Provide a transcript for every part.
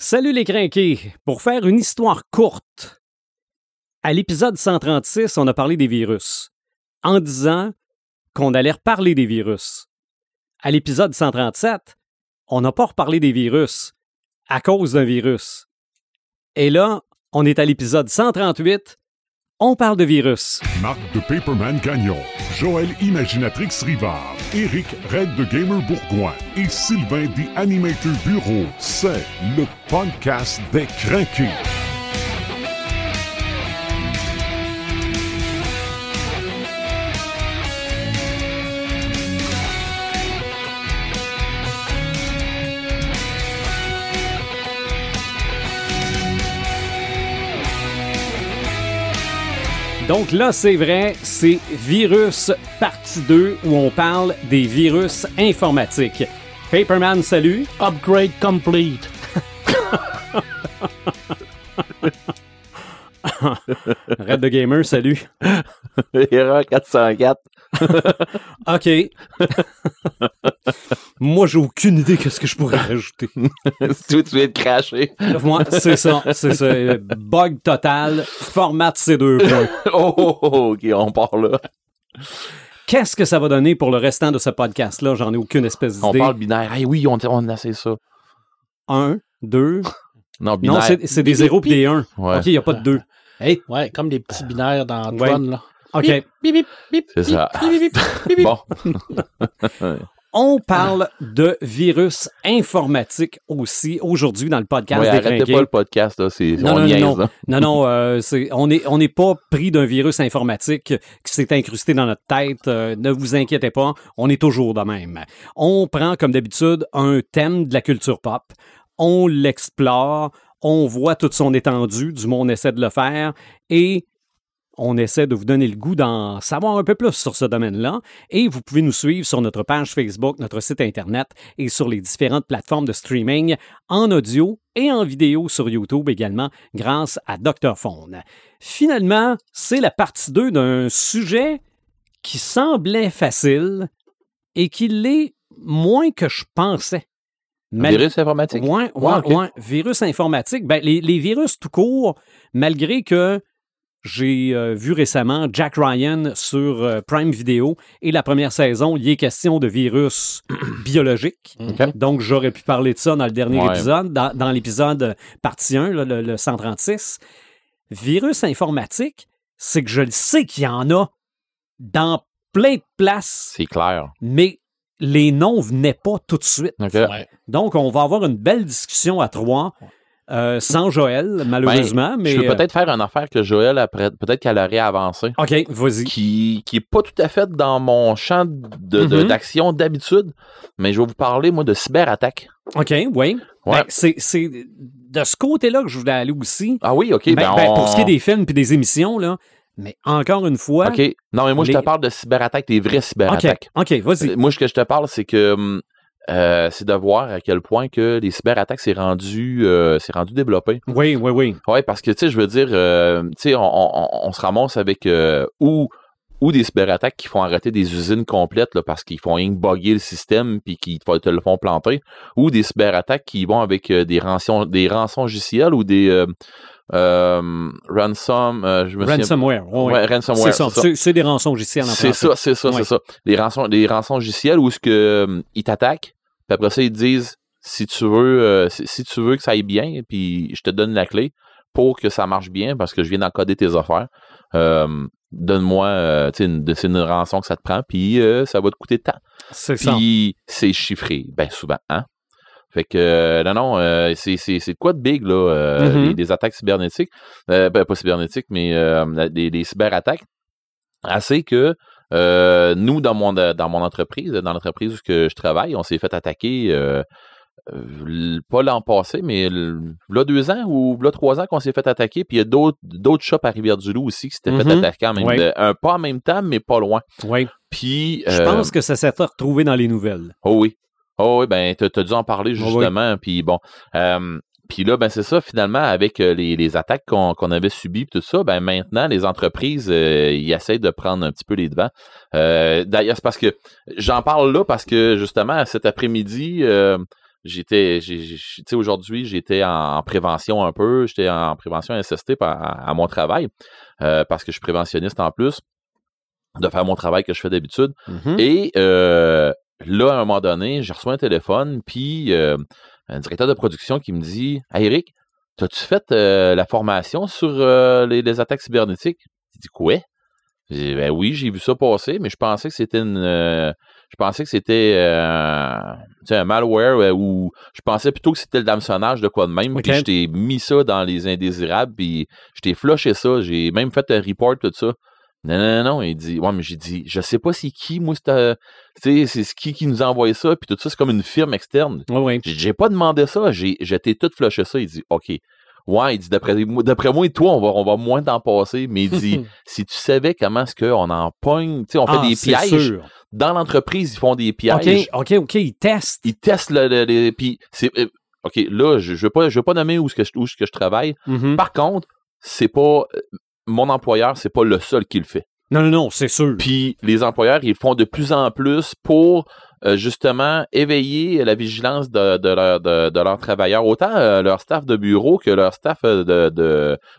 Salut les crinqués! Pour faire une histoire courte, à l'épisode 136, on a parlé des virus, en disant qu'on allait reparler des virus. À l'épisode 137, on n'a pas reparlé des virus à cause d'un virus. Et là, on est à l'épisode 138, on parle de virus. Marc de Paperman Gagnon, Joël Imaginatrix Rivard, Eric Red de Gamer Bourgoin et Sylvain The Animator Bureau. C'est le podcast des craqués. Donc là, c'est vrai, c'est Virus partie 2 où on parle des virus informatiques. Paperman, salut. Upgrade complete. Red the Gamer, salut. Erreur 404. OK. Moi, j'ai aucune idée qu'est-ce que je pourrais rajouter. C'est tout, de cracher. Moi, c'est ça, c'est ça. Bug total, format ces deux points. Oh, oh, oh, ok, on part là. Qu'est-ce que ça va donner pour le restant de ce podcast-là? J'en ai aucune espèce On d'idée. parle binaire. Ah oui, on, on essaie ça. Un, deux. Non, binaire. Non, c'est des zéros puis des 1. Ouais. OK, il n'y a pas de deux. Hey, Ouais, comme des petits binaires dans Ouais. Tron, là. OK. Bip, bip, bip, C'est ça. bip, bip, bip, bip. Bon, On parle de virus informatiques aussi aujourd'hui dans le podcast arrêtez pas le podcast, là. C'est, Non, on non, niaise, non, là. non, non, euh, c'est- on n'est on n'est pas pris d'un virus informatique qui s'est incrusté dans notre tête. euh, ne vous inquiétez pas, on est toujours de même. On prend, comme d'habitude, un thème de la culture pop, on l'explore, on voit toute son étendue, du moins on essaie de le faire, et on essaie de vous donner le goût d'en savoir un peu plus sur ce domaine-là. Et vous pouvez nous suivre sur notre page Facebook, notre site Internet et sur les différentes plateformes de streaming en audio et en vidéo sur YouTube également grâce à Dr. Phone. Finalement, c'est la partie 2 d'un sujet qui semblait facile et qui l'est moins que je pensais. Mal- Virus informatique. Ouais, ouais, Ouais, ok. ouais. Virus informatique. Ben, les, les virus tout court, malgré que j'ai euh, vu récemment Jack Ryan sur euh, Prime Video et la première saison, il y est question de virus biologiques. OK. Donc, j'aurais pu parler de ça dans le dernier Ouais. épisode, dans, dans l'épisode partie 1, là, le, le 136. Virus informatique, c'est que je le sais qu'il y en a dans plein de places, C'est clair. mais les noms venaient pas tout de suite. Ouais. Donc, on va avoir une belle discussion à trois, euh, sans Joël, malheureusement, mais... Ben, Je peux euh, peut-être faire une affaire que Joël, après, peut-être qu'elle aurait avancé. OK, vas-y. qui qui est pas tout à fait dans mon champ de- Mhm. d'action d'habitude, mais je vais vous parler, moi, de cyberattaque. OK, oui. Ouais. Ben, c'est de ce côté-là que je voulais aller aussi. Ah oui, OK. Ben, ben, ben, on- Pour ce qui est des films puis des émissions, là, mais encore une fois... OK. Non, mais moi, je te parle de cyberattaque, des vraies cyberattaques. OK, vas-y. Euh, Moi, ce que je te parle, c'est que hum, euh, c'est de voir à quel point que les cyberattaques s'est rendu, euh, s'est rendu développé. Oui, oui, oui. Ouais, parce que, tu sais, je veux dire, euh, tu sais, on, on- on se ramasse avec euh, ou, ou des cyberattaques qui font arrêter des usines complètes là, parce qu'ils font rien bugger le système puis qui te, le font planter, ou des cyberattaques qui vont avec euh, des rançons, des rançons logiciels ou des euh, ransom, euh, je me Ransomware. oui, oui. Ouais, ransomware. C'est ça. c'est des rançons logiciels en C'est ça, c'est ça, Ouais. c'est ça. Des rançons, des rançons logiciels où ce que euh, ils t'attaquent, puis après ça ils te disent si tu veux, euh, si, si tu veux que ça aille bien, puis je te donne la clé pour que ça marche bien parce que je viens d'encoder tes affaires. euh, donne-moi, euh, tu sais, c'est une rançon que ça te prend, puis ça va te coûter tant. C'est ça. Puis c'est chiffré, ben souvent, hein. Fait que, non, non, c'est, c'est, quoi de big, là, les, les attaques cybernétiques, ben, pas cybernétiques, mais des, des cyberattaques, assez que euh, nous, dans mon, dans mon entreprise, dans l'entreprise où je travaille, on s'est fait attaquer, euh, pas l'an passé, mais là deux ans ou là trois ans qu'on s'est fait attaquer, puis il y a d'autres, d'autres shops à Rivière-du-Loup aussi qui s'étaient fait Mhm. attaquer en même de- un, pas en même temps, mais pas loin. Oui. Puis, Je euh, pense que ça s'est retrouvé dans les nouvelles. Oh oui. Oh oui, ben, t'as as dû en parler Oh oui. justement. Puis bon. euh, puis là, ben c'est ça, finalement, avec euh, les, les attaques qu'on avait subies tout ça, ben maintenant, les entreprises, euh, ils essayent de prendre un petit peu les devants. Euh, D'ailleurs, c'est parce que j'en parle là parce que justement, cet après-midi, euh, j'étais, tu sais, aujourd'hui, j'étais en, prévention un peu, j'étais en prévention SST à, à mon travail, euh, parce que je suis préventionniste en plus, de faire mon travail que je fais d'habitude. Mhm. Et euh, là, à un moment donné, j'ai reçu un téléphone, puis euh, un directeur de production qui me dit Hey, Eric, t'as-tu fait euh, la formation sur euh, les, les attaques cybernétiques? J'ai dit Quoi? J'ai dit, Ben oui, j'ai vu ça passer, mais je pensais que c'était une. euh, je pensais que c'était un malware ou je pensais plutôt que c'était le hameçonnage de quoi de même. Ok. Puis je t'ai mis ça dans les indésirables, puis je t'ai flushé ça. J'ai même fait un report, tout ça. Non, non, non. Il dit, ouais, mais j'ai dit, je sais pas c'est qui, moi, c'est, euh, c'est qui qui nous a envoyé ça, puis tout ça, c'est comme une firme externe. Ouais, ouais. J'ai pas demandé ça, j'ai j'étais tout flushé ça. Il dit, OK. Ouais, il dit, d'après moi, d'après moi et toi, on va, on va moins t'en passer. Mais il dit, si tu savais comment est-ce qu'on en pogne, tu sais, on fait Ah, des c'est pièges. sûr. Dans l'entreprise, ils font des pièges. OK, OK, OK, ils testent. Ils testent le, le- le- puis c'est, euh, OK, là, je, je veux pas, je veux pas nommer où, ce que je, où ce que je travaille. Mhm. Par contre, c'est pas, euh, mon employeur, c'est pas le seul qui le fait. Non, non, non, c'est sûr. Puis les employeurs, ils font de plus en plus pour justement éveiller la vigilance de, de, leur- de- de leurs travailleurs, autant euh, leur staff de bureau que leur staff euh,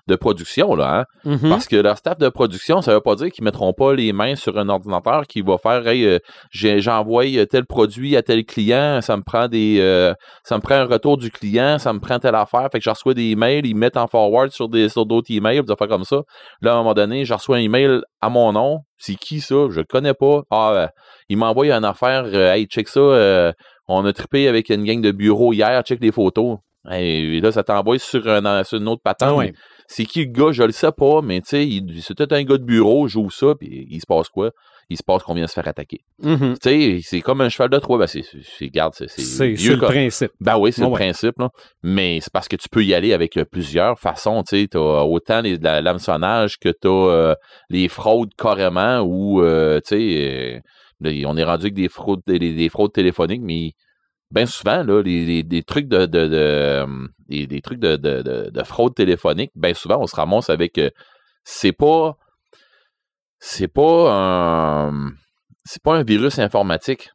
de, production. Là, hein. Mhm. Parce que leur staff de production, ça veut pas dire qu'ils mettront pas les mains sur un ordinateur qui va faire Hey, euh, j'envoie tel produit à tel client, ça me prend des euh, ça me prend un retour du client, ça me prend telle affaire, fait que je reçois des emails, ils mettent en forward sur des sur d'autres emails, des affaires comme ça. Là, à un moment donné, je reçois un email à mon nom. C'est qui ça? Je le connais pas. Ah euh, il m'envoie une affaire, euh, hey, check ça, euh, on a trippé avec une gang de bureau hier, check les photos. Hey, et là, ça t'envoie sur, un, sur une autre patente. Ah ouais. C'est qui le gars? Je le sais pas, mais tu sais, c'est peut-être un gars de bureau, joue ça, puis il se passe quoi? Il se passe qu'on vient se faire attaquer. Mhm. Tu sais, c'est comme un cheval de Troie. Ben, c'est, garde, c'est, c'est le comme- principe. ben oui, c'est le ouais. principe, là. Mais c'est parce que tu peux y aller avec euh, plusieurs façons. Tu sais, t'as autant les, la, l'hameçonnage que t'as euh, les fraudes carrément ou, euh, tu sais, euh, on est rendu avec des fraudes, des, des fraudes téléphoniques, mais bien souvent, là, les, trucs de, de, de, euh, des, des trucs de, de, de, de fraude téléphonique, bien souvent, on se ramasse avec, euh, c'est pas, c'est pas un, c'est pas un virus informatique,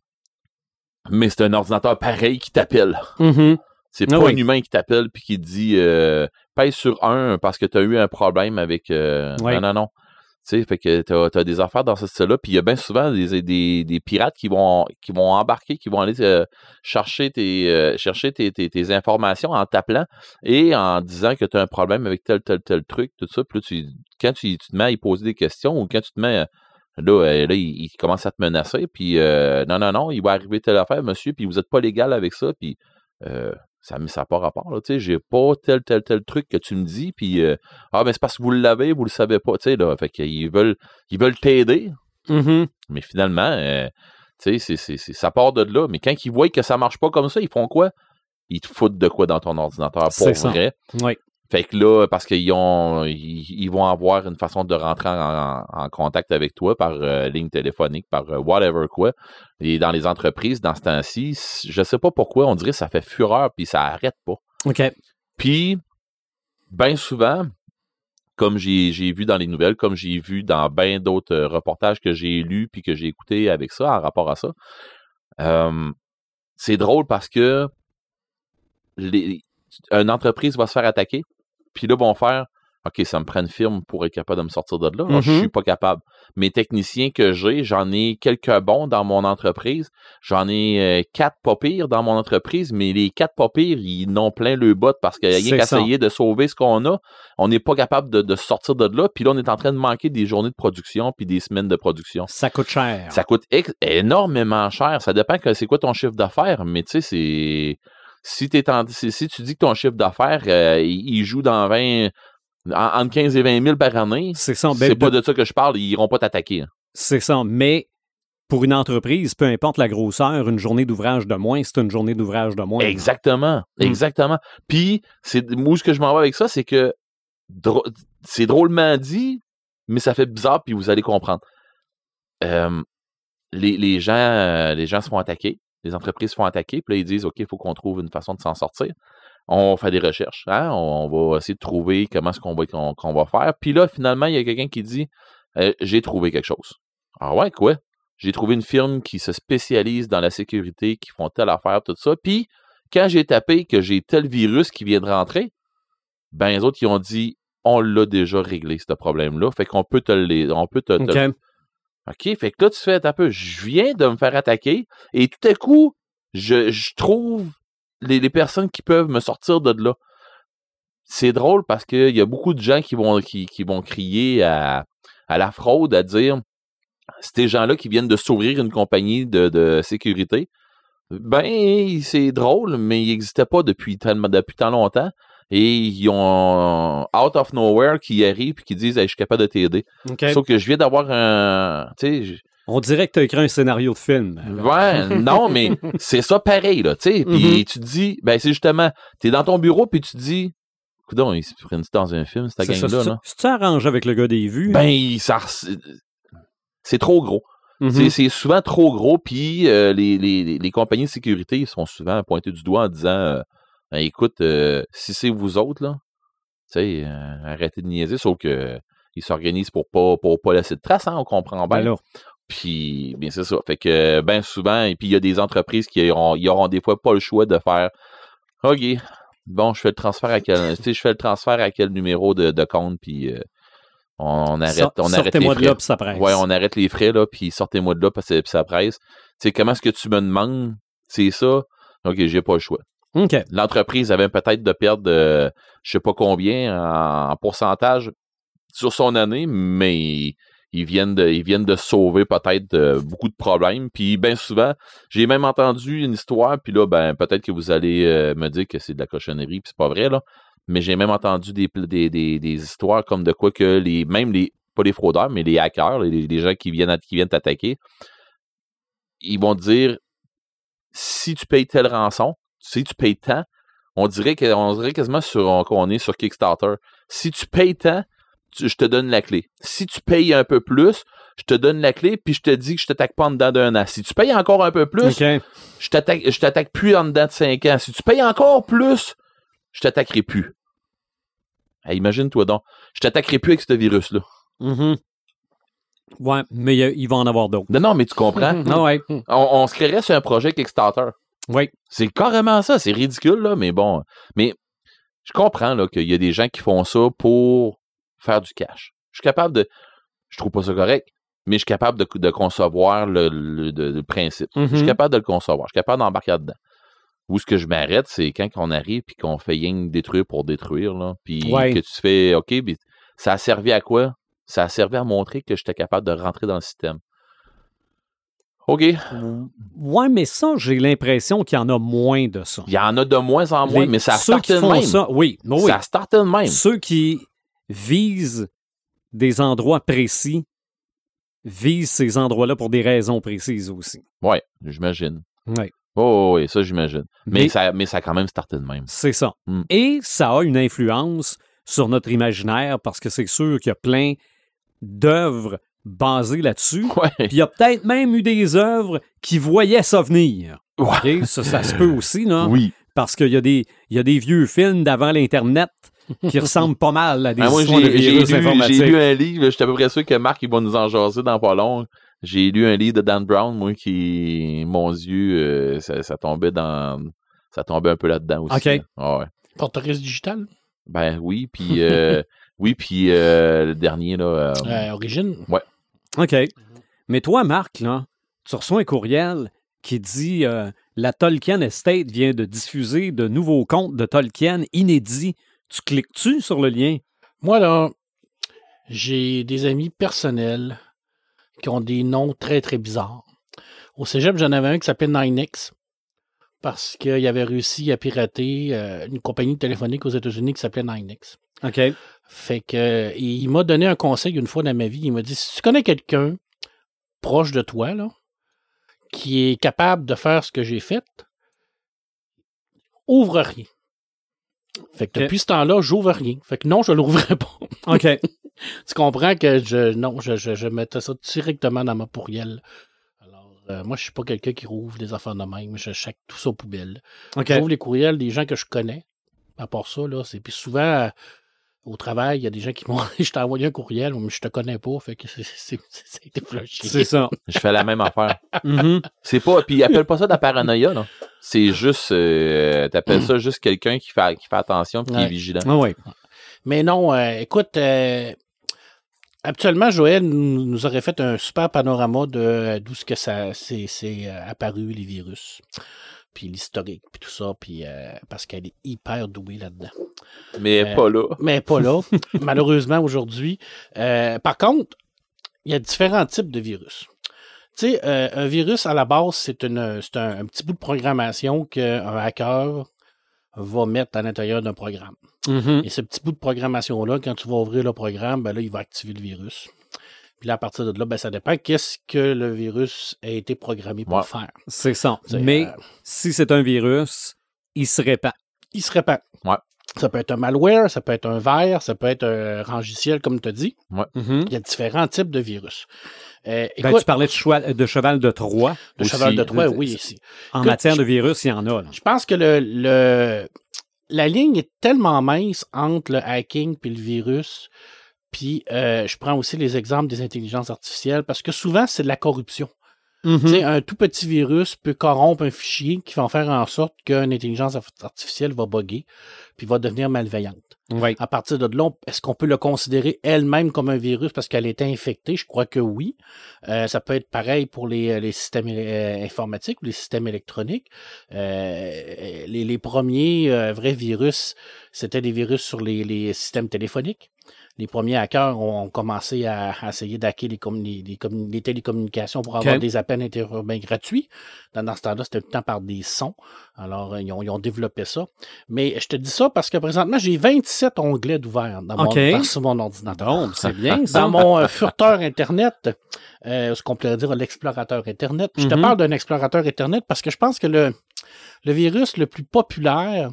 mais c'est un ordinateur pareil qui t'appelle. Mhm. C'est Ah pas oui. un humain qui t'appelle puis qui dit euh, pèse sur un parce que tu as eu un problème avec. euh, Oui. Non, non, non. Tu sais, fait que tu as, des affaires dans ce style-là. Puis il y a bien souvent des, des, des pirates qui vont, qui vont embarquer, qui vont aller euh, chercher, tes, euh, chercher tes, tes, tes informations en t'appelant et en disant que tu as un problème avec tel, tel, tel truc, tout ça. Puis là, tu, quand tu, te mets à y poser des questions ou quand tu te mets. euh, Là, là il, commence à te menacer, puis euh, non, non, non, il va arriver telle affaire, monsieur, puis vous n'êtes pas légal avec ça, puis ça n'a ça pas rapport. Là, tu sais, j'ai pas tel, tel, tel truc que tu me dis, puis euh, ah, ben c'est parce que vous l'avez, vous le savez pas, tu sais, là. Fait qu'ils veulent, ils veulent t'aider, Mhm. mais finalement, euh, c'est- ça part de là. Mais quand ils voient que ça marche pas comme ça, ils font quoi? Ils te foutent de quoi dans ton ordinateur pour vrai. Oui. Fait que là, parce qu'ils ont, ils, ils vont avoir une façon de rentrer en, en- en contact avec toi par euh, ligne téléphonique, par euh, whatever quoi. Et dans les entreprises, dans ce temps-ci, je sais pas pourquoi, on dirait que ça fait fureur puis ça arrête pas. OK. Puis, bien souvent, comme j'ai vu dans les nouvelles, comme j'ai vu dans bien d'autres euh, reportages que j'ai lus puis que j'ai écoutés avec ça, en rapport à ça, euh, c'est drôle parce que les, une entreprise va se faire attaquer, puis là, vont faire OK, ça me prend une firme pour être capable de me sortir de là. Ah, Je Mhm. suis pas capable. Mes techniciens que j'ai, j'en ai quelques bons dans mon entreprise. J'en ai euh, quatre pas pires dans mon entreprise, mais les quatre pas pires, ils n'ont plein le bot parce qu'il y a rien qu'à essayer de sauver ce qu'on a. On n'est pas capable de, de sortir de là. Puis là, on est en train de manquer des journées de production puis des semaines de production. Ça coûte cher. Ça coûte énormément cher. Ça dépend que c'est quoi ton chiffre d'affaires, mais tu sais, c'est. Si, t'es en- si, si tu dis que ton chiffre d'affaires, euh, il, il joue dans 20. en- entre 15 et 20 000 par année, C'est. Ben, pas de- ça que je parle, ils iront pas t'attaquer. hein. C'est ça. Mais pour une entreprise, peu importe la grosseur, une journée d'ouvrage de moins, c'est une journée d'ouvrage de moins. Exactement. Mm. Exactement. Puis, c'est, moi, ce que je m'en vais avec ça, c'est que c'est drôlement dit, mais ça fait bizarre, puis vous allez comprendre. Euh, les, les gens, euh, les gens se font attaquer, les entreprises se font attaquer, puis là, ils disent, OK, il faut qu'on trouve une façon de s'en sortir. On fait des recherches, hein, on va essayer de trouver comment est-ce qu'on va, faire. Puis là, finalement, il y a quelqu'un qui dit, euh, j'ai trouvé quelque chose. Ah ouais, quoi? J'ai trouvé une firme qui se spécialise dans la sécurité, qui font telle affaire, tout ça. Puis, Quand j'ai tapé que j'ai tel virus qui vient de rentrer, ben les autres, ils ont dit on l'a déjà réglé, ce problème-là. Fait qu'on peut te le. On peut OK. Fait que là, tu fais un peu, je viens de me faire attaquer et tout à coup, je, je trouve les, les personnes qui peuvent me sortir de là. C'est drôle parce qu'il y a beaucoup de gens qui vont, qui, qui vont crier à, à la fraude, à dire ces gens-là qui viennent de s'ouvrir une compagnie de, de sécurité. Ben, c'est drôle, mais il n'existait pas depuis tellement depuis tant longtemps. Et ils ont out of nowhere qui arrivent et qui disent Hey, je suis capable de t'aider. Sauf que je viens d'avoir un. Tu On dirait que tu as écrit un scénario de film. Ouais, non, mais c'est ça pareil, là, tu sais. Puis Mhm. tu te dis, ben c'est justement, t'es dans ton bureau, puis tu te dis, coudon, ils se prennent dans un film, cette gang-là, Si tu- si tu arranges avec le gars des vues? Ben, ça, c'est- trop gros. mhm. C'est- C'est souvent trop gros, puis euh, les, les, les- compagnies de sécurité ils sont souvent pointées du doigt en disant, euh, Ben, écoute, euh, si c'est vous autres, là, tu sais, euh, arrêtez de niaiser, sauf que euh, ils s'organisent pour pas, pour pas laisser de traces, hein, on comprend bien. Ben là, Puis, bien, c'est ça. Fait que, ben souvent, et puis il y a des entreprises qui auront, ils auront des fois pas le choix de faire OK, bon, je fais le transfert à quel, je fais le transfert à quel numéro de, de compte, puis euh, on, on arrête, sort- on arrête les sortez-moi de frais. là, puis ça presse. Ouais, on arrête les frais, là, puis sortez-moi de là, parce que ça presse. Tu sais, comment est-ce que tu me demandes? C'est ça? OK, j'ai pas le choix. L'entreprise avait peut-être de perdre, euh, je sais pas combien, en, en pourcentage sur son année, mais ils viennent de, ils viennent de sauver peut-être euh, beaucoup de problèmes. Puis bien souvent, j'ai même entendu une histoire, puis là, ben peut-être que vous allez euh, me dire que c'est de la cochonnerie, puis c'est pas vrai, là. Mais j'ai même entendu des, des, des, des histoires comme de quoi que les, même les, pas les fraudeurs, mais les hackers, les, les gens qui viennent, qui viennent t'attaquer, ils vont te dire si tu payes telle rançon, si tu payes tant, on dirait que on dirait quasiment sur qu'on est sur Kickstarter. Si tu payes tant, tu- je te donne la clé. Si tu payes un peu plus, je te donne la clé, puis je te dis que je t'attaque pas en dedans d'un an. Si tu payes encore un peu plus, je t'attaque, je t'attaque plus en dedans de 5 ans. Si tu payes encore plus, je t'attaquerai plus. Hey, Imagine-toi donc. Je t'attaquerai plus avec ce virus-là. Mhm. Ouais, mais il a- il va en avoir d'autres. Non, non, mais tu comprends. Ah on se créerait sur un projet Kickstarter. Oui. C'est carrément ça. C'est ridicule, là, mais bon. Mais je comprends là, qu'il y a des gens qui font ça pour faire du cash. Je suis capable de. Je trouve pas ça correct, mais je suis capable de, de concevoir le, le- de- le principe. Je suis Mhm. capable de le concevoir. Je suis capable d'embarquer dedans. Où ce que je m'arrête, c'est quand on arrive puis qu'on fait rien détruire pour détruire, là. Puis Ouais. que tu fais OK, mais ça a servi à quoi? Ça a servi à montrer que j'étais capable de rentrer dans le système. OK. Ouais, mais ça, j'ai l'impression qu'il y en a moins de ça. Il y en a de moins en moins, Les- mais ça de font même. ça, oui, oui. Ça a starté de même. Ceux qui visent des endroits précis visent ces endroits-là pour des raisons précises aussi. Ouais, j'imagine. Ouais. Oh, oui, ça, j'imagine. Mais, Mais- ça, mais ça a quand même starté de même. C'est ça. Mm. Et ça a une influence sur notre imaginaire parce que c'est sûr qu'il y a plein d'œuvres basées là-dessus. Ouais. Puis il y a peut-être même eu des œuvres qui voyaient ça venir. Ouais. OK? Ça, ça se peut aussi, non? Oui. Parce qu'il y, a des- il y a des vieux films d'avant l'Internet qui ressemblent pas mal à des Ah, moi, histoires de j'ai virus lu, informatiques. j'ai lu un livre, j'étais à peu près sûr que Marc il va nous en jaser dans pas long. J'ai lu un livre de Dan Brown, moi, qui, mon Dieu, euh, ça, ça tombait dans. Ça tombait un peu là-dedans aussi. OK. là. Ah ouais. Forteresse digitale, Ben oui, puis euh, oui, puis euh, le dernier, là. euh, OK. Mais toi, Marc, là, tu reçois un courriel qui dit euh, La Tolkien Estate vient de diffuser de nouveaux contes de Tolkien inédits. Tu cliques-tu sur le lien? Moi, là, j'ai des amis personnels qui ont des noms très, très bizarres. Au cégep, j'en avais un qui s'appelait 9X parce qu'il avait réussi à pirater euh, une compagnie téléphonique aux États-Unis qui s'appelait 9X. OK. Fait que et il m'a donné un conseil une fois dans ma vie. Il m'a dit si tu connais quelqu'un proche de toi, là, qui est capable de faire ce que j'ai fait, ouvre rien. Fait que depuis ce temps-là, j'ouvre rien. Fait que non, je l'ouvrirai pas. OK. tu comprends que je non, je, je, je mettais ça directement dans ma pourrielle. Euh, moi, je suis pas quelqu'un qui rouvre des affaires de même. Je check tout ça aux poubelles. OK. J'ouvre les courriels des gens que je connais. À part ça, là, c'est puis souvent, au travail, il y a des gens qui m'ont je t'ai envoyé un courriel, mais je te connais pas, fait que c'est, c'est, c'est- ça a été flushé. C'est ça. Je fais la même affaire. Mhm. C'est pas. Puis appelle pas ça de la paranoïa, là. C'est juste. euh, T'appelles ça juste quelqu'un qui fait, qui fait attention puis qui Ouais. est vigilant. Ah ouais. Mais non, euh, écoute, euh, actuellement, Joël nous, aurait fait un super panorama de euh, d'où ce que ça c'est, euh, apparu, les virus, puis l'historique, puis tout ça, puis euh, parce qu'elle est hyper douée là-dedans. Mais Euh, pas là. Mais pas là, malheureusement, aujourd'hui. Euh, par contre, il y a différents types de virus. Tu sais, un virus, à la base, c'est une- c'est un, un petit bout de programmation qu'un hacker va mettre à l'intérieur d'un programme. Mhm. Et ce petit bout de programmation-là, quand tu vas ouvrir le programme, ben là, il va activer le virus. Puis là, à partir de là, ben, ça dépend qu'est-ce que le virus a été programmé pour Ouais. faire. C'est ça. Mais euh, si c'est un virus, il se répand. il se répand. Ouais. Ça peut être un malware, ça peut être un verre, ça peut être un rangiciel, comme tu as dit. Mhm. Il y a différents types de virus. Euh, Ben, tu parlais de cheval de, cheval de Troie. aussi. cheval de Troie, De- oui. de- ici. En Écoute, matière de virus, il y en a. là. Je pense que le, le- la ligne est tellement mince entre le hacking puis le virus. Puis euh, je prends aussi les exemples des intelligences artificielles parce que souvent c'est de la corruption. Mhm. Sais, un tout petit virus peut corrompre un fichier qui va faire en sorte qu'une intelligence artificielle va bugger puis va devenir malveillante. À partir de là, est-ce qu'on peut le considérer elle-même comme un virus parce qu'elle est infectée? Je crois que oui. Euh, ça peut être pareil pour les, les systèmes euh, informatiques ou les systèmes électroniques. Euh, les, les premiers euh, vrais virus, c'était des virus sur les, les systèmes téléphoniques. Les premiers hackers ont commencé à, à essayer d'hacker les, communi- les commu- les télécommunications pour avoir des appels interurbains gratuits. Dans, dans ce temps-là, c'était tout le temps par des sons. Alors, euh, ils ont, ils ont développé ça. Mais je te dis ça parce que présentement, j'ai 27 onglets d'ouverts dans mon, sur mon ordinateur. C'est bien ça. Dans mon euh, furteur Internet, euh, ce qu'on pourrait dire l'explorateur Internet. Je te Mhm. parle d'un explorateur Internet parce que je pense que le, le virus le plus populaire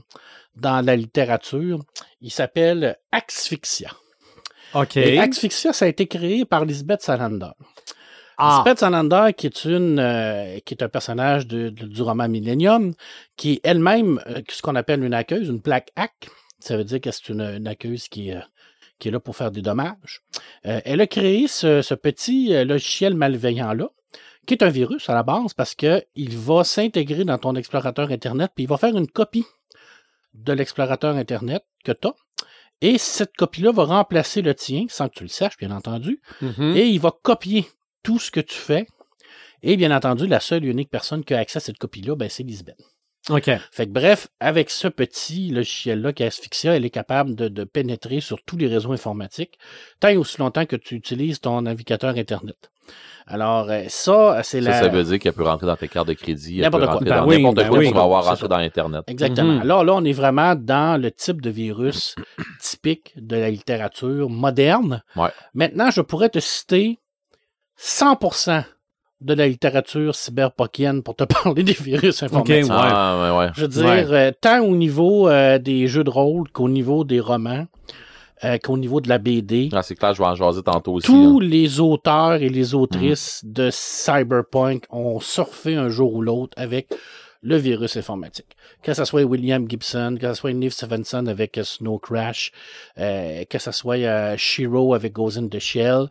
dans la littérature, il s'appelle Asphyxia. OK. Et Asphyxia, ça a été créé par Lisbeth Salander. Ah, Lisbeth Salander, qui est une, euh, qui est un personnage de- de- du roman Millennium, qui est elle-même euh, ce qu'on appelle une hackeuse, une black hack. Ça veut dire que c'est une, une qui est, euh, qui est là pour faire des dommages. Elle a créé ce, ce petit logiciel malveillant-là, qui est un virus à la base, parce que il va s'intégrer dans ton explorateur Internet, puis il va faire une copie de l'explorateur Internet que tu as. Et cette copie-là va remplacer le tien, sans que tu le saches, bien entendu mhm. et il va copier tout ce que tu fais. Et bien entendu, la seule et unique personne qui a accès à cette copie-là, ben, c'est Lisbeth. OK. Fait que bref, avec ce petit logiciel-là qui est Asphyxia, elle est capable de, de pénétrer sur tous les réseaux informatiques, tant et aussi longtemps que tu utilises ton navigateur Internet. Alors, euh, ça, c'est Ça, la... ça veut dire qu'elle peut rentrer dans tes cartes de crédit, elle peut N'importe quoi. rentrer Ben dans oui, n'importe ben quoi oui. tu vas avoir rentré ça. dans Internet. Exactement. Mhm. Là, là, on est vraiment dans le type de virus typique de la littérature moderne. Ouais. Maintenant, je pourrais te citer 100% de la littérature cyberpunkienne pour te parler des virus informatiques. ouais. Ah, ouais, ouais. Je veux dire, Ouais. euh, tant au niveau euh, des jeux de rôle qu'au niveau des romans, euh, qu'au niveau de la BD, Ah, c'est clair, je vais en jaser tantôt aussi. tous hein. les auteurs et les autrices de Cyberpunk ont surfé un jour ou l'autre avec le virus informatique. Que ce soit William Gibson, que ce soit Neve Stevenson avec euh, Snow Crash, euh, que ce soit euh, Shiro avec Goes in the Shell,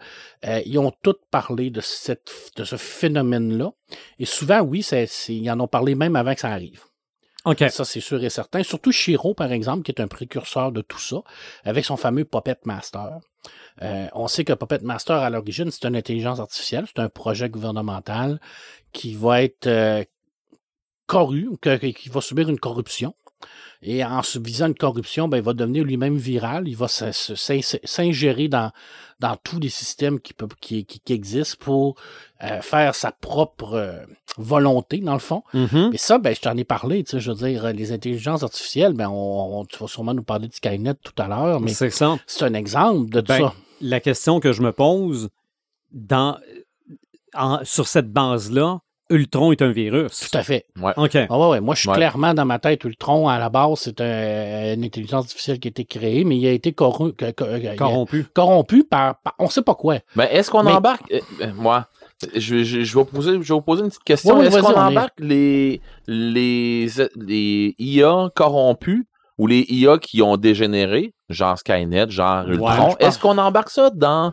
euh, ils ont tous parlé de, cette, de ce phénomène-là. Et souvent, oui, c'est, c'est- ils en ont parlé même avant que ça arrive. OK. Ça, c'est sûr et certain. Surtout Shiro, par exemple, qui est un précurseur de tout ça, avec son fameux Puppet Master. Euh, on sait que Puppet Master, à l'origine, c'est une intelligence artificielle, c'est un projet gouvernemental qui va être euh, corru, que- que- qui va subir une corruption. Et en subissant une corruption, ben, il va devenir lui-même viral. Il va s'ingérer dans, dans tous les systèmes qui, peuvent, qui, qui, qui existent pour euh, faire sa propre euh, volonté, dans le fond. Mhm. Mais ça, ben, je t'en ai parlé, tu sais, je veux dire, les intelligences artificielles, ben, on, on- tu vas sûrement nous parler de Skynet tout à l'heure, mais C'est un exemple de Ben, ça. La question que je me pose, dans, en- sur cette base-là, Ultron est un virus. Tout à fait. OK. Ah ouais, ouais. Moi, je suis Ouais. clairement dans ma tête, Ultron, à la base, c'est un- une intelligence artificielle qui a été créée, mais il a été corru- a- Corrompu. corrompu par, par- on sait pas quoi. Ben, est-ce qu'on Mais- embarque, euh, euh, moi, je, je, je vais poser, je vais vous poser une petite question. Ouais, ouais, est-ce qu'on est- embarque les, les, les IA corrompus ou les IA qui ont dégénéré, genre Skynet, genre Ultron, est-ce qu'on embarque ça dans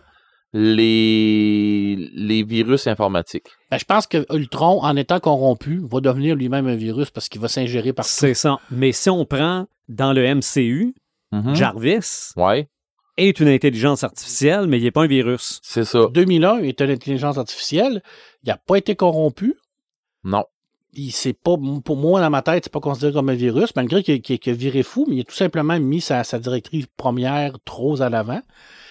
les, les virus informatiques? Ben, je pense que Ultron, en étant corrompu, va devenir lui-même un virus parce qu'il va s'ingérer par C'est ça. Mais si on prend dans le MCU, Mhm. Jarvis Ouais, est une intelligence artificielle, mais il n'est pas un virus. c'est ça. 2001 est une intelligence artificielle. Il n'a pas été corrompu. Non. Il c'est pas, pour moi, dans ma tête, c'est pas considéré comme un virus, malgré qu'il a viré fou, mais il a tout simplement mis sa, sa directrice première trop à l'avant.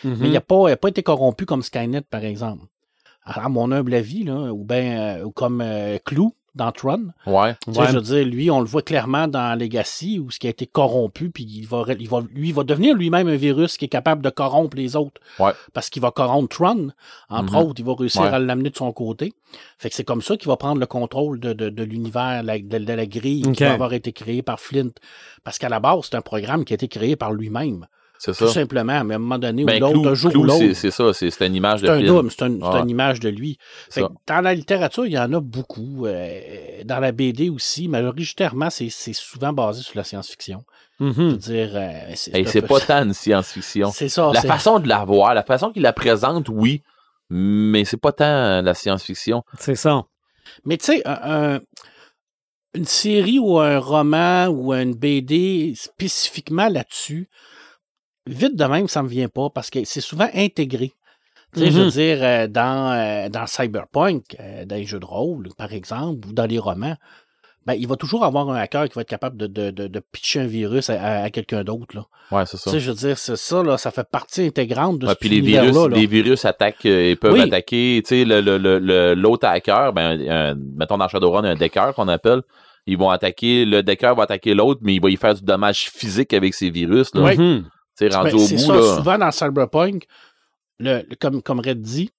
Mhm. Mais il n'a pas, il a pas été corrompu comme Skynet, par exemple. À mon humble avis, là, ou bien ou comme euh, Clou dans Tron. Ouais. Tu sais, Ouais. Je veux dire, lui, on le voit clairement dans Legacy, où ce qui a été corrompu, puis il va, il va, lui, il va devenir lui-même un virus qui est capable de corrompre les autres. Ouais. Parce qu'il va corrompre Tron, entre Mhm. autres, il va réussir Ouais. à l'amener de son côté. Fait que c'est comme ça qu'il va prendre le contrôle de, de, de l'univers, de, de la grille qui va avoir été créée par Flint. Parce qu'à la base, c'est un programme qui a été créé par lui-même. C'est ça. Tout simplement, mais à un moment donné, Ben, ou l'autre, un jour Clou, ou l'autre. c'est c'est ça, c'est c'est une image de C'est un film. double, c'est un- c'est Ouais. une image de lui. Fait Ça. que dans la littérature, il y en a beaucoup. euh, dans la BD aussi, majoritairement, c'est c'est souvent basé sur la science-fiction. Je veux Mhm. dire, euh, c'est Hey, pas tant une science-fiction. C'est ça. La c'est- façon de la voir, la façon qu'il la présente, oui, mais c'est pas tant la science-fiction. C'est ça. Mais tu sais, un- un- une série ou un roman ou une BD spécifiquement là-dessus, vite de même, ça me vient pas parce que c'est souvent intégré. Tu sais, je veux Mhm. dire, euh, dans, euh, dans Cyberpunk, euh, dans les jeux de rôle, par exemple, ou dans les romans, ben, il va toujours avoir un hacker qui va être capable de, de, de, de pitcher un virus à, quelqu'un d'autre. là. Ouais, c'est Tu ça. sais, je veux dire, c'est ça, là, ça fait partie intégrante de Ouais, cet puis les virus, univers-là. là. les virus attaquent, ils peuvent Oui. attaquer, tu sais, le, le, le, le- l'autre hacker, ben, un- mettons dans Shadowrun, un decker qu'on appelle, ils vont attaquer, le decker va attaquer l'autre, mais il va y faire du dommage physique avec ces virus, là. Oui. Mhm. Tu rendu Ben, au c'est bout, ça, là. souvent dans Cyberpunk, le, le- comme, comme Red dit,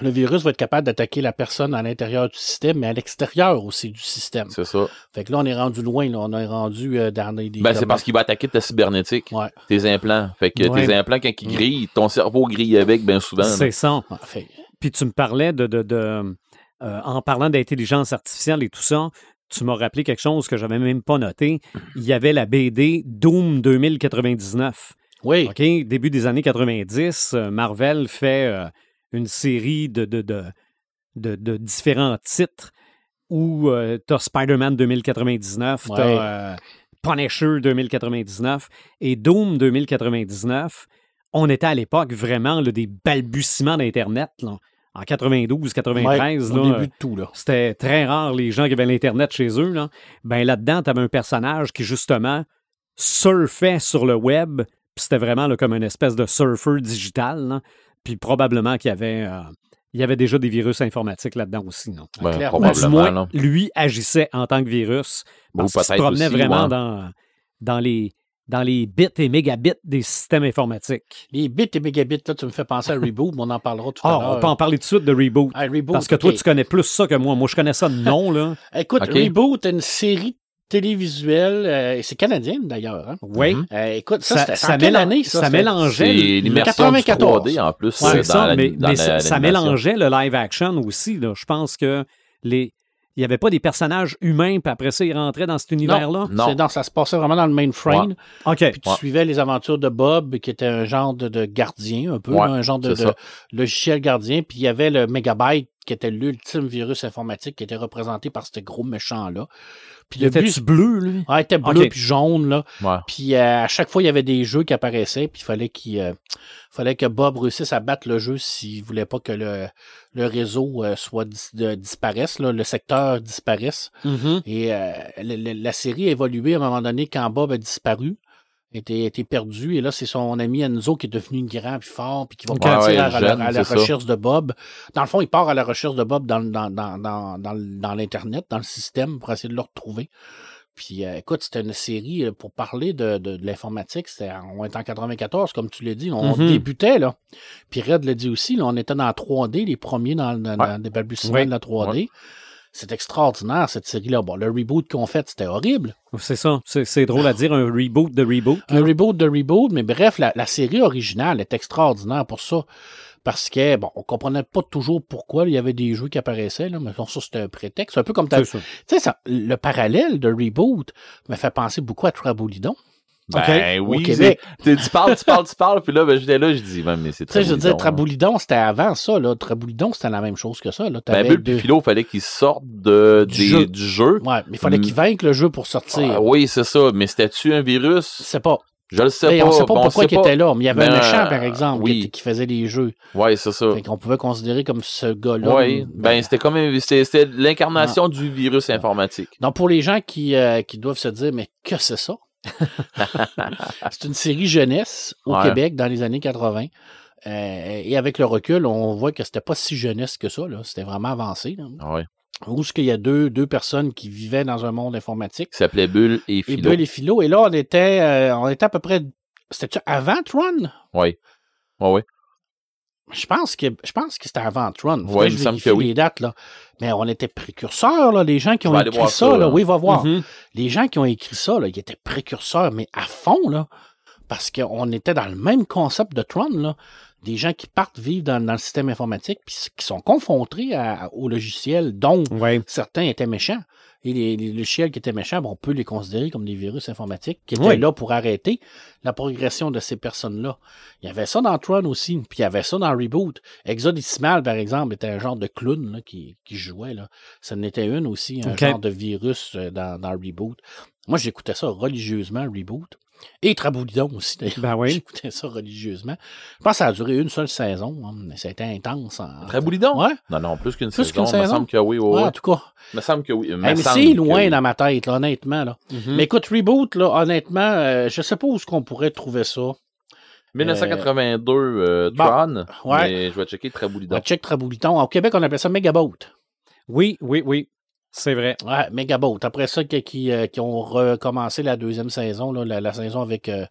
le virus va être capable d'attaquer la personne à l'intérieur du système, mais à l'extérieur aussi du système. C'est ça. Fait que là, on est rendu loin, là. on est rendu euh, dans des... Ben, c'est parce qu'il va attaquer ta cybernétique, Ouais. tes implants. Fait que Ouais. tes implants, quand ils grillent, ton cerveau grille avec, bien souvent. C'est ça. Fait- Puis tu me parlais de. de, de, euh, en parlant d'intelligence artificielle et tout ça, tu m'as rappelé quelque chose que j'avais même pas noté. Il y avait la BD Doom 2099. Oui, OK? Début des années 90, euh, Marvel fait euh, une série de, de, de, de- de différents titres où tu as Spider-Man 2099, tu Ouais. as Punisher 2099 et Doom 2099. On était à l'époque vraiment là, des balbutiements d'Internet. là. En 92, 93, ouais, au là, début de tout, là. c'était très rare les gens qui avaient l'Internet chez eux. Là. Ben là-dedans, tu avais un personnage qui, justement, surfait sur le web. Puis c'était vraiment là, comme une espèce de surfeur digital. là. Puis probablement qu'il y avait, euh, il y avait déjà des virus informatiques là-dedans aussi. non? Ben, du moins, lui agissait en tant que virus. Ou Parce qu'il se promenait aussi, vraiment ouais. dans, dans, les, dans les bits et mégabits des systèmes informatiques. Les bits et mégabits, là, tu me fais penser à Reboot, mais on en parlera tout Ah, à on l'heure. peut en parler tout de suite de Reboot. Ah, Reboot, Parce que toi, tu connais plus ça que moi. Moi, je connais ça de nom, là. Écoute. Reboot est une série télévisuelle, euh, et c'est canadien d'ailleurs. Hein? Oui. Euh, écoute, ça, Ça, c'était ça, quelle année, ça? mélangeait. L'immersion du 94. 3D en plus. Ouais, euh, c'est dans ça, la- mais, dans mais la- ça, mélangeait le live action aussi. Là. Je pense que les. Il n'y avait pas des personnages humains, puis après ça, ils rentraient dans cet univers-là? Non. Dans, ça se passait vraiment dans le mainframe. OK. Puis tu Ouais. suivais les aventures de Bob, qui était un genre de, de gardien, un peu, Ouais, là, un genre de, de logiciel gardien. Puis il y avait le Megabyte, qui était l'ultime virus informatique, qui était représenté par ce gros méchant-là. Puis Il le but, bleu, lui? ah, il était bleu Ok. puis jaune, là. Ouais. Puis euh, à chaque fois, il y avait des jeux qui apparaissaient, puis il fallait qu'il euh, fallait que Bob réussisse à battre le jeu s'il voulait pas que le, le réseau euh, soit dis- de- disparaisse, là, le secteur disparaisse. Mhm. Et euh, la, la- la série a évolué à un moment donné quand Bob a disparu, était, était perdu, et là, c'est son ami Enzo qui est devenu grand puis fort, puis qui va partir Ouais, ouais, à, la- jeune, à la c'est ça. recherche de Bob. Dans le fond, il part à la recherche de Bob dans, dans, dans, dans, dans, l'Internet, dans le système, pour essayer de le retrouver. Puis, euh, écoute, c'était une série euh, pour parler de, de, de l'informatique. C'était, on est en 94, comme tu l'as dit. On Mhm. débutait, là. Puis Red l'a dit aussi, là, on était dans la 3D, les premiers dans, dans, dans les balbutiements Ouais. de la 3D. C'est extraordinaire, cette série-là. Bon, le reboot qu'on fait, c'était horrible. C'est ça. C'est drôle à dire, un reboot de reboot. Un reboot de reboot, mais bref, la, la série originale est extraordinaire pour ça. Parce que, bon, on comprenait pas toujours pourquoi il y avait des jeux qui apparaissaient, là, mais ça, c'était un prétexte. Un peu comme tu ça. sais, le parallèle de reboot me fait penser beaucoup à Trabolidon. Ben Au oui, Québec. c'est- tu, tu parles, tu parles, tu parles, puis là, ben, j'étais là, je dis, ben, mais c'est Tu sais, je veux dire, Traboulidon, c'était avant ça, là. Traboulidon, c'était la même chose que ça, là. Ben, Bulle deux- Philo, il fallait qu'ils sortent de, Du des- jeu. du jeu. Ouais, mais il fallait Mm. qu'ils vainquent le jeu pour sortir. Ah, oui, c'est ça. Mais c'était-tu un virus? Je sais pas. Je le sais pas. on sait pas Bon, pourquoi il était là, mais il y avait Ben, un méchant, euh, par exemple, oui. qui, faisait les jeux. Ouais, c'est ça. Fait qu'on pouvait considérer comme ce gars-là. Oui, ben, c'était comme c'était l'incarnation du virus informatique. Donc, pour les gens qui, euh, qui doivent se dire, mais que c'est ça? c'est une série jeunesse au Ouais. Québec dans les années 80. Euh, et avec le recul, on voit que c'était pas si jeunesse que ça. C'était vraiment avancé. Là. Ouais. Où est-ce qu'il y a deux, deux personnes qui vivaient dans un monde informatique? Qui s'appelait Bulle et Et Philo. Bull et Philo. Et là, on était, euh, on était à peu près. C'était-tu avant Tron? Oui. Ouais, ouais. Je pense que je pense que c'était avant Tron. Que il me je semble vérifie que oui. les dates, là. Mais on était précurseurs, là, les gens qui ont écrit ça, ça, là. Oui, va voir. Mhm. Les gens qui ont écrit ça, là, ils étaient précurseurs, mais à fond, là. Parce qu'on était dans le même concept de Tron, là. Des gens qui partent vivre dans, dans le système informatique, puis qui sont confrontés à- au logiciel, dont Ouais. certains étaient méchants. Et les, les logiciels qui étaient méchants, ben, on peut les considérer comme des virus informatiques qui étaient Oui. là pour arrêter la progression de ces personnes-là. Il y avait ça dans Tron aussi, puis il y avait ça dans Reboot. Exodicimal, par exemple, était un genre de clown là, qui, qui jouait. Là. Ça en était une aussi, un genre de virus euh, dans, dans Reboot. Moi, j'écoutais ça religieusement, Reboot. Et Traboulidon aussi, d'ailleurs. Ben oui. J'écoutais ça religieusement. Je pense que ça a duré une seule saison. hein, mais Ça a été intense. En... Traboulidon? Ouais, Non, non, plus qu'une Plus saison. qu'une Il me saison? semble que oui, ouais, oui. en tout cas. Il me semble que oui. Il me Hey, mais semble c'est loin oui. dans ma tête, là, honnêtement. Là. Mhm. Mais écoute, Reboot, là, honnêtement, euh, je sais pas où est-ce qu'on pourrait trouver ça. 1982, euh, bon, Tron. ouais. Mais je vais checker Traboulidon. On check Trabouliton. Au Québec, on appelle ça Megaboat. Oui, oui, oui. C'est vrai. Ouais, Megaboat. Après ça, qui, qui, euh, qui ont recommencé la deuxième saison, là, la, la saison avec, euh,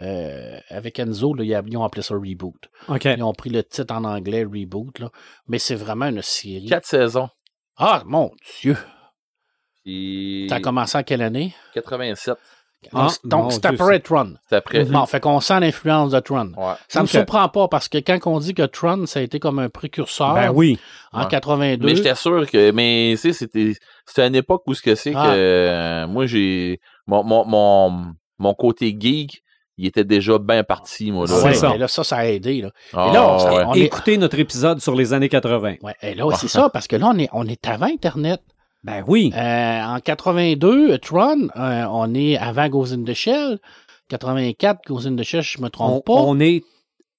euh, avec Enzo, là, ils ont appelé ça Reboot. OK. Ils ont pris le titre en anglais, Reboot. Là. Mais c'est vraiment une série. Quatre saisons. Ah, mon Dieu! Puis... A commencé en quelle année? 87. Ah, donc, c'est après Tron. C'est après. Bon, fait qu'on sent l'influence de Tron. Ouais. Ça me Ok. surprend pas parce que quand on dit que Tron, ça a été comme un précurseur Ben oui. en Ouais. 82. Mais j'étais sûr que. Mais tu sais, c'était. C'était une époque où ce que c'est Ah. que. euh, moi, j'ai. Mon, mon, mon, mon côté geek, il était déjà bien parti, moi. Là. C'est Ouais, ça. mais là, ça, ça a aidé. Là. Ah, Et là, on- ouais. on est- Écoutez notre épisode sur les années 80. Ouais, et là, c'est ça, parce que là, on est, on est avant Internet. Ben oui. Euh, en 82, Tron, euh, on est avant Ghost in the Shell. 84, Ghost in the Shell, je me On, trompe pas. on est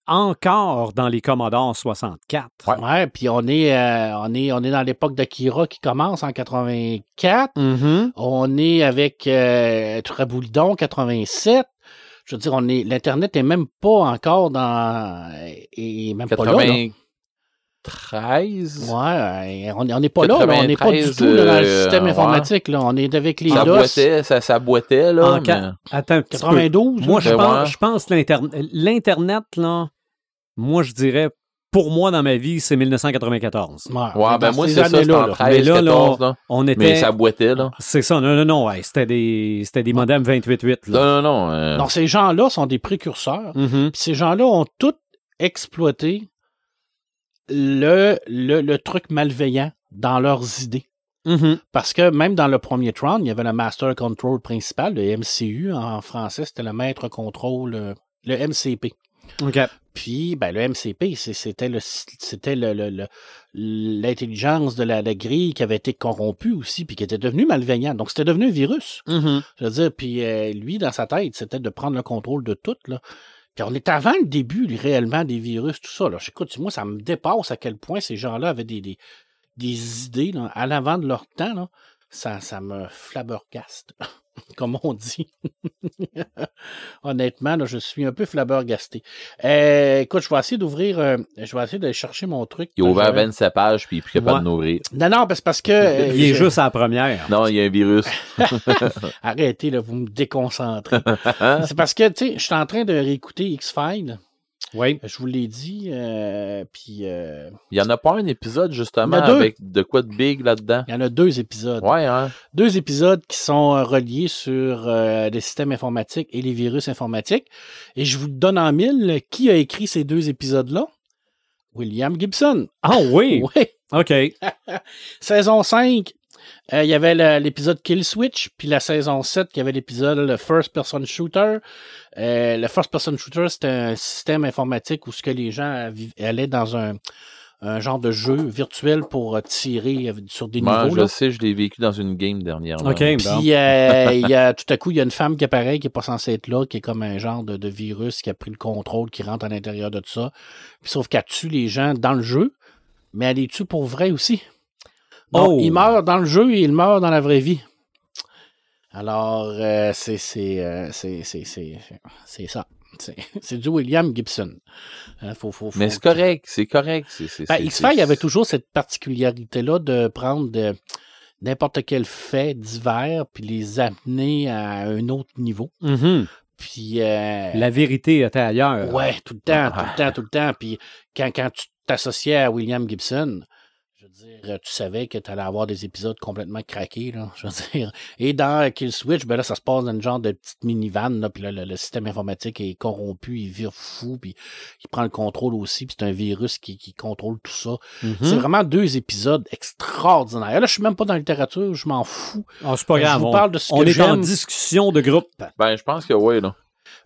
encore dans les Commodore 64. Ouais, puis on est, euh, on est, on est dans l'époque d'Akira qui commence en 84. Mhm. On est avec euh, Traboulidon 87. Je veux dire, on est, l'Internet est même pas encore dans. Et même pas là. là. 93. Ouais, euh, on n'est pas là, là, on n'est pas du 93, tout là, dans le euh, système ouais. informatique. Là. On est avec les Ça DOS. boitait, ça, ça boitait, là. En mais- Attends un petit peu. 92. Moi, je Ben pense, ouais. je pense que l'Internet, l'Internet, là, moi, je dirais, pour moi, dans ma vie, c'est 1994. Ouais, Ouais, ben moi, ces c'est ça, c'était années-là, en là. 13, Mais là, là, 14, là. On Mais était. ça boitait, là. C'est ça, non, non, non, ouais, c'était des, c'était des modems 28.8. là. Non, non, non. euh, Donc, ces gens-là sont des précurseurs. Mhm. Puis ces gens-là ont tous exploité le, le, le truc malveillant dans leurs idées. Mhm. Parce que même dans le premier Tron, il y avait le Master Control principal, le MCU. En français, c'était le Maître Contrôle, euh, le MCP. Puis, ben, le MCP, c'était le, c'était l'intelligence de la, la grille qui avait été corrompue aussi, puis qui était devenue malveillante. Donc, c'était devenu un virus. Mhm. Je veux dire, puis euh, lui, dans sa tête, c'était de prendre le contrôle de tout, là. On est avant le début, réellement, des virus, tout ça. Là. Écoute, moi, ça me dépasse à quel point ces gens-là avaient des, des, des idées là, à l'avant de leur temps. Là. Ça, ça me flabbergaste, comme on dit. Honnêtement, là, je suis un peu flabbergasté. Euh, écoute, je vais essayer d'ouvrir, euh, je vais essayer de chercher mon truc. Il a ouvert J'avais- 27 pages, puis il est plus capable Ouais. de nourrir. Non, non, parce parce que... euh, Il est je- juste à la première. Non, il y a un virus. Arrêtez, là, vous me déconcentrez. C'est parce que, tu sais, je suis en train de réécouter X-Files. Oui. Je vous l'ai dit. euh, puis, euh, Il y en a pas un épisode, justement, avec de quoi de big là-dedans? il y en a deux épisodes. Ouais, hein? Deux épisodes qui sont euh, reliés sur euh, les systèmes informatiques et les virus informatiques. Et je vous le donne en mille. Qui a écrit ces deux épisodes-là? William Gibson. Ah oui. Oui. OK. Saison 5. Euh, Il y avait l'épisode Kill Switch, puis la saison 7, qui avait l'épisode le First Person Shooter. Euh, le First Person Shooter, c'était un système informatique où ce que les gens allaient dans un, un genre de jeu virtuel pour euh, tirer sur des Moi, niveaux. je là. sais, je l'ai vécu dans une game. OK, bon. Puis euh, il y a, tout à coup, il y a une femme qui apparaît, qui est pas censée être là, qui est comme un genre de, de virus qui a pris le contrôle, qui rentre à l'intérieur de tout ça. Puis, sauf qu'elle tue les gens dans le jeu, mais elle les tue pour vrai aussi. Donc, Oh! il meurt dans le jeu et il meurt dans la vraie vie. Alors, euh, c'est c'est euh, c'est c'est c'est c'est ça. C'est c'est du William Gibson. Hein, faut, faut, faut- Mais c'est correct, c'est correct. c'est- c'est- ben, c'est- X-Files, avait toujours cette particularité-là de prendre de- n'importe quel fait divers puis les amener à un autre niveau. Mhm. Puis, euh, La vérité était ailleurs. ouais, tout le temps, tout le temps, tout le temps. Puis, quand, quand tu t'associais à William Gibson, dire, tu savais que tu allais avoir des épisodes complètement craqués, là, je veux dire. Et dans Kill Switch, ben là, ça se passe dans une genre de petite minivan, là, puis là, le, le système informatique est corrompu, il vire fou, puis il prend le contrôle aussi, puis c'est un virus qui, qui contrôle tout ça. Mhm. C'est vraiment deux épisodes extraordinaires. Là, je suis même pas dans la littérature, je m'en fous. Ah, c'est pas Je grave. vous on- parle de ce on que est en discussion de groupe. Ben, je pense que oui, là.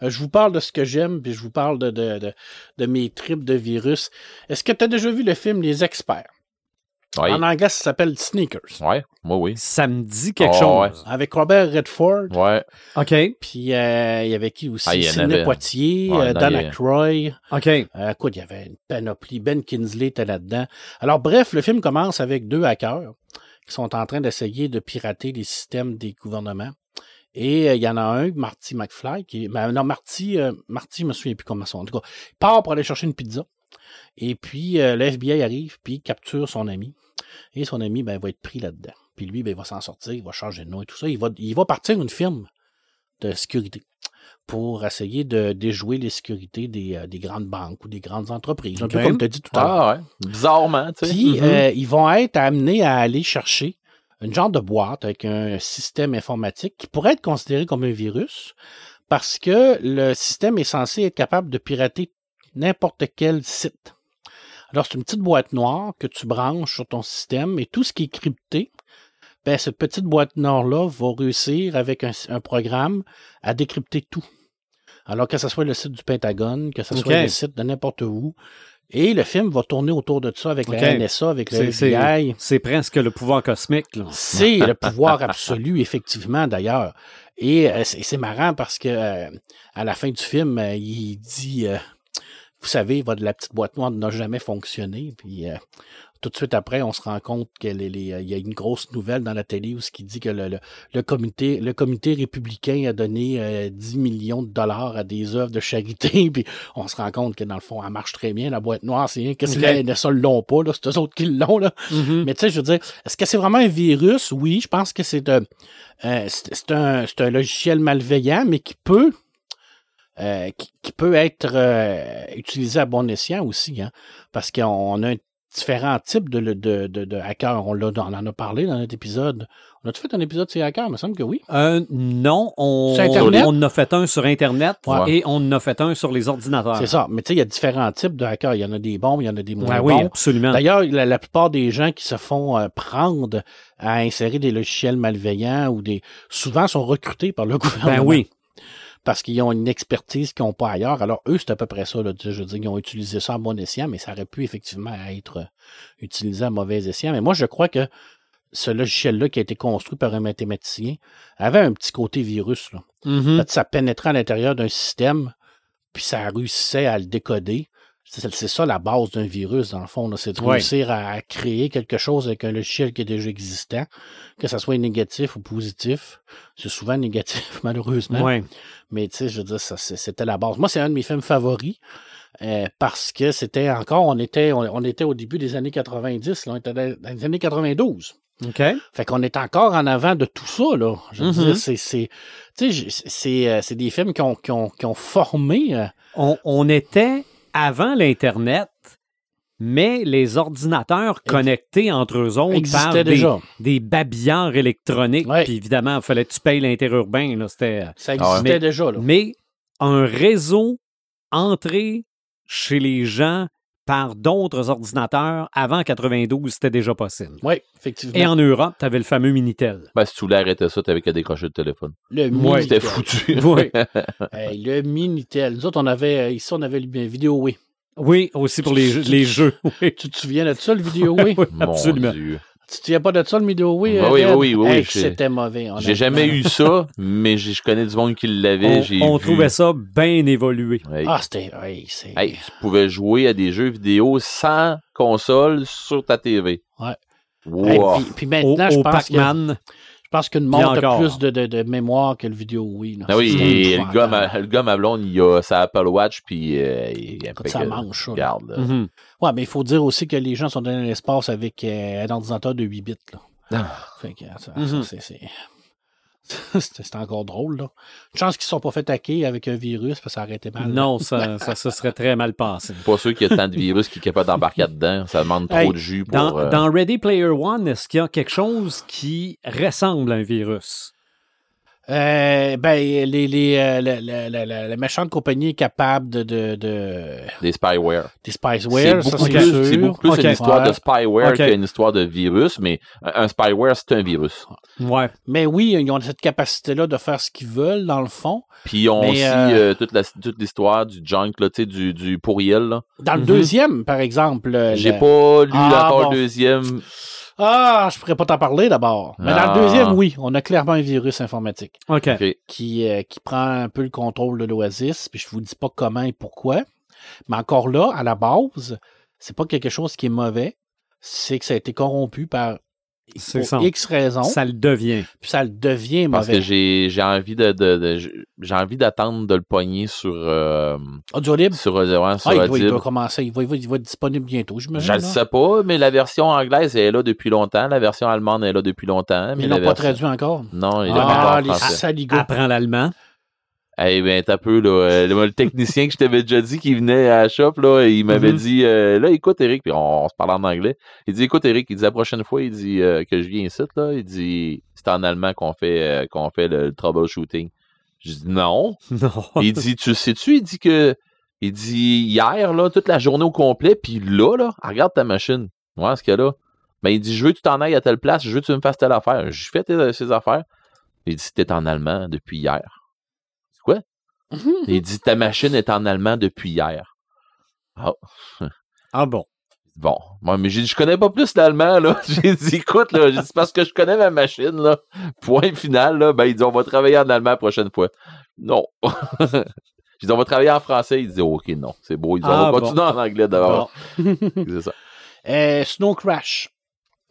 Euh, Je vous parle de ce que j'aime, puis je vous parle de, de, de, de mes tripes de virus. Est-ce que tu as déjà vu le film Les Experts? Oui. En anglais, ça s'appelle Sneakers. Ouais, moi, oui. Ça me dit quelque Ah, chose. Avec Robert Redford, Ouais. OK. puis euh, il y avait qui aussi? Ah, Sidney. Poitier, Ouais, euh, Dan Aykroyd. OK. Euh, écoute, il y avait une panoplie. Ben Kinsley était là-dedans. Alors, bref, le film commence avec deux hackers qui sont en train d'essayer de pirater les systèmes des gouvernements. Et euh, il y en a un, Marty McFly, qui est. ben, non, Marty, euh, Marty, je me souviens plus comment son. En tout cas, il part pour aller chercher une pizza. Et puis, euh, le FBI arrive, puis il capture son ami. Et son ami, ben, va être pris là-dedans. Puis lui, ben, il va s'en sortir, il va changer de nom et tout ça. Il va, il va partir une firme de sécurité pour essayer de déjouer les sécurités des, euh, des grandes banques ou des grandes entreprises. Un peu Ok. comme tu as dit tout à l'heure. Ah, ouais. Bizarrement, tu sais. Puis, Mhm. euh, ils vont être amenés à aller chercher une genre de boîte avec un système informatique qui pourrait être considéré comme un virus parce que le système est censé être capable de pirater n'importe quel site. Alors, c'est une petite boîte noire que tu branches sur ton système et tout ce qui est crypté, ben, cette petite boîte noire-là va réussir avec un, un programme à décrypter tout. Alors que ce soit le site du Pentagone, que ce soit le site de n'importe où. Et le film va tourner autour de ça avec Ok. la NSA, avec le FBI. C'est presque le pouvoir cosmique. Là. C'est le pouvoir absolu, effectivement, d'ailleurs. Et euh, c'est marrant parce que euh, à la fin du film, euh, il dit Vous savez, votre, la petite boîte noire n'a jamais fonctionné. Puis euh, tout de suite après, on se rend compte qu'il y a une grosse nouvelle dans la télé où ce qui dit que le, le, le comité, le comité républicain a donné euh, 10 millions de dollars à des œuvres de charité. Puis on se rend compte que dans le fond, elle marche très bien, la boîte noire. C'est rien que si Ok. la NSA ne l'ont pas, là, c'est eux autres qui l'ont. Là. Mhm. Mais tu sais, je veux dire, est-ce que c'est vraiment un virus? Oui, je pense que c'est un, euh, c'est c'est un, c'est un logiciel malveillant, mais qui peut, euh, qui, qui peut être euh, utilisé à bon escient aussi, hein, parce qu'on a un différents types de, de, de, de hackers. On, l'a- on en a parlé dans notre épisode. On a-tu fait un épisode sur les hackers? Il me semble que oui. Euh, non, on, on en a fait un sur Internet Ouais. et on en a fait un sur les ordinateurs. C'est ça. Mais tu sais, il y a différents types de hackers. Il y en a des bons, il y en a des moins oui, bons. absolument. D'ailleurs, la, la plupart des gens qui se font euh, prendre à insérer des logiciels malveillants ou des souvent sont recrutés par le gouvernement. Ben oui. Parce qu'ils ont une expertise qu'ils n'ont pas ailleurs. Alors, eux, c'est à peu près ça. Là. Je veux dire, ils ont utilisé ça à bon escient, mais ça aurait pu effectivement être euh, utilisé à mauvais escient. Mais moi, je crois que ce logiciel-là qui a été construit par un mathématicien avait un petit côté virus. Là. Mhm. Que ça pénétrait à l'intérieur d'un système, puis ça réussissait à le décoder. C'est ça la base d'un virus, dans le fond. C'est de réussir à créer quelque chose avec un logiciel qui est déjà existant, que ça soit négatif ou positif. C'est souvent négatif, malheureusement. Ouais. Mais tu sais, je veux dire, c'était la base. Moi, c'est un de mes films favoris. euh, parce que c'était encore, on était, on, on était au début des années 90, là, on était dans les années 92. OK. Fait qu'on est encore en avant de tout ça, là. Je veux dire, c'est, c'est, tu sais, j'ai- c'est, euh, c'est des films qui ont, qui ont, qui ont formé. euh, On, on était avant l'Internet, mais les ordinateurs connectés entre eux autres par des, déjà. des babillards électroniques. Ouais. Puis évidemment, il fallait que tu payes l'interurbain. là, C'était... Ça existait Mais- déjà, là. Mais un réseau entré chez les gens par d'autres ordinateurs. Avant 92, c'était déjà possible. Oui, effectivement. Et en Europe, tu avais le fameux Minitel. Ben, si tu voulais arrêter ça, t'avais qu'à décrocher le téléphone. Le Ouais, Minitel. C'était foutu. Oui. Hey, le Minitel. Nous autres, on avait, euh, ici, on avait le vidéo oui. Oui, aussi pour les, les jeux. Oui. Tu te souviens de ça, le vidéo oui? Oui, Mon absolument. Dieu. Tu te souviens pas de ça, le vidéo oui? Bah euh, oui, oui, oui, Hey, oui, C'était mauvais. J'ai jamais eu ça, mais je connais du monde qui l'avait. On, j'ai on vu. trouvait ça bien évolué. Hey. Ah, c'était. hey, c'est- Hey, tu pouvais jouer à des jeux vidéo sans console sur ta TV. Ouais. Wow. Hey, puis, puis Au, maintenant, je au pense, que, Pac-Man. Je pense qu'une montre a plus de, de, de mémoire que le vidéo oui. là. Ah oui, et le gars, ma, le gars, ma blonde, il a sa Apple Watch, puis euh, il Écoute, ça manche. Regarde, là. Mhm. Ouais, mais il faut dire aussi que les gens sont dans l'espace avec euh, un ordinateur de 8 bits. Là. Ah. Fait que, ça, Mhm. ça, c'est- c'est encore drôle, là. Une chance qu'ils ne sont pas fait hacker avec un virus, parce que ça aurait été mal. Non, ça, ça se serait très mal passé. Pas sûr qu'il y a tant de virus qui est capable d'embarquer dedans. Ça demande trop Hey, de jus pour. Dans, euh, dans Ready Player One, est-ce qu'il y a quelque chose qui ressemble à un virus? Euh, ben, les, les, euh, la, la, la, la- méchante compagnie est capable de, de, de Des spyware. des spyware, ça beaucoup, c'est c'est beaucoup plus une histoire Ouais. de spyware qu'une histoire de virus, mais un spyware, c'est un virus. Ouais. Mais oui, ils ont cette capacité-là de faire ce qu'ils veulent, dans le fond. Puis ils ont Mais, aussi euh, euh, toute, la, toute l'histoire du junk, là, tu sais, du, du pourriel. là. Dans le Mhm. deuxième, par exemple. le- J'ai le- pas lu Ah, encore bon. le deuxième. Ah, je pourrais pas t'en parler d'abord. Mais dans Ah. le deuxième, oui, on a clairement un virus informatique. OK. Qui, euh, qui prend un peu le contrôle de l'Oasis, puis je vous dis pas comment et pourquoi. Mais encore là, à la base, c'est pas quelque chose qui est mauvais, c'est que ça a été corrompu par pour ça. X raisons, Ça le devient. puis ça le devient Parce que mauvais. j'ai j'ai envie de, de- de- j'ai envie d'attendre de le pogner sur euh, Audio libre, sur, ouais, sur ah, il, va, il Audible. va commencer, il va, il va- il va être disponible bientôt. Je le là. sais pas, mais la version anglaise elle est là depuis longtemps. La version allemande est là depuis longtemps. Mais ils l'ont pas version- traduit encore? Non, il est Ah, encore en les saligots. Apprends l'allemand. Eh ben, t'as peu, là. euh, Le, le technicien que je t'avais déjà dit qui venait à la shop, là, il m'avait Mhm. dit, euh, là, écoute, Eric, puis on, on se parlait en anglais. Il dit, écoute, Eric, il dit, la prochaine fois, il dit, euh, que je viens ici, là, il dit, c'est en allemand qu'on fait, euh, qu'on fait le, troubleshooting. Je dis, non. Non. il dit, tu sais-tu? Il dit que, il dit, hier, là, toute la journée au complet, puis là, là, regarde ta machine. Ouais, ce qu'il y a là. Ben, il dit, je veux que tu t'en ailles à telle place, je veux que tu me fasses telle affaire. Je fais tes- ces affaires. Il dit, c'était en allemand depuis hier. Quoi? Il dit ta machine est en allemand depuis hier. Ah, Ah bon? bon. Moi, mais j'ai dit, je connais pas plus l'allemand, là. J'ai dit, écoute, là, j'ai dit, c'est parce que je connais ma machine, là. Point final, là. Ben, il dit, on va travailler en allemand la prochaine fois. Non. j'ai dit, on va travailler en français. Il dit, OK, non. C'est beau. Il dit, Ah, on va continuer en anglais d'abord. C'est ça. Euh, Snow Crash.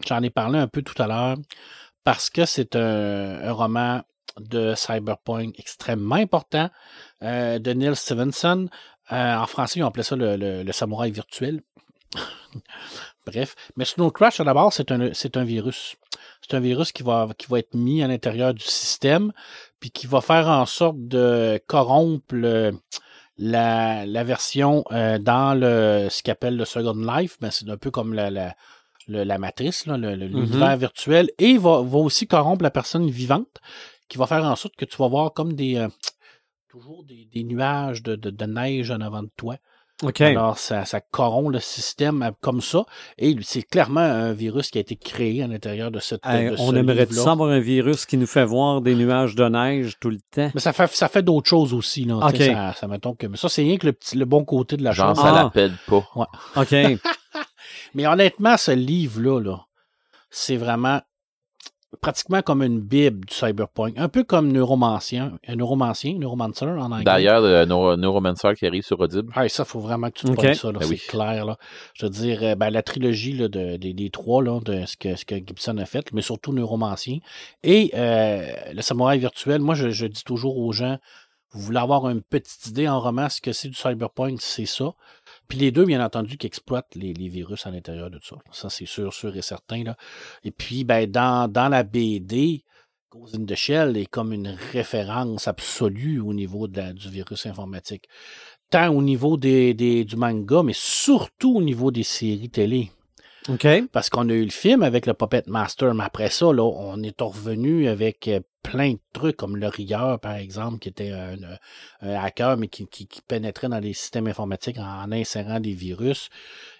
J'en ai parlé un peu tout à l'heure parce que c'est un, un roman de cyberpunk extrêmement important euh, de Neil Stevenson. Euh, en français, ils ont appelé ça le, le- le samouraï virtuel. Bref. Mais Snow Crash, à la base, c'est un, c'est un virus. C'est un virus qui va, qui va être mis à l'intérieur du système, puis qui va faire en sorte de corrompre le- la, la version euh, dans le, ce qu'appelle le Second Life. Mais c'est un peu comme la, la, le- la matrice, le- l'univers virtuel. Et il va, va aussi corrompre la personne vivante, qui va faire en sorte que tu vas voir comme des... euh, toujours des, des nuages de, de- de neige en avant de toi. OK. Alors, ça, ça corrompt le système euh, comme ça. Et c'est clairement un virus qui a été créé à l'intérieur de cette. Hey, de on ce aimerait livre-là. avoir un virus qui nous fait voir des nuages de neige tout le temps. Mais ça fait, ça fait d'autres choses aussi. Là, ça, ça, mettons que, mais ça, c'est rien que le, petit, le bon côté de la Genre, chose. ça Ah. l'appelle pas. OK. Mais honnêtement, ce livre-là, là, c'est vraiment pratiquement comme une bible du cyberpunk. Un peu comme Neuromancien, un Neuromancien, Neuromancer en anglais. D'ailleurs, le Neuro- Neuromancer qui arrive sur Audible. Ah, ça, faut vraiment que tu te Ok. pognes ça, là, Ben c'est oui. clair. Là. Je veux dire, euh, ben, la trilogie là, de, des, des trois, là, de ce que, ce que Gibson a fait, mais surtout Neuromancien. Et euh, le samouraï virtuel, moi, je, je dis toujours aux gens, vous voulez avoir une petite idée en roman ce que c'est du cyberpunk, c'est ça. Puis les deux, bien entendu, qui exploitent les, les virus à l'intérieur de ça. Ça, c'est sûr, sûr et certain. Là. Et puis, ben, dans, dans la BD, in the Shell est comme une référence absolue au niveau de la- du virus informatique. Tant au niveau des, des- du manga, mais surtout au niveau des séries télé. OK. Parce qu'on a eu le film avec le Puppet Master, mais après ça, là, on est revenu avec euh, plein de trucs, comme le rieur, par exemple, qui était un, un hacker, mais qui, pénétrait dans les systèmes informatiques en, insérant des virus.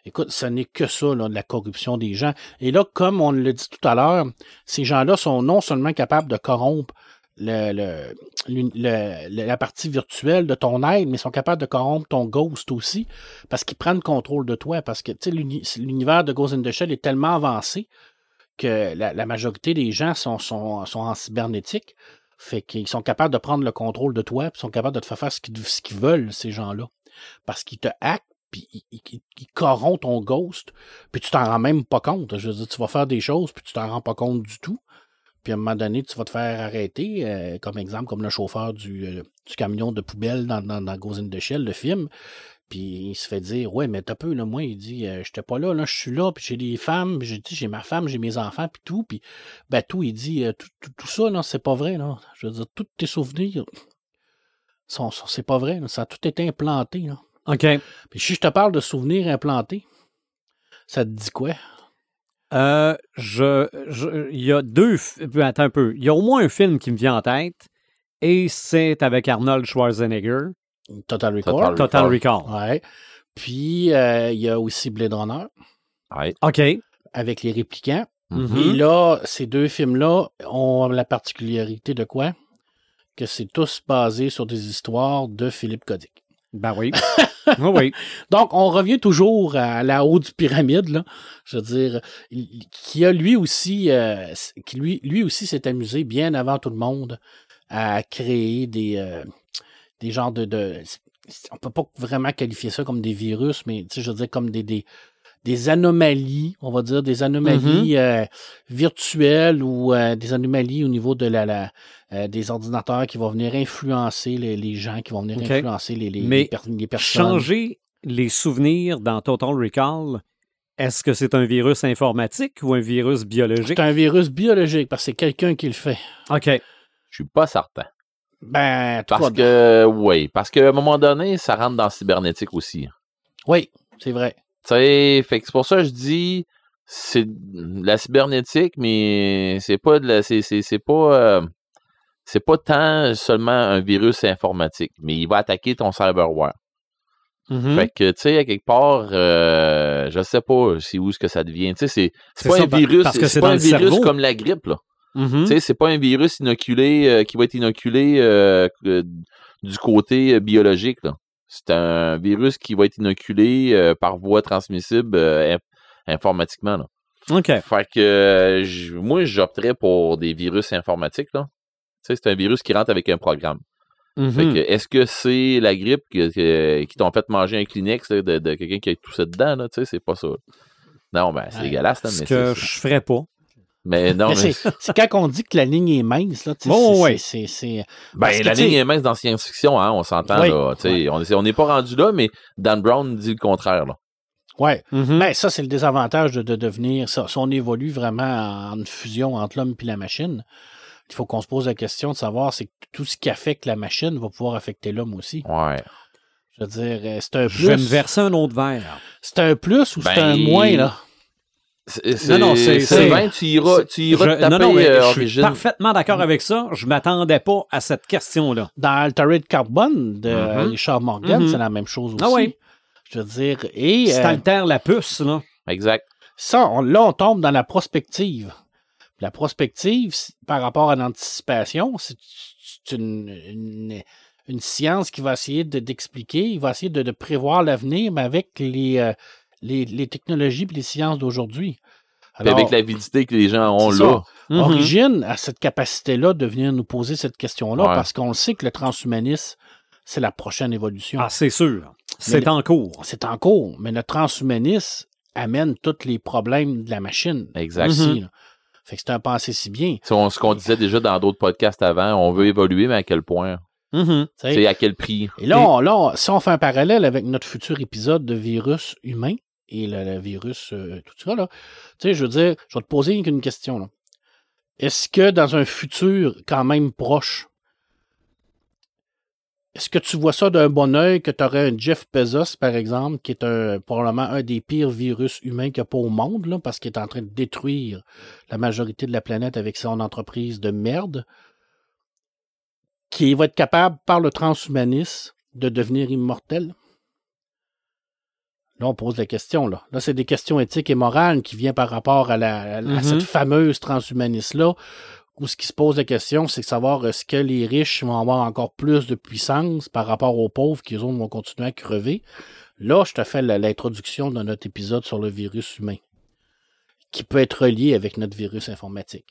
Écoute, ce n'est que ça, la corruption des gens. Et là, comme on l'a dit tout à l'heure, ces gens-là sont non seulement capables de corrompre le, le, le, la partie virtuelle de ton aide, mais sont capables de corrompre ton ghost aussi, parce qu'ils prennent contrôle de toi, parce que l'univers de Ghost in the Shell est tellement avancé que la, majorité des gens sont, sont, en cybernétique, fait qu'ils sont capables de prendre le contrôle de toi, puis sont capables de te faire faire ce qu'ils veulent, ces gens-là, parce qu'ils te hackent, puis ils, ils, corrompent ton ghost, puis tu t'en rends même pas compte. Je veux dire, tu vas faire des choses, puis tu t'en rends pas compte du tout. Puis à un moment donné, tu vas te faire arrêter, euh, comme exemple, comme le chauffeur du, euh, du camion de poubelle dans, dans, dans Ghost le film. Puis il se fait dire Ouais, mais t'as peu, là, moi, il dit euh, J'étais pas là, là, je suis là, puis j'ai des femmes, j'ai dit j'ai ma femme, j'ai mes enfants, puis tout. Puis ben tout, il dit tout, tout, tout, ça, non, c'est pas vrai, là. Je veux dire, tous tes souvenirs sont, sont c'est pas vrai, là, ça a tout été implanté, là. OK. Puis si je te parle de souvenirs implantés, ça te dit quoi? Euh, je, je, il y a deux. Attends un peu. Il y a au moins un film qui me vient en tête, et c'est avec Arnold Schwarzenegger. Total Recall. Total Recall. Ouais. Puis, euh, il y a aussi Blade Runner. Ouais. OK. Avec les réplicants. Mhm. Et là, ces deux films-là ont la particularité de quoi? Que c'est tous basés sur des histoires de Philippe Codic. Ben oui. oui, oui. Donc, on revient toujours à la haut du pyramide, là. Je veux dire, qui a lui aussi, euh, qui lui, lui aussi s'est amusé bien avant tout le monde à créer des, euh, des genres de, de, on peut pas vraiment qualifier ça comme des virus, mais tu sais, je veux dire comme des, des, des anomalies, on va dire des anomalies Mhm. euh, virtuelles ou euh, des anomalies au niveau de la, la euh, des ordinateurs qui vont venir influencer les, les gens, qui vont venir influencer les, les, Mais les per- les personnes. Changer les souvenirs dans Total Recall, est-ce que c'est un virus informatique ou un virus biologique? C'est un virus biologique parce que c'est quelqu'un qui le fait. OK. Je suis pas certain. Ben, tout Parce que, oui, parce qu'à un moment donné, ça rentre dans le cybernétique aussi. Oui, c'est vrai. Tu sais, c'est pour ça que je dis, c'est de la cybernétique, mais c'est pas de la, c'est, c'est, c'est pas, euh, c'est pas tant seulement un virus informatique, mais il va attaquer ton cyberware. Mhm. Fait que, tu sais, à quelque part, euh, je sais pas c'est où ce que ça devient. Tu sais, c'est, pas ça, un virus, c'est pas un virus cerveau. comme la grippe, là. Mhm. Tu sais, c'est pas un virus inoculé euh, qui va être inoculé euh, euh, du côté biologique. C'est un virus qui va être inoculé par voie transmissible in- informatiquement. Là. OK. Fait que moi, j'opterais pour des virus informatiques. Là. Tu sais, c'est un virus qui rentre avec un programme. Que est-ce que c'est la grippe que- que- qui t'ont fait manger un Kleenex là, de, de quelqu'un qui a dedans? Là, tu sais, c'est pas ça. Non, ben, c'est Ouais. dégueulasse, là, Ce mais que je ferais pas. Mais non, Mais mais, c'est quand on dit que la ligne est mince, là, tu sais, Bon, c'est- ouais. c'est- c'est... Ben, la ligne est mince dans science-fiction, hein, on s'entend, Oui, là. ouais. On est- on n'est pas rendu là, mais Dan Brown dit le contraire, là. Ouais. Mhm. Ben, ça, c'est le désavantage de, de devenir. Ça, si on évolue vraiment en une fusion entre l'homme et la machine, il faut qu'on se pose la question de savoir c'est tout ce qui affecte la machine va pouvoir affecter l'homme aussi. Ouais. Je veux dire, euh, c'est un Je vais me plus. verser un autre verre. C'est un plus ou c'est Ben, un moins, là? C'est- non, c'est- Sylvain, tu iras, tu iras Je- te taper non, non, mais euh, je suis parfaitement d'accord avec ça. Je m'attendais pas à cette question-là. Dans Altered Carbon de Mhm. Richard Morgan, Mhm. c'est la même chose aussi. Ah oui. Je veux dire, et C'est euh, altère la puce, là. Exact. ça, on- là, on tombe dans la prospective. La prospective, par rapport à l'anticipation, c'est une, une, une science qui va essayer de- d'expliquer, il va essayer de, de prévoir l'avenir, mais avec les, euh, les, les technologies et les sciences d'aujourd'hui. Avec l'avidité que les gens ont là. Mhm. Origine a cette capacité-là de venir nous poser cette question-là Ouais. parce qu'on le sait que le transhumanisme, c'est la prochaine évolution. Ah, c'est sûr. C'est en cours. C'est en cours, mais le transhumanisme amène tous les problèmes de la machine. Exact. aussi, là. Fait que c'est un pensée si bien. On- ce qu'on disait déjà dans d'autres podcasts avant, on veut évoluer, mais à quel point? Mhm. C'est à quel prix? Et là, on- là, on- si on fait un parallèle avec notre futur épisode de virus humain et le, virus, euh, tout ça, là, tu sais, je veux dire, je vais te poser une question. Est-ce que dans un futur quand même proche, est-ce que tu vois ça d'un bon oeil que tu aurais un Jeff Bezos, par exemple, qui est un, probablement un des pires virus humains qu'il n'y a pas au monde, parce qu'il est en train de détruire la majorité de la planète avec son entreprise de merde? qui va être capable, par le transhumanisme, de devenir immortel? Là, on pose la question. Là, là c'est des questions éthiques et morales qui viennent par rapport à, la, à, Mhm. cette fameuse transhumaniste-là. Où ce qui se pose la question, c'est de savoir est-ce que les riches vont avoir encore plus de puissance par rapport aux pauvres qui, eux autres, vont continuer à crever. Là, je te fais l'introduction de notre épisode sur le virus humain, qui peut être relié avec notre virus informatique.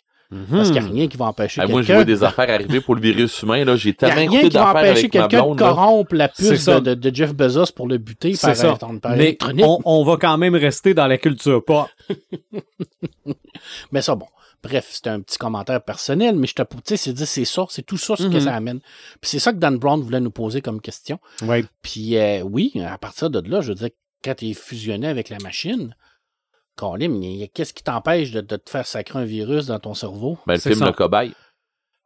Parce qu'il n'y a Hmm. rien qui va empêcher Ah, moi, je quelqu'un... vois des affaires arriver pour le virus humain. Là. J'ai Il n'y a tellement rien écouté qui va d'affaires empêcher avec quelqu'un de corrompre la puce ça. de, de- de Jeff Bezos pour le buter par, C'est ça. par- par Mais électronique. on, on va quand même rester dans la culture pop. Mais ça, bon. Bref, c'était un petit commentaire personnel, mais je te tu sais, c'est dit, c'est ça, c'est tout ça ce que Mhm. ça amène. Puis c'est ça que Dan Brown voulait nous poser comme question. Oui. Puis euh, oui, à partir de là, je veux dire, quand es fusionné avec la machine, qu'est-ce qui t'empêche de, de te faire sacrer un virus dans ton cerveau? Ben, le C'est film ça. Le Cobaye.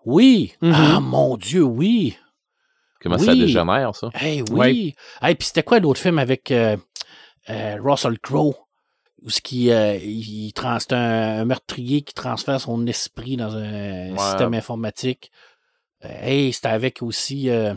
Oui! Mhm. Ah mon Dieu, oui! Comment ça Oui. dégénère, ça? Hey, oui! Ouais. Hey, puis c'était quoi l'autre film avec euh, euh, Russell Crowe? Où ce qui, euh, il, il trans- c'est un, un meurtrier qui transfère son esprit dans un Ouais. système informatique. Euh, hey, c'était avec aussi euh,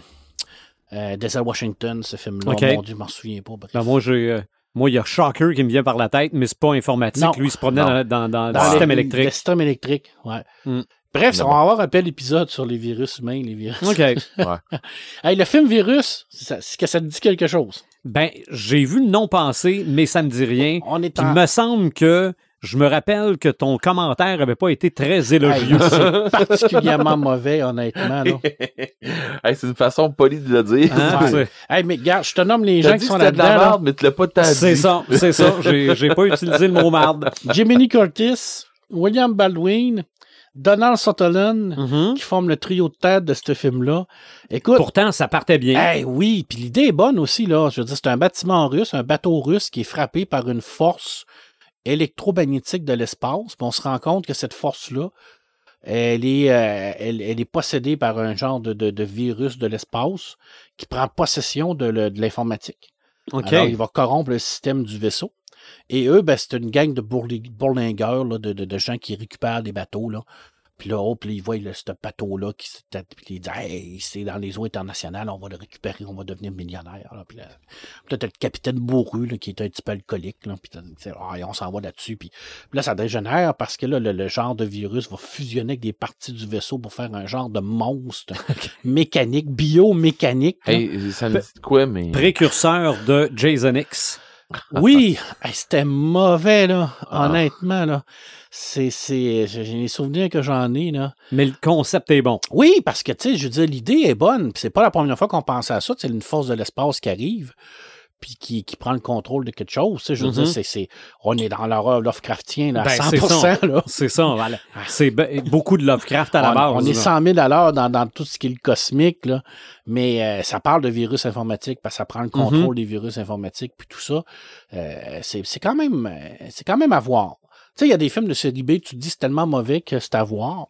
euh, Denzel Washington, ce film-là. Mon Dieu, je m'en souviens pas. bref. Ben, moi, j'ai. Moi, il y a Shocker qui me vient par la tête, mais c'est pas informatique. Non. Lui, il se promenait Non. dans, dans- dans Dans le système Le électrique. système électrique, ouais. Mm. Bref, on va avoir un bel épisode sur les virus humains, les virus. OK. Hey, le film Virus, ça- est-ce que ça te dit quelque chose? Ben, j'ai vu le nom passer, mais ça me dit rien. On est en... il me semble que je me rappelle que ton commentaire avait pas été très élogieux. Hey, c'est particulièrement mauvais, honnêtement. Hey, c'est une façon polie de le dire. Hein? Hey, mais regarde, je te nomme les gens dit qui sont c'était de là-dedans. la là. merde, mais tu l'as pas tant dit. C'est ça, c'est ça. J'ai pas utilisé le mot marde. Jiminy Curtis, William Baldwin, Donald Sutherland, Mhm. qui forment le trio de tête de ce film-là. Écoute, Pourtant, ça partait bien. hey, oui, puis l'idée est bonne aussi, là. Je veux dire, c'est un bâtiment russe, un bateau russe qui est frappé par une force électromagnétique de l'espace. On se rend compte que cette force-là, elle est, euh, elle, elle est possédée par un genre de, de- de virus de l'espace qui prend possession de, l'informatique. Alors, il va corrompre le système du vaisseau. Et eux, ben, c'est une gang de bourli- bourlingueurs, là, de, de, de gens qui récupèrent des bateaux. Là. Puis là, oh, puis ils voient là, ce bateau-là qui se tête, puis ils disent Hey, c'est dans les eaux internationales, on va le récupérer, on va devenir millionnaire. Là. Puis là, t'as le capitaine Bourru là, qui est un petit peu alcoolique. Là, puis ah, et on s'en va là-dessus. Puis, puis là, ça dégénère parce que là, le, le genre de virus va fusionner avec des parties du vaisseau pour faire un genre de monstre mécanique, biomécanique. Hey, ça me dit quoi, mais. Précurseur de Jason X. Oui, Hey, c'était mauvais, là. Ah. Honnêtement, là. C'est, c'est, j'ai les souvenirs que j'en ai, là. Mais le concept est bon. Oui, parce que, tu sais, je veux dire, l'idée est bonne. C'est pas la première fois qu'on pense à ça. C'est une force de l'espace qui arrive, puis qui, qui prend le contrôle de quelque chose. Tu sais, je veux Mhm. dire, c'est, c'est, on est dans l'horreur Lovecraftien, là, à Ben, c'est 100%, là. C'est ça. C'est be- beaucoup de Lovecraft à la on, base. on est là. 100 000 à l'heure dans, dans tout ce qui est le cosmique, là. mais euh, ça parle de virus informatique parce que ça prend le contrôle des virus informatiques puis tout ça. Euh, c'est c'est quand même euh, c'est quand même à voir. Tu sais, il y a des films de série B, tu te dis c'est tellement mauvais que c'est à voir.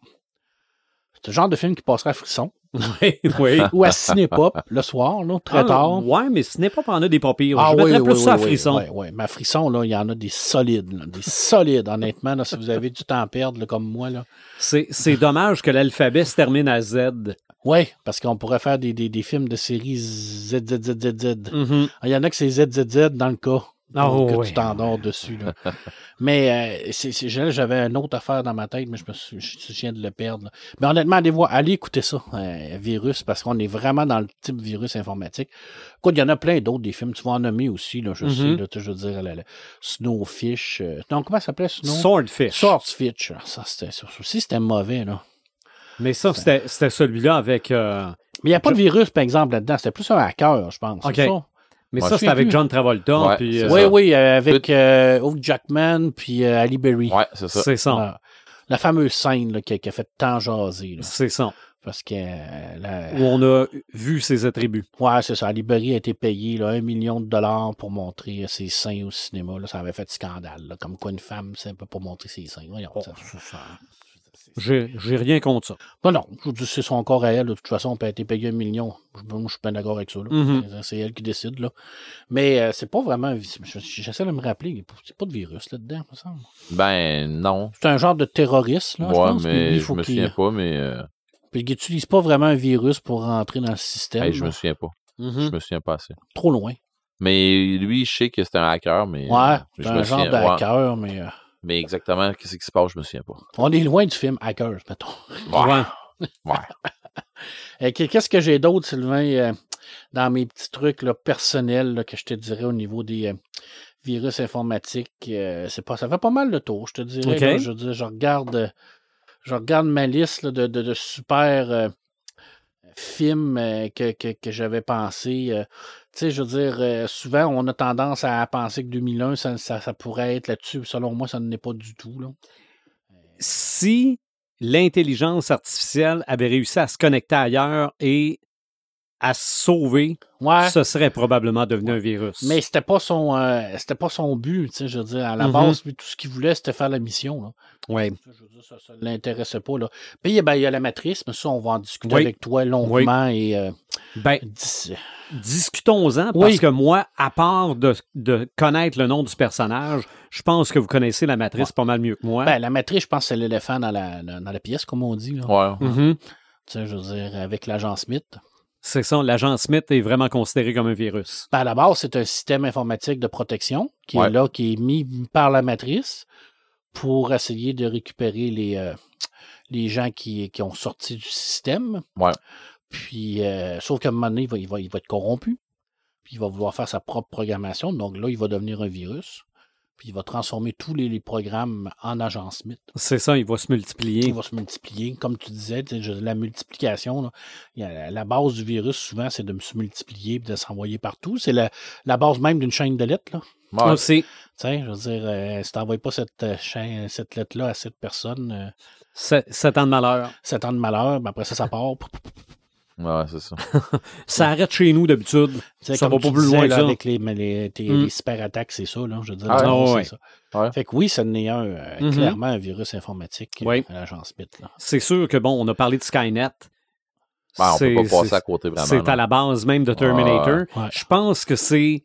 C'est le genre de film qui passerait à frisson Oui, oui. ou à Cinépop le soir, là, très Ah, tard. Ouais, mais pas en a des pas pires. Ah Je oui, mettrais oui, ça à frisson. Oui, oui. Mais à frisson, là, il y en a des solides, là, des solides, honnêtement, là, si vous avez du temps à perdre, là, comme moi, là. C'est c'est dommage que l'alphabet se termine à Z. Oui, parce qu'on pourrait faire des, des, des films de série ZZZZ. Mhm. Il y en a que c'est ZZZ dans le cas. Ah, que oui. tu t'endors dessus. Là. mais euh, c'est- j'avais une autre affaire dans ma tête, mais je me suis, je, viens de le perdre. là. Mais honnêtement, allez voir, allez écouter ça, euh, virus, parce qu'on est vraiment dans le type virus informatique. Écoute, il y en a plein d'autres des films, tu vas en nommer aussi, là, je sais, là, tu sais, je veux dire, Snowfish. euh, non, comment ça s'appelait Snow? Swordfish. Swordfish. Ah, Ça, c'était, ça aussi, c'était mauvais, là. Mais ça, c'était c'était celui-là avec. euh, Mais il n'y a pas de virus, par exemple, là-dedans. C'était plus un hacker, je pense. Ça? Mais Ouais, ça, c'était avec plus. John Travolta. Ouais, puis, euh, Oui, ça. oui, euh, avec euh, Hugh Jackman puis euh, Ali Berry. Ouais, c'est ça. C'est ça. Ah, la fameuse scène là, qui, a, qui a fait tant jaser. C'est ça. parce que euh, la- Où on a vu ses attributs. ouais, c'est ça. Ali Berry a été payé là, un million de dollars pour montrer ses seins au cinéma. Là, ça avait fait scandale. là, comme quoi une femme, c'est un peu pour montrer ses seins. Voyons, Oh, ça- J'ai j'ai rien contre ça. Non, non, je dis, c'est son corps à elle. De toute façon, on peut être payé un million. Je, moi, je suis pas d'accord avec ça. Mhm. C'est- C'est elle qui décide. là. Mais euh, c'est pas vraiment. je- J'essaie de me rappeler. C'est pas de virus là-dedans, me semble. Ben, non. C'est un genre de terroriste. Là, je ouais, pense, mais lui, il je faut me souviens pas, mais. euh, Puis il n'utilise pas vraiment un virus pour rentrer dans le système. Hey, je me souviens pas. Mhm. Je me souviens pas assez. Trop loin. Mais lui, je sais que c'était un hacker, mais. Ouais, je c'est me un genre de ouais. hacker, mais euh, Mais exactement, qu'est-ce qui se passe, je me souviens pas. on est loin du film Hackers, mettons. Ouais. Ouais. Qu'est- Qu'est-ce que j'ai d'autre, Sylvain, euh, dans mes petits trucs là, personnels là, que je te dirais au niveau des euh, virus informatiques? euh, c'est pas, ça fait pas mal de tour, je te dirais. Là. je, dire, je regarde je regarde ma liste là, de, de, de super euh, films euh, que, que, que j'avais pensé. Euh, tu sais, je veux dire, euh, souvent, on a tendance à penser que 2001, ça, ça, pourrait être là-dessus. Selon moi, ça ne l'est pas du tout. Là. Si l'intelligence artificielle avait réussi à se connecter ailleurs et à se sauver, Ouais. ce serait probablement devenu un virus. Mais c'était pas son euh, c'était pas son but, tu sais, je veux dire, à la Mhm. base, lui, tout ce qu'il voulait, c'était faire la mission. Ça, Je veux dire, ça, ça l'intéressait pas. Là. Puis ben, il y a la matrice, mais ça, on va en discuter Oui. avec toi longuement et euh, Ben, dis- discutons-en, parce Oui. que moi, à part de, de connaître le nom du personnage, je pense que vous connaissez la matrice pas mal mieux que moi. ben, la matrice, je pense que c'est l'éléphant dans la, dans dans la pièce, comme on dit. Là. Ouais. Mhm. Tu sais, je veux dire, avec l'agent Smith. C'est ça, l'agent Smith est vraiment considéré comme un virus. Ben, à la base, c'est un système informatique de protection qui Ouais. est là, qui est mis par la matrice pour essayer de récupérer les, euh, les gens qui, qui ont sorti du système. Ouais. Puis, euh, sauf qu'à un moment donné, il va, il, va, il va être corrompu. Puis, il va vouloir faire sa propre programmation. Donc là, il va devenir un virus. Puis, il va transformer tous les, les programmes en agent Smith. C'est ça, il va se multiplier. Il va se multiplier. Comme tu disais, la multiplication, là, la base du virus, souvent, c'est de se multiplier et de s'envoyer partout. C'est la, la base même d'une chaîne de lettres. Là. Ouais. Aussi, Tu sais, je veux dire, euh, si tu n'envoies pas cette, euh, chaîne, cette lettre-là à cette personne, euh, c'est sept ans de malheur. sept ans de malheur, ben après ça, ça part. Ouais, c'est ça. Ça arrête chez nous d'habitude. Ça comme va pas plus disais, loin là, que ça. avec les, les, tes- Mm. les cyberattaques, c'est ça, là. Je veux dire, Ah ouais, c'est ouais. ça. Ouais. Fait que oui, ça n'est un, euh, Mhm. clairement un virus informatique euh, à l'agence. Là. C'est sûr que, bon, on a parlé de Skynet. Ben, on peut pas C'est- passer à côté vraiment. C'est là. à la base même de Terminator. Ouais. Je pense que c'est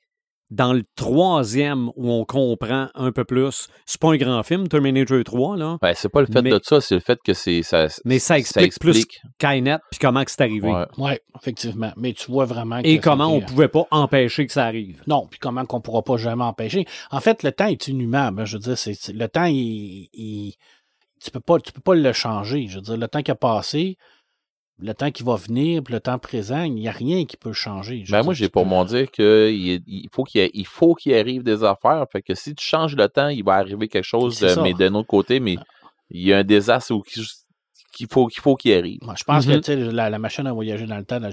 dans le troisième où on comprend un peu plus. C'est pas un grand film, Terminator 3, là, Ben, c'est pas le fait Mais- de ça, c'est le fait que c'est. Ça, mais ça explique, plus explique. Skynet puis comment que c'est arrivé. Ouais. Oui, effectivement. Mais tu vois vraiment que Et ça comment on euh, pouvait pas empêcher que ça arrive. Non, puis comment qu'on pourra pas jamais empêcher. En fait, le temps est inhumable. hein, Je veux dire, c'est, c'est- le temps, il, il- tu peux pas, tu peux pas le changer. Je veux dire, le temps qui a passé, le temps qui va venir, puis le temps présent, il n'y a rien qui peut changer. Ben, moi, j'ai pour mon dire qu'il il faut qu'il il faut qu'il arrive des affaires. Fait que si tu changes le temps, il va arriver quelque chose, de, ça. mais d'un autre côté, mais il y a un désastre où qu'il faut qu'il faut qu'il arrive. Moi, je pense Mhm. que sais, la, la machine à voyager dans le temps, la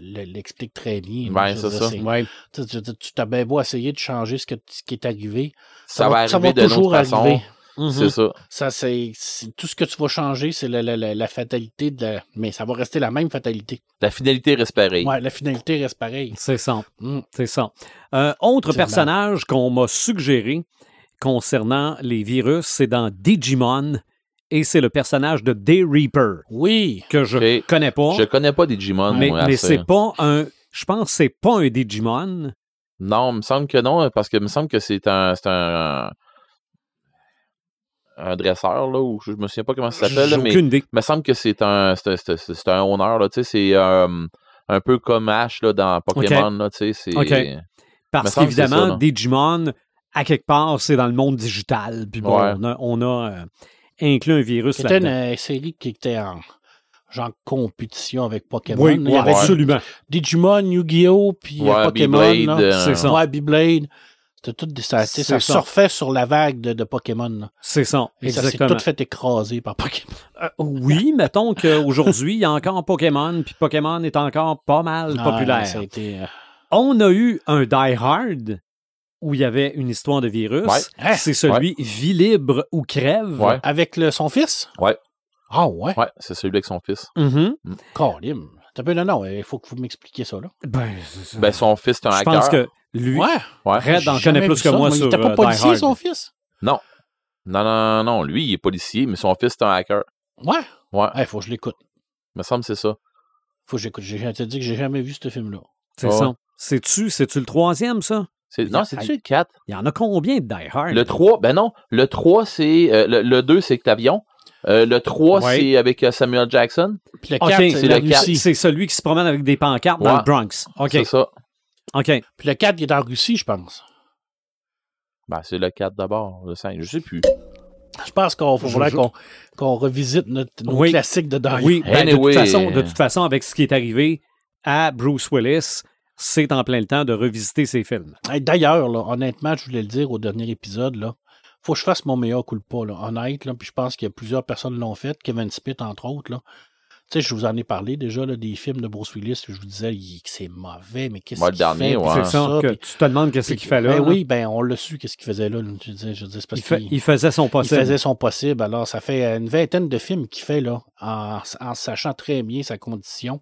le- l'explique très bien. Ben, c'est ça. Ouais. tu t'as bien beau essayer de changer ce, que, ce qui est arrivé. Ça, va arriver d'une toujours autre façon. arriver. Mhm. C'est ça. Ça, c'est, tout ce que tu vas changer, c'est la, la- la- la fatalité de la- mais ça va rester la même fatalité. La finalité reste pareille. Ouais, la finalité reste pareille. C'est ça. Mm. C'est ça. Euh, autre personnage qu'on m'a suggéré concernant les virus, c'est dans Digimon et c'est le personnage de Day Reaper Oui. que je connais pas. Je connais pas Digimon, mais moi, mais c'est pas un. Je pense que c'est pas un Digimon. Non, il me semble que non, parce que il me semble que c'est un, c'est un, un dresseur, là, ou je me souviens pas comment ça s'appelle, mais aucune idée. il me semble que c'est un, c'est, un honneur, là, tu sais, c'est euh, un peu comme Ash, là, dans Pokémon, là, tu sais, c'est... Ok. Parce qu'évidemment? Digimon, à quelque part, c'est dans le monde digital. Puis bon, Ouais. on a, on a, euh, inclus un virus C'était une euh, série qui était en genre compétition avec Pokémon. Oui, Il y ouais, avait absolument. Digimon, Yu-Gi-Oh! puis Ouais, Pokémon. Beyblade, là. euh, C'est ça. Ouais, Beyblade. C'était tout des, ça, ça ça. surfait sur la vague de, de Pokémon. C'est ça. Et ça s'est Exactement. tout fait écraser par Pokémon. Euh, oui, mettons qu'aujourd'hui, il y a encore Pokémon, puis Pokémon est encore pas mal populaire. Ouais, ça a été, euh, On a eu un Die Hard où il y avait une histoire de virus. Ouais. Hein? C'est celui Vie libre ou crève. Ouais. Avec le, son fils? Ouais. Ah ouais? Ouais, c'est celui avec son fils. Mhm. Colim. T'as peu, non, non, il faut que vous m'expliquiez ça, là. Ben. Ben, son fils, c'est un je hacker. pense que lui, Ouais. Ouais. Red en connaît plus que ça. moi Il sur était pas euh, policier, Hard. son fils? Non. Non, non, non, lui, il est policier, mais son fils, c'est un hacker. Ouais. Ouais, Il faut que je l'écoute. il me semble que c'est ça. Faut que j'écoute. J'ai j'ai dit que j'ai jamais vu ce film-là. C'est Ouais. ça. C'est-tu, c'est-tu le troisième, ça? C'est- Non, c'est-tu le 4? Il y en a combien de Die Hard? Le 3, ben non, le 3, c'est. euh, le, le 2, c'est Octavion. Euh, le 3, Ouais. c'est avec euh, Samuel Jackson. Puis le OK, 4, c'est c'est celui qui se promène avec des pancartes dans Ouais. le Bronx. OK. C'est ça. OK. Puis le 4, il est en Russie, je pense. Ben, c'est le 4 d'abord, le 5, je sais plus. Je pense qu'il faut Je- qu'on qu'on revisite notre, nos Oui. classiques de Die. Oui, ben, de, toute façon, de toute façon, avec ce qui est arrivé à Bruce Willis, c'est en plein le temps de revisiter ses films. Hey, D'ailleurs, honnêtement, je voulais le dire au dernier épisode, là, faut que je fasse mon meilleur culpa, là, honnête, là, puis je pense qu'il y a plusieurs personnes l'ont fait, Kevin Smith, entre autres, là. Tu sais, je vous en ai parlé déjà, là, des films de Bruce Willis, je vous disais il- que c'est mauvais, mais qu'est-ce qu'il fait? ouais. puis C'est ça, que puis- tu te demandes qu'est-ce qu'il fait là. Ben là. oui, ben on l'a su, qu'est-ce qu'il faisait là. Je disais, je disais, c'est parce Il, fait- il faisait son il possible. faisait son possible. Alors, ça fait une vingtaine de films qu'il fait, là, en, en sachant très bien sa condition.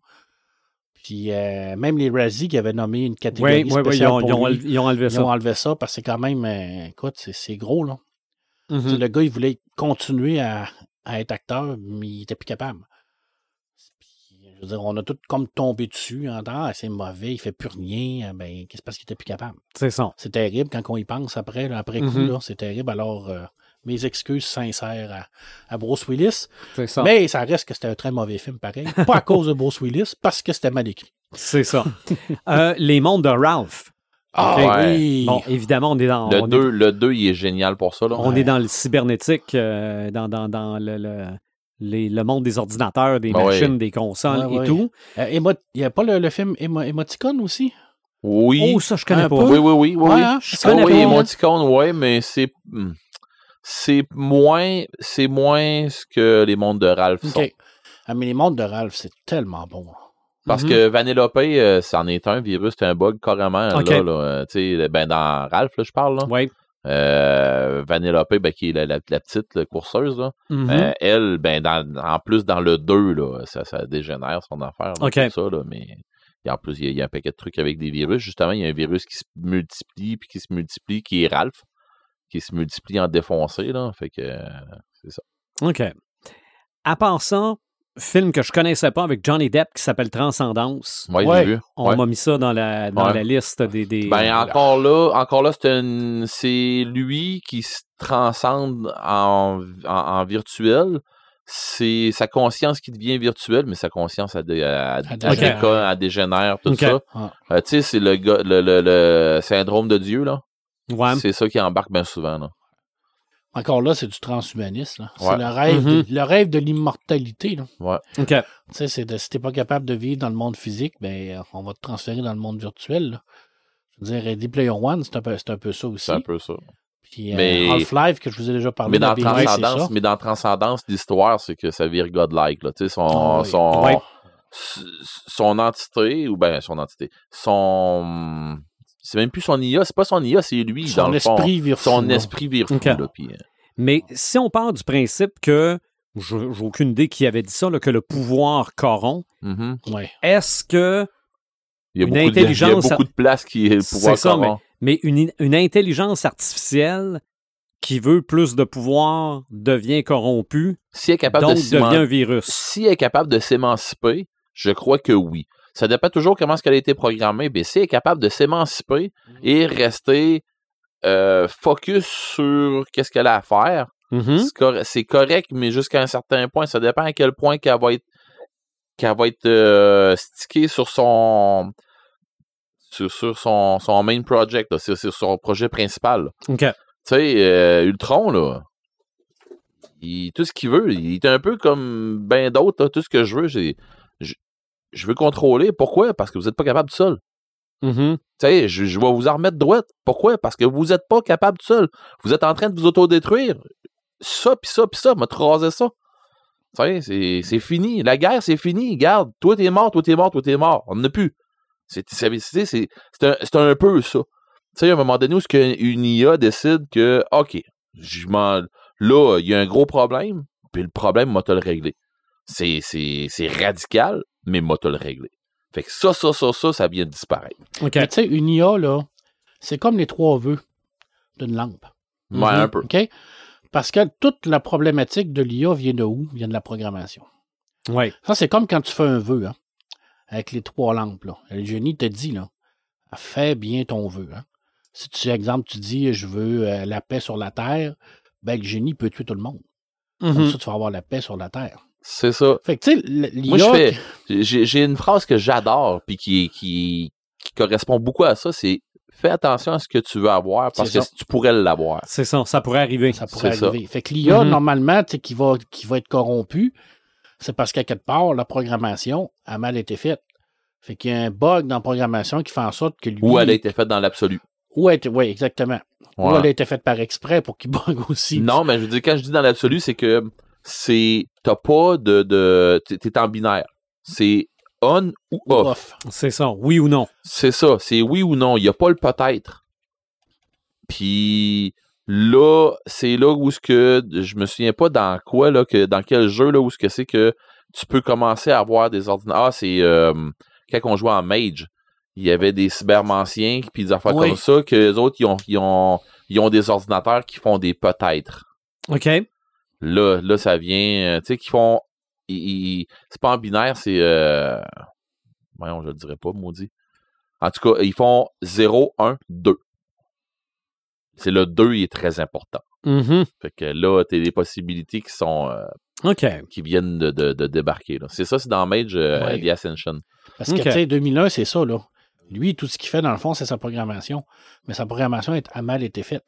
Puis, euh, même les Razzie qui avaient nommé une catégorie Oui, oui, oui, ils spéciale ont, pour ils ont lui, enlevé- ils ont enlevé ils ça. ont enlevé ça parce que c'est quand même, euh, écoute, c'est- c'est gros, là. Mhm. Sais, Le gars, il voulait continuer à, à être acteur, mais il était plus capable. Je veux dire, on a tout comme tombé dessus en disant, ah, c'est mauvais, il fait plus rien. Ben, c'est parce qu'il était plus capable? C'est ça. C'est terrible quand on y pense après, là, après coup, Mhm. là, c'est terrible. Alors, euh, mes excuses sincères à, à Bruce Willis. C'est ça. Mais ça reste que c'était un très mauvais film, pareil. Pas à cause de Bruce Willis, parce que c'était mal écrit. C'est ça. Euh, les mondes de Ralph. Ah Ouais. oui! Bon, évidemment, on est dans, Le on est- 2, le 2, il est génial pour ça. Là. on Ouais. est dans le cybernétique, euh, dans, dans, dans le, le, les- le monde des ordinateurs, des Ben machines, des consoles Ouais, et ouais. tout. Euh, Il n'y a pas le, le film Emo- Emoticon aussi? Oui. Oh, ça, je connais Un pas. peu? oui, oui, oui. oui, Ouais, oui. hein? Je Ça, connais Ah oui, pas. Emoticon, ouais, mais c'est. hmm, C'est moins. C'est moins ce que les mondes de Ralph sont. OK. Ah, mais les mondes de Ralph, c'est tellement bon. Parce Mhm. que Vanellope, euh, c'en est un virus, c'est un bug carrément. Ok. Là, là, euh, ben, dans Ralph, là, je parle. Là. Oui. Euh, Vanellope, ben, qui est la, la- la petite courseuse, là, Mhm. euh, elle, ben, dans, en plus, dans le 2, là, ça, ça dégénère son affaire. là, tout ça, là, mais et en plus, il y, a, il y a un paquet de trucs avec des virus. Justement, il y a un virus qui se multiplie, puis qui se multiplie, qui est Ralph, qui se multiplie en défoncé. Là, fait que, euh, OK. À part ça, film que je connaissais pas avec Johnny Depp qui s'appelle Transcendance. ouais, Ouais. j'ai vu. On Ouais. m'a mis ça dans la, dans Ouais. la liste des. des Ben encore là, encore là, c'est un- c'est lui qui se transcende en, en, en virtuel. C'est sa conscience qui devient virtuelle, mais sa conscience elle, dé- elle, elle dégénère. déconne, elle dégénère, tout ça. Ah. Euh, tu sais, c'est le, gars- le, le, le syndrome de Dieu, là. Ouais. C'est ça qui embarque bien souvent, là. Encore là, c'est du transhumanisme. là. C'est Ouais. le rêve, de, le rêve de l'immortalité. là. OK. Tu sais, c'est de, si t'es pas capable de vivre dans le monde physique, ben, on va te transférer dans le monde virtuel. là. Je veux dire, Ready Player One, c'est un peu, c'est un peu ça aussi. C'est un peu ça. Puis euh, Mais- Half-Life, que je vous ai déjà parlé. Mais dans Transcendance, ça. mais dans Transcendance, l'histoire, c'est que ça vire godlike, là. Tu sais, son, Ah oui. son, Ouais. son entité, ou ben son entité, son. C'est même plus son IA, c'est pas son IA, c'est lui, dans Son le fond. esprit vire Son esprit là. Puis, euh, Mais si on part du principe que. J'ai aucune idée qui avait dit ça, là, que le pouvoir corrompt. mhm. Ouais. Est-ce que. il, y a Une beaucoup de, il y a intelligence- beaucoup de place qui est le pouvoir C'est ça, mais, corrompt. mais une, une intelligence artificielle qui veut plus de pouvoir devient corrompue, Si elle est capable donc de devient un virus. si elle est capable de s'émanciper, je crois que oui. Ça dépend toujours comment est-ce qu'elle a été programmée, mais si elle est capable de s'émanciper et rester euh, focus sur qu'est-ce qu'elle a à faire, Mhm. c'est cor- c'est correct, mais jusqu'à un certain point, ça dépend à quel point qu'elle va être qu'elle va être euh, stickée sur son sur, sur son, son main project, là, sur, sur son projet principal. Tu sais, euh, Ultron, là, il- tout ce qu'il veut, il est un peu comme ben d'autres, tout ce que je veux, j'ai- je, veux contrôler. Pourquoi? Parce que vous n'êtes pas capable tout seul. Mhm. Tu sais, je, je vais vous en remettre droite. Pourquoi? Parce que vous n'êtes pas capable tout seul. Vous êtes en train de vous autodétruire. Ça, puis ça, puis ça, m'a rasé ça. Tu sais, c'est- fini. La guerre, c'est fini. Garde, toi, t'es mort, toi, t'es mort, toi, t'es mort. On n'en a plus. C'est un, un peu ça. Tu sais, à un moment donné où ce une IA décide que, OK, je là, il y a un gros problème, puis le problème, moi, te le régler. C'est radical, mais moi, te le régler. Fait que ça, ça, ça, ça, ça vient de disparaître. OK. Mais tu sais, une IA, là, c'est comme les trois vœux d'une lampe. Ouais, Mhm. un peu. OK? Parce que toute la problématique de l'IA vient de où? Vient de la programmation. Ouais. Ça, c'est comme quand tu fais un vœu, hein, avec les trois lampes. Là. Le génie te dit, là, fais bien ton vœu. Hein. Si tu, exemple, tu dis, je veux euh, la paix sur la terre, ben, le génie peut tuer tout le monde. Comme Mhm. ça, tu vas avoir la paix sur la terre. C'est ça. Fait que, tu sais, Moi, je l'IA, fais. J'ai j'ai une phrase que j'adore, puis qui, qui, qui correspond beaucoup à ça, c'est fais attention à ce que tu veux avoir, parce que ça. tu pourrais l'avoir. C'est ça, ça pourrait arriver. ça pourrait ça. arriver. Fait que l'IA, Mhm. normalement, qui va, qui va être corrompu, c'est parce qu'à quelque part, la programmation a mal été faite. Fait qu'il y a un bug dans la programmation qui fait en sorte que lui. Ou elle a été faite dans l'absolu. Oui, exactement. Ou Ouais. elle a été faite par exprès pour qu'il bug aussi. Non, mais je veux dire, quand je dis dans l'absolu, c'est que c'est. T'as pas de. de t'es- en binaire. C'est on ou off. off. C'est ça, oui ou non. C'est ça. C'est oui ou non. Il n'y a pas le peut-être. Puis là, c'est là où ce que. Je me souviens pas dans quoi, là, que, dans quel jeu, là, où ce que c'est que tu peux commencer à avoir des ordinateurs. Ah, c'est euh, quand on jouait en Mage. Il y avait des cybermanciens puis des affaires Oui. comme ça, que les autres, ils ont, ils, ont, ils ont des ordinateurs qui font des peut-être. OK. Là, là, ça vient, euh, tu sais, qui font. c'est pas en binaire, c'est. Euh, voyons, je le dirais pas, maudit. En tout cas, ils font 0, 1, 2. C'est le 2, il est très important. Mhm. Fait que là, t'as des possibilités qui sont. euh, OK. qui viennent de, de- de débarquer. C'est ça, c'est dans Mage euh, Ouais. The Ascension. Parce que, tu sais, 2001, c'est ça, là. Lui, tout ce qu'il fait, dans le fond, c'est sa programmation. Mais sa programmation a mal été faite.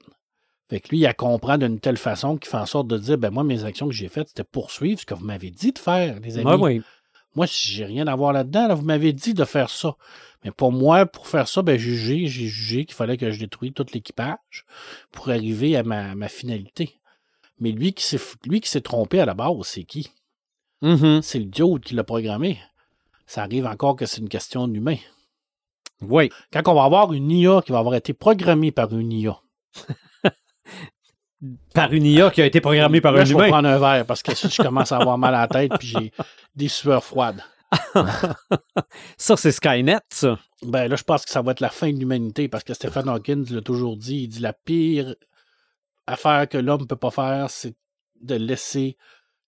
Fait que lui, il a comprend d'une telle façon qu'il fait en sorte de dire, ben moi, mes actions que j'ai faites, c'était poursuivre ce que vous m'avez dit de faire, les amis. Oui. Moi, j'ai rien à voir là-dedans. là, vous m'avez dit de faire ça. Mais pour moi, pour faire ça, ben, j'ai jugé, j'ai jugé qu'il fallait que je détruise tout l'équipage pour arriver à ma, ma finalité. Mais lui qui s'est lui qui s'est trompé à la base, c'est qui? Mhm. C'est le diode qui l'a programmé. Ça arrive encore que c'est une question d'humain. Oui. Quand on va avoir une IA qui va avoir été programmée par une IA, Par une IA qui a été programmée par là, un je vais humain. prendre un verre parce que si je commence à avoir mal à la tête puis j'ai des sueurs froides. Ça, c'est Skynet, ça. Ben là, je pense que ça va être la fin de l'humanité parce que Stephen Hawking l'a toujours dit. Il dit la pire affaire que l'homme peut pas faire, c'est de laisser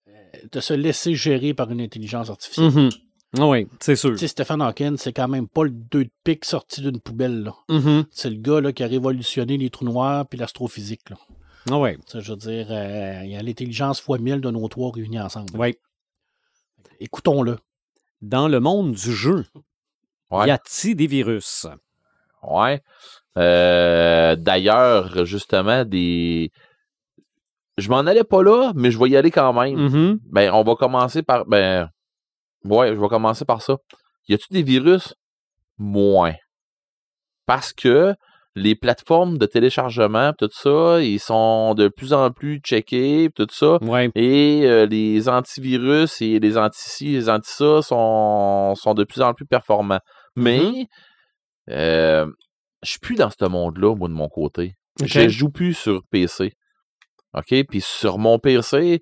euh, de se laisser gérer par une intelligence artificielle. Mhm. Ah Oui, c'est sûr. Tu sais, Stephen Hawking, c'est quand même pas le deux de pique sorti d'une poubelle. là. Mhm. C'est le gars là, qui a révolutionné les trous noirs puis l'astrophysique. là. Ah oui. Ça, je veux dire, euh, il y a l'intelligence fois mille de nos trois réunis ensemble. Oui. Écoutons-le. Dans le monde du jeu, Ouais. y a-t-il des virus? Ouais. Euh, D'ailleurs, justement, des. Je m'en allais pas là, mais je vais y aller quand même. Mhm. Ben, on va commencer par. Ben. Ouais, je vais commencer par ça. Y a-tu des virus? Moins. Parce que les plateformes de téléchargement, tout ça, ils sont de plus en plus checkés, tout ça. Ouais. Et euh, les antivirus et les anti-ci, les anti-ça sont, sont de plus en plus performants. Mais euh, je suis plus dans ce monde-là, moi, de mon côté. OK. Je joue plus sur PC. OK? Puis sur mon PC,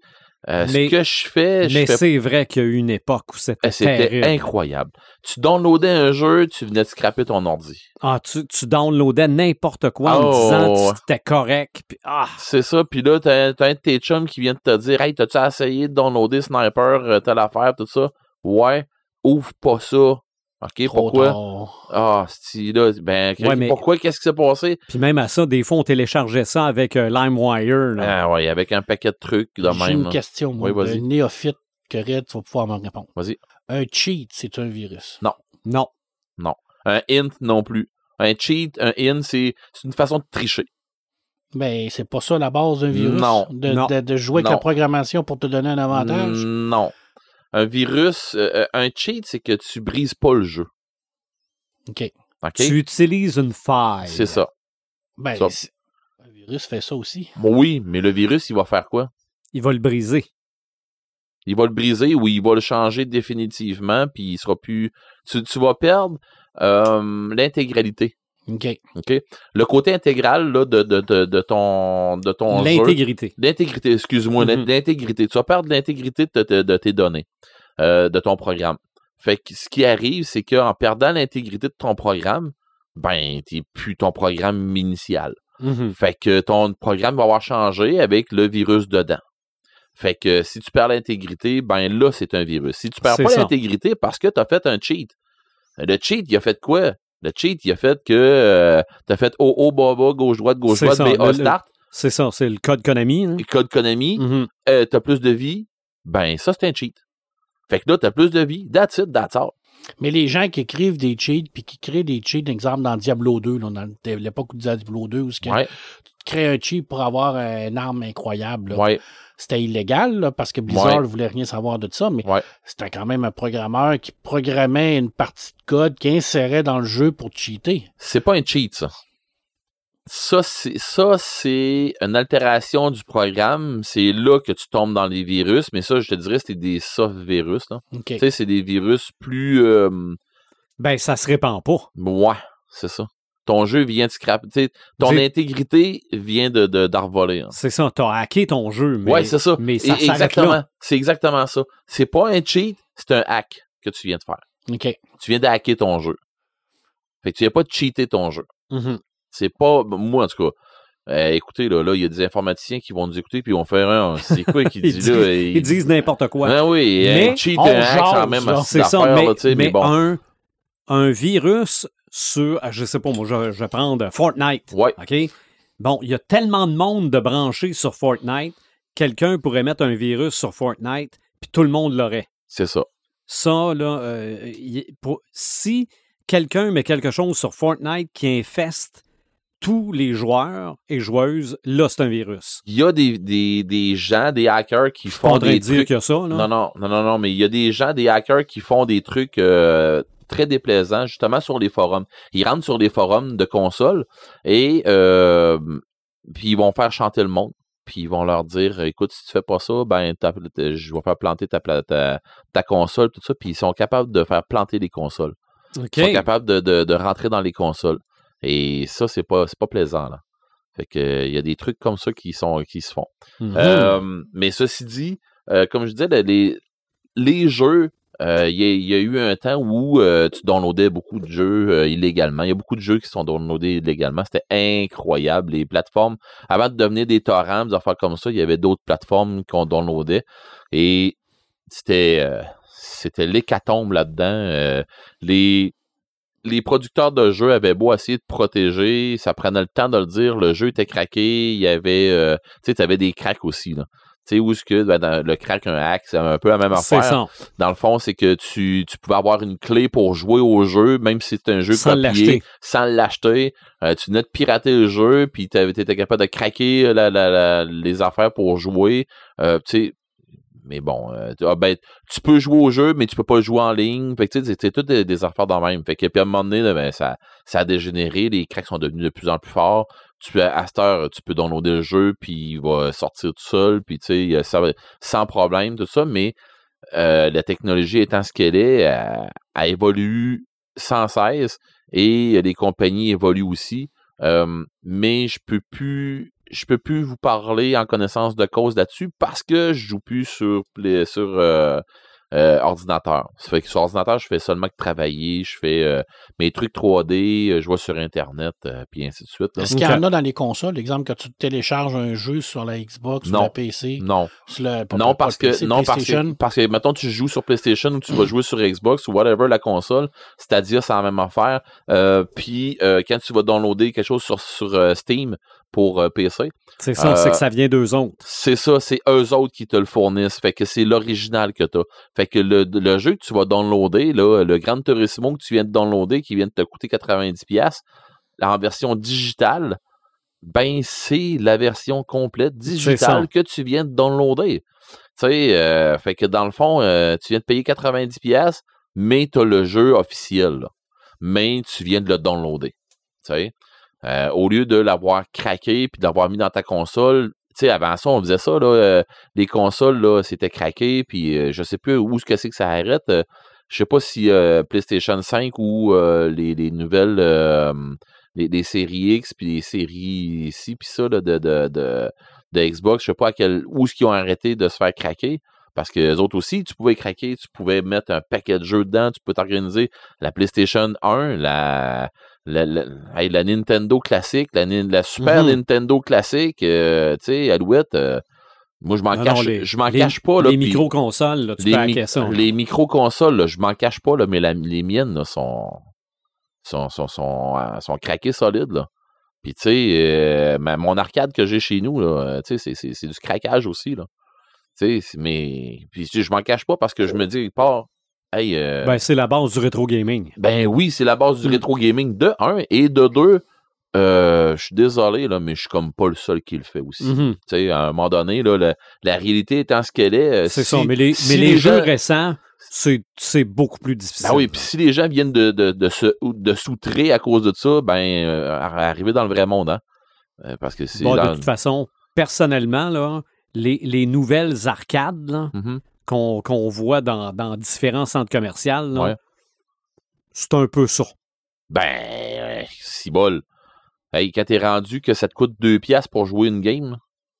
euh, Mais- ce que je fais, je Mais fais c'est vrai qu'il y a eu une époque où c'était eh, c'était incroyable. Tu downloadais un jeu, tu venais de scraper ton ordi. Ah, tu, tu downloadais n'importe quoi Oh, en disant ouais. que c'était correct. puis ah, C'est ça, puis là, t'as t'as un de tes chums qui vient de te dire Hey, t'as-tu essayé de downloader Sniper, euh, telle affaire, tout ça? Ouais, ouvre pas ça. OK, Trop pourquoi? tard. Ah, là, ben, Ouais, mais- pourquoi, qu'est-ce qui s'est passé? Puis même à ça, des fois, on téléchargeait ça avec euh, LimeWire. là. Ah ouais, avec un paquet de trucs de J'ai même. une là. question, moi, Oui, de néophyte que Red, tu vas pouvoir me répondre. Vas-y. Un cheat, c'est un virus? Non. Un int non plus. Un cheat, un in, c'est c'est une façon de tricher. Ben, c'est pas ça la base d'un virus? Non. De, Non. de- de jouer avec Non. la programmation pour te donner un avantage? Non. Un virus, euh, euh, un cheat, c'est que tu brises pas le jeu. OK. Tu utilises une faille. C'est ça. Ben, Ça. un virus fait ça aussi. Oui, mais le virus, il va faire quoi? Il va le briser. Il va le briser ou il va le changer définitivement, puis il sera plus. Tu, tu vas perdre euh, l'intégralité. OK. OK? Le côté intégral là, de, de, de, de ton, de ton. L'intégrité. L'intégrité, excuse-moi, Mhm. l'intégrité. Tu vas perdre l'intégrité de, tes données, euh, de ton programme. Fait que ce qui arrive, c'est qu'en perdant l'intégrité de ton programme, ben, t'es plus ton programme initial. Mhm. Fait que ton programme va avoir changé avec le virus dedans. Fait que si tu perds l'intégrité, ben là, c'est un virus. Si tu perds pas l'intégrité parce que tu as fait un cheat, le cheat, il a fait quoi? Le cheat, il a fait que tu as fait haut, haut, bas, bas, gauche, droite, gauche, droite, le- A, le- start. C'est ça, c'est le code Konami. hein. et code Konami, Mhm. euh, t'as plus de vie, ben ça, c'est un cheat. Fait que là, t'as plus de vie, that's it, that's all. Mais les gens qui écrivent des cheats puis qui créent des cheats, exemple dans Diablo 2, là, dans l'époque de Diablo 2, où Ouais, tu crées un cheat pour avoir une arme incroyable, là. ouais, c'était illégal là, parce que Blizzard Ouais. ne voulait rien savoir de ça, mais ouais. c'était quand même un programmeur qui programmait une partie de code qui insérait dans le jeu pour cheater. C'est pas un cheat, ça. Ça, c'est, ça, c'est une altération du programme. C'est là que tu tombes dans les virus, mais ça, je te dirais, c'était des soft virus, là. OK. Tu sais, c'est des virus plus, euh, Ben, ça se répand pas. ouais, c'est ça. Ton jeu vient de scrap, tu sais, ton Dis- intégrité vient de, d'envoler, hein. C'est ça, t'as hacké ton jeu. Mais, ouais, c'est ça. Mais ça exactement. C'est exactement ça. C'est pas un cheat, c'est un hack que tu viens de faire. OK. Tu viens de hacker ton jeu. Fait que tu viens pas de cheater ton jeu. Mhm. C'est pas. Moi, en tout cas. euh, écoutez, là, là, il y a des informaticiens qui vont nous écouter puis ils vont faire un. C'est quoi qu'il Ils, dit disent, là? ils disent n'importe quoi. Ah oui, Mais un cheat, un hack, c'est la jase, même là. C'est ça, mais, là, tu sais, mais mais bon. un, un virus sur, je sais pas, moi, je, je vais prendre Fortnite. Ouais. OK? Bon, il y a tellement de monde de branchés sur Fortnite, quelqu'un pourrait mettre un virus sur Fortnite, puis tout le monde l'aurait. C'est ça. Ça, là, euh, pour- si quelqu'un met quelque chose sur Fortnite qui infeste tous les joueurs et joueuses, là, c'est un virus. Il y a des, des, des gens, des hackers qui font des de dire trucs. a ça, là. Non, non, non, non, non, mais il y a des gens, des hackers qui font des trucs euh, très déplaisants, justement sur les forums. Ils rentrent sur les forums de consoles et euh, puis ils vont faire chanter le monde. Puis ils vont leur dire, écoute, si tu fais pas ça, ben je vais faire planter ta, ta, ta console, tout ça. Puis ils sont capables de faire planter les consoles. Ils sont capables de, de, de rentrer dans les consoles. Et ça, c'est pas, pas plaisant, là. Fait que il y a des trucs comme ça qui sont qui se font. Mhm. Euh, mais ceci dit, euh, comme je disais, le- les, les jeux, euh, il y, a- eu un temps où euh, tu downloadais beaucoup de jeux euh, illégalement. Il y a beaucoup de jeux qui sont downloadés illégalement. C'était incroyable. Les plateformes, avant de devenir des torrents, des affaires comme ça, il y avait d'autres plateformes qu'on downloadait. Et c'était c'était l'hécatombe là-dedans. Les producteurs de jeux avaient beau essayer de protéger, ça prenait le temps de le dire, le jeu était craqué, il y avait, tu sais, t'avais des cracks aussi. Tu sais, où est-ce que ben, dans le crack, un hack, c'est un peu la même affaire. ça. Dans le fond, c'est que tu, tu pouvais avoir une clé pour jouer au jeu, même si c'est un jeu Sans copié, l'acheter. sans l'acheter. Euh, tu venais de pirater le jeu, puis tu étais capable de craquer la- la- la- les affaires pour jouer. Euh, tu sais, mais bon, euh, tu- ah, ben, tu peux jouer au jeu, mais tu peux pas jouer en ligne. Fait que tu sais, c'est- c'est toutes des, des affaires dans le même. Fait que puis à un moment donné, là, ben, ça, ça a dégénéré, les cracks sont devenus de plus en plus forts. Tu, à cette heure, tu peux downloader le jeu, puis il va sortir tout seul, puis tu sais, sans problème, tout ça, mais euh, la technologie étant ce qu'elle est, elle, elle évolue sans cesse et les compagnies évoluent aussi. Euh, mais je peux plus je peux plus vous parler en connaissance de cause là-dessus parce que je joue plus sur sur euh, euh, ordinateur. Ça fait que sur ordinateur, je fais seulement que travailler, je fais euh, mes trucs 3D, euh, je vois sur internet, euh, puis ainsi de suite. Est-ce qu'il y en a dans les consoles, exemple, que tu télécharges un jeu sur la Xbox, sur Non. la PC, Non, sur le, pas- non pas parce que PC, non parce que parce que mettons tu joues sur PlayStation ou tu vas jouer sur Xbox ou whatever la console, c'est-à-dire c'est la même affaire. Euh, puis euh, quand tu vas downloader quelque chose sur sur euh, Steam pour euh, PC, C'est ça, Euh, c'est que ça vient d'eux autres. c'est ça, c'est eux autres qui te le fournissent. Fait que c'est l'original que tu as. Fait que le, le jeu que tu vas downloader, là, le Grand Turismo que tu viens de downloader, qui vient de te coûter 90$, en version digitale, ben c'est la version complète digitale que tu viens de downloader. Tu sais, euh, fait que dans le fond, euh, tu viens de payer 90$, mais tu as le jeu officiel. là. Mais tu viens de le downloader. Tu sais? Euh, au lieu de l'avoir craqué puis de l'avoir mis dans ta console, tu sais, avant ça, on faisait ça, là, euh, les consoles, là, c'était craqué, puis euh, je sais plus où ce que c'est que ça arrête. euh, je sais pas si PlayStation 5 ou les, les nouvelles, les, séries X, puis les séries ci, puis ça, là, de, de, de, Xbox, je sais pas à quel, où est-ce qu'ils ont arrêté de se faire craquer. Parce que les autres aussi, tu pouvais craquer, tu pouvais mettre un paquet de jeux dedans, tu peux t'organiser la PlayStation 1, la, la, la, hey, la Nintendo classique, la, la Super Mhm. Nintendo classique, euh, tu sais, Alouette, euh, moi je m'en cache, non, les- je m'en cache pas. Là, les micro-consoles, tu les, mi- là. les micro-consoles, là, je m'en cache pas, là, mais la- les miennes là, sont, sont, sont, sont, euh, sont craquées solides. Là. Puis, tu sais, euh, ma- mon arcade que j'ai chez nous, là, tu sais, c'est- c'est c'est du craquage aussi, là. Tu sais, c'est- mais. Puis, je m'en cache pas parce que je me dis, pas. Hey, euh, Ben, c'est la base du rétro gaming. ben oui, c'est la base du Mm. rétro gaming de un et de deux. euh, je suis désolé, là, mais je suis comme pas le seul qui le fait aussi. Tu sais, à un moment donné, là, la, la réalité étant ce qu'elle est. euh, C'est si- ça. Mais les, si mais les jeux gens- récents, c'est beaucoup plus difficile. Ben oui, puis si les gens viennent de, de, de, se, de s'outrer à cause de ça, ben, euh, arriver dans le vrai monde, hein. Parce que c'est. Bon, de toute façon, personnellement, là, les, les nouvelles arcades là, Mhm. Qu'on voit dans, dans différents centres commerciaux, Ouais. c'est un peu ça. Ben, si bol. Hey, quand t'es rendu que ça te coûte deux piastres pour jouer une game,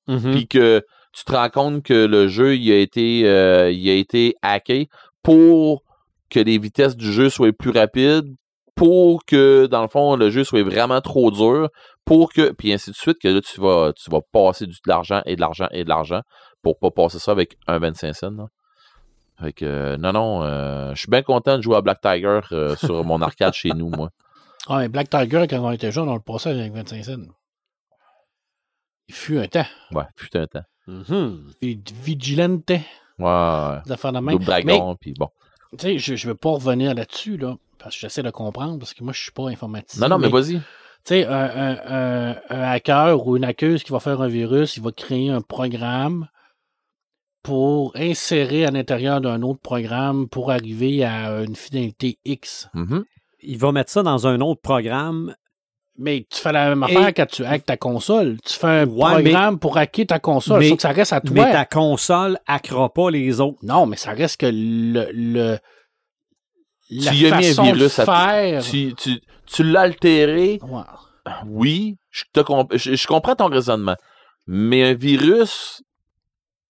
Mhm. puis que tu te rends compte que le jeu il a été euh, il a été hacké pour que les vitesses du jeu soient plus rapides, pour que dans le fond le jeu soit vraiment trop dur, pour que puis ainsi de suite que là tu vas tu vas passer du, de l'argent et de l'argent et de l'argent pour pas passer ça avec un 25 cents. Fait que non non, euh, je suis bien content de jouer à Black Tiger euh, sur mon arcade chez nous moi. Ah, mais Black Tiger, quand on était jeune, on le passait avec 25 cents. Il fut un temps. Ouais, putain de temps. Mhm. Puis Vigilante, Ouais, ouais. des affaires de même. Dragon puis bon. Tu sais, je, je veux pas revenir là-dessus, là, parce que j'essaie de comprendre, parce que moi, je suis pas informaticien. Non non, mais vas-y. Tu sais, un, un- un- un hacker ou une hackeuse qui va faire un virus, il va créer un programme pour insérer à l'intérieur d'un autre programme pour arriver à une finalité X. Mhm. Il va mettre ça dans un autre programme. Mais tu fais la même Et- affaire quand tu hackes ta console. Tu fais un Ouais, programme pour hacker ta console. mais- que ça reste à toi. Mais ta console hackera pas les autres. Non, mais ça reste que le. le la Tu y as mis un façon de virus à- faire. Tu, tu, tu l'as altéré, oui, je, te comp- je, je comprends ton raisonnement. Mais un virus,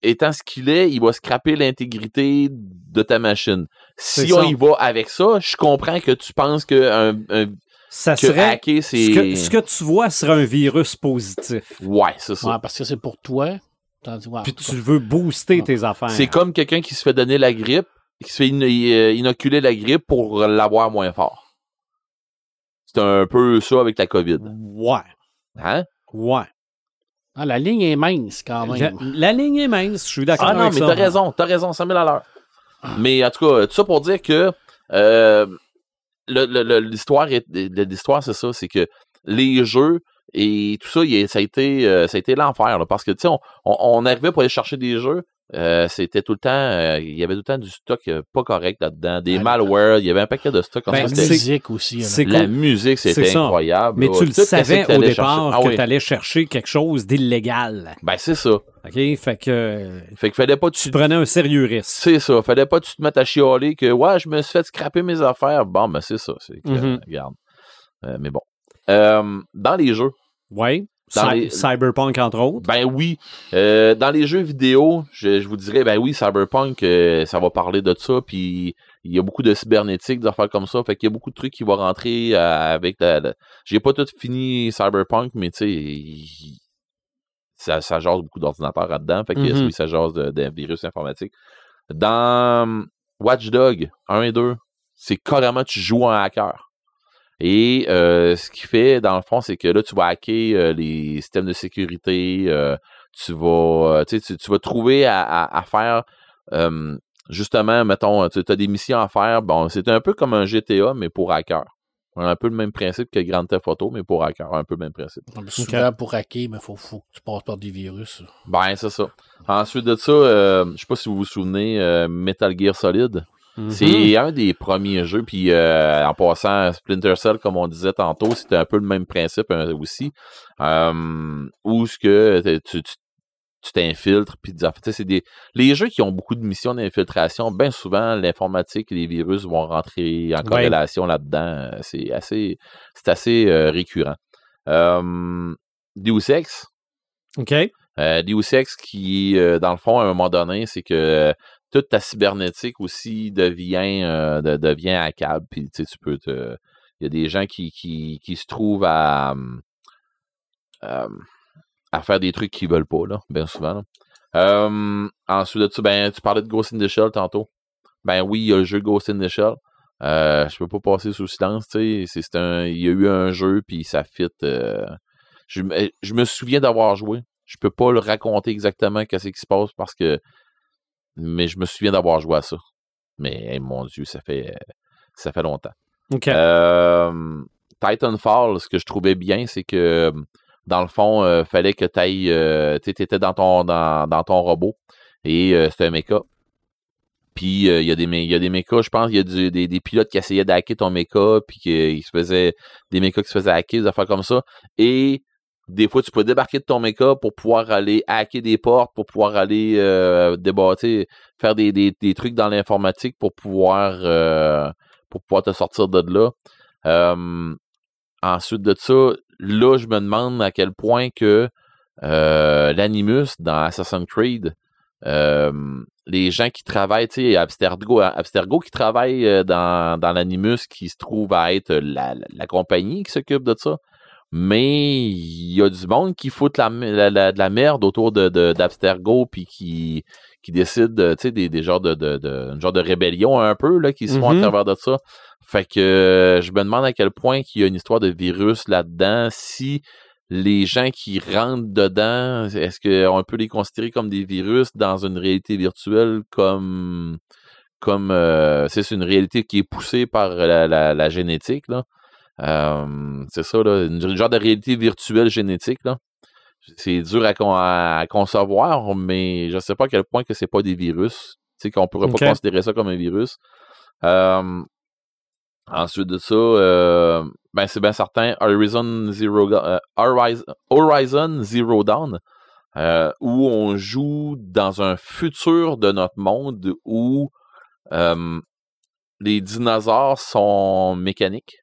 étant ce qu'il est, il va scraper l'intégrité de ta machine. Si on ça. y va avec ça, je comprends que tu penses que, un, un- Ça que serait. hacker, Ce c'est. que, ce que tu vois serait un virus positif. Ouais, c'est ça. Ouais, parce que c'est pour toi. Ouais, Puis tu veux booster Ouais. tes affaires. C'est comme quelqu'un qui se fait donner la grippe, qui se fait euh, inoculer la grippe pour l'avoir moins fort. C'est un peu ça avec la COVID. Ouais. Hein? Ouais. Ah, la ligne est mince quand même. la ligne est mince, je suis d'accord Ah non, avec mais t'as raison, t'as raison, 100 000 à l'heure. Mais en tout cas, tout ça pour dire que euh, le- le- le- l'histoire, l'histoire, c'est ça, c'est que les jeux et tout ça, il ça a été, euh, ça a été l'enfer, parce que tu sais, on, on, on arrivait pour aller chercher des jeux. Euh, c'était tout le temps, euh, il y avait tout le temps du stock euh, pas correct là-dedans, des Ouais. malwares, il y avait un paquet de stock. comme Ben, ça, La musique aussi. c'est la cool. musique, c'était incroyable. Mais tu le savais que au départ chercher. Ah que oui. tu allais chercher quelque chose d'illégal. Ben, c'est ça. OK? Fait que Fait qu'il fallait pas que tu tu prenais un sérieux risque. C'est ça. Fallait pas que tu te mettes à chialer que ouais, je me suis fait scraper mes affaires. Bon, ben c'est ça. C'est que, Mhm. regarde. Euh, mais bon. Euh, dans les jeux, Oui. Dans Cy- les- Cyberpunk, entre autres. ben oui. Euh, dans les jeux vidéo, je, je vous dirais, ben oui, Cyberpunk, euh, ça va parler de ça. Puis il y a beaucoup de cybernétique, des affaires comme ça. Fait qu'il y a beaucoup de trucs qui vont rentrer euh, avec la. la- J'ai pas tout fini Cyberpunk, mais tu sais, il- ça, ça jase beaucoup d'ordinateurs là-dedans. Fait que Mhm. oui, ça jase de- virus informatique. Dans Watch Dog 1 et 2, c'est carrément tu joues un hacker. Et euh, ce qui fait, dans le fond, c'est que là, tu vas hacker euh, les systèmes de sécurité, euh, tu vas, euh, tu, vas trouver à, à- à faire, euh, justement, mettons, tu as des missions à faire. Bon, c'est un peu comme un GTA, mais pour hacker. On a un peu le même principe que Grand Theft Auto, mais pour hacker, un peu le même principe. Souvent, pour hacker, il faut, faut que tu passes par des virus. Ben, c'est ça. Ensuite de ça, euh, je sais pas si vous vous souvenez, euh, Metal Gear Solid. Mhm. C'est un des premiers jeux, puis euh, en passant, Splinter Cell, comme on disait tantôt, c'était un peu le même principe hein, aussi, euh, où ce que tu t'infiltres, puis c'est des les jeux qui ont beaucoup de missions d'infiltration, bien souvent l'informatique et les virus vont rentrer en corrélation là-dedans. Euh, C'est assez c'est assez euh, récurrent. Euh, Deus Ex, OK. euh, Deus Ex qui, euh, dans le fond, à un moment donné, c'est que euh, toute ta cybernétique aussi devient, euh, de-. Puis, tu peux. Il y a des gens qui, qui, qui se trouvent à, à faire des trucs qu'ils veulent pas, là, bien souvent. ensuite de ça, ben, tu parlais de Ghost in the Shell tantôt. Ben oui, il y a le jeu Ghost in the Shell. Euh, je peux pas passer sous silence, tu sais. Il y a eu un jeu, puis ça fit. euh, je, je me souviens d'avoir joué. Je peux pas le raconter exactement qu'est-ce qui se passe parce que. Mais je me souviens d'avoir joué à ça. Mais hey, mon Dieu, ça fait ça fait longtemps. Euh, Titanfall, ce que je trouvais bien, c'est que dans le fond, euh, fallait que tu ailles. tu étais dans ton, dans, dans ton robot et euh, c'était un mecha. Puis euh, il y a des il y a des mechas, je pense, il y a du- des, des pilotes qui essayaient d'hacker ton mecha, puis qu'ils se faisaient des mechas qui se faisaient hacker, des affaires comme ça. Et des fois, tu peux débarquer de ton mecha pour pouvoir aller hacker des portes, pour pouvoir aller euh, débattre, faire des, des, des trucs dans l'informatique pour pouvoir euh, pour pouvoir te sortir de là. Ensuite de ça, là, je me demande à quel point que euh, l'Animus dans Assassin's Creed, les gens qui travaillent, tu sais, Abstergo, Abstergo qui travaille euh, dans, dans l'Animus, qui se trouve à être la- la compagnie qui s'occupe de ça. Mais il y a du monde qui fout la, la- la- de la merde autour de, de- d'Abstergo puis qui, qui décide, tu sais, des, des genres de, de, de- une genre de rébellion un peu là, qui se font à travers de ça. Fait que euh, je me demande à quel point qu'il y a une histoire de virus là-dedans. Si les gens qui rentrent dedans, est-ce qu'on peut les considérer comme des virus dans une réalité virtuelle comme comme euh, c'est une réalité qui est poussée par la, la- la génétique là? Euh, c'est ça là, une genre de réalité virtuelle génétique là. C'est dur à, con- à concevoir, mais je sais pas à quel point que c'est pas des virus. Tu sais qu'on pourrait Ok. pas considérer ça comme un virus. Euh, ensuite de ça, euh, ben c'est bien certain, Horizon Zero, Horizon, Zero Dawn, où on joue dans un futur de notre monde où les dinosaures sont mécaniques.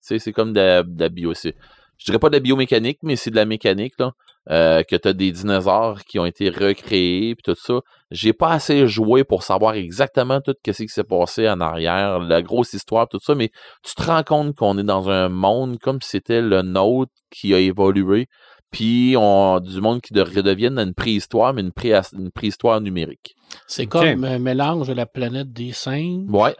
Tu sais, c'est comme de, la- de la bio. Je dirais pas de la biomécanique, mais c'est de la mécanique, là. euh, que tu as des dinosaures qui ont été recréés, puis tout ça. J'ai pas assez joué pour savoir exactement tout ce qui s'est passé en arrière, la grosse histoire, tout ça, mais tu te rends compte qu'on est dans un monde comme si c'était le nôtre qui a évolué, puis on du monde qui de- redevienne une préhistoire, mais une, pré- une préhistoire numérique. C'est comme un mélange de la planète des singes, Ouais,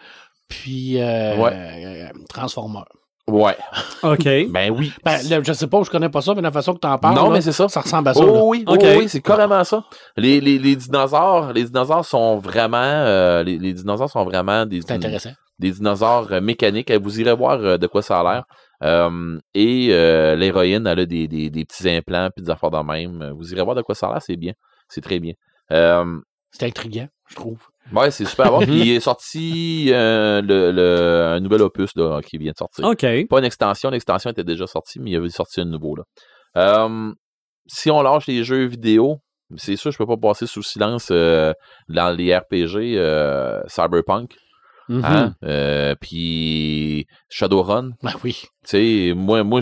puis euh, Ouais. euh, Transformers. Ouais. OK. Ben oui. Ben, là, je sais pas, je connais pas ça, mais la façon que tu en parles, non, là, mais c'est ça. ça ressemble à ça. Oh oui, oh oui, c'est carrément ça. Les, les, les dinosaures, les dinosaures sont vraiment, euh, les, les dinosaures sont vraiment des, C'est intéressant. des dinosaures euh, mécaniques. Vous irez voir euh, de quoi ça a l'air. Et l'héroïne, elle a des, des, des petits implants puis des affaires de même. Vous irez voir de quoi ça a l'air, c'est bien. C'est très bien. C'est intriguant, je trouve. Ouais, c'est super bon. Puis il est sorti euh, le, le, un nouvel opus là, qui vient de sortir. OK. Pas une extension, l'extension était déjà sortie, mais il avait sorti un nouveau. Là. Euh, si on lâche les jeux vidéo, c'est sûr, je peux pas passer sous silence euh, dans les RPG euh, Cyberpunk. Mhm. Hein? Euh, puis Shadowrun. Ben oui. Tu sais, moi, moi,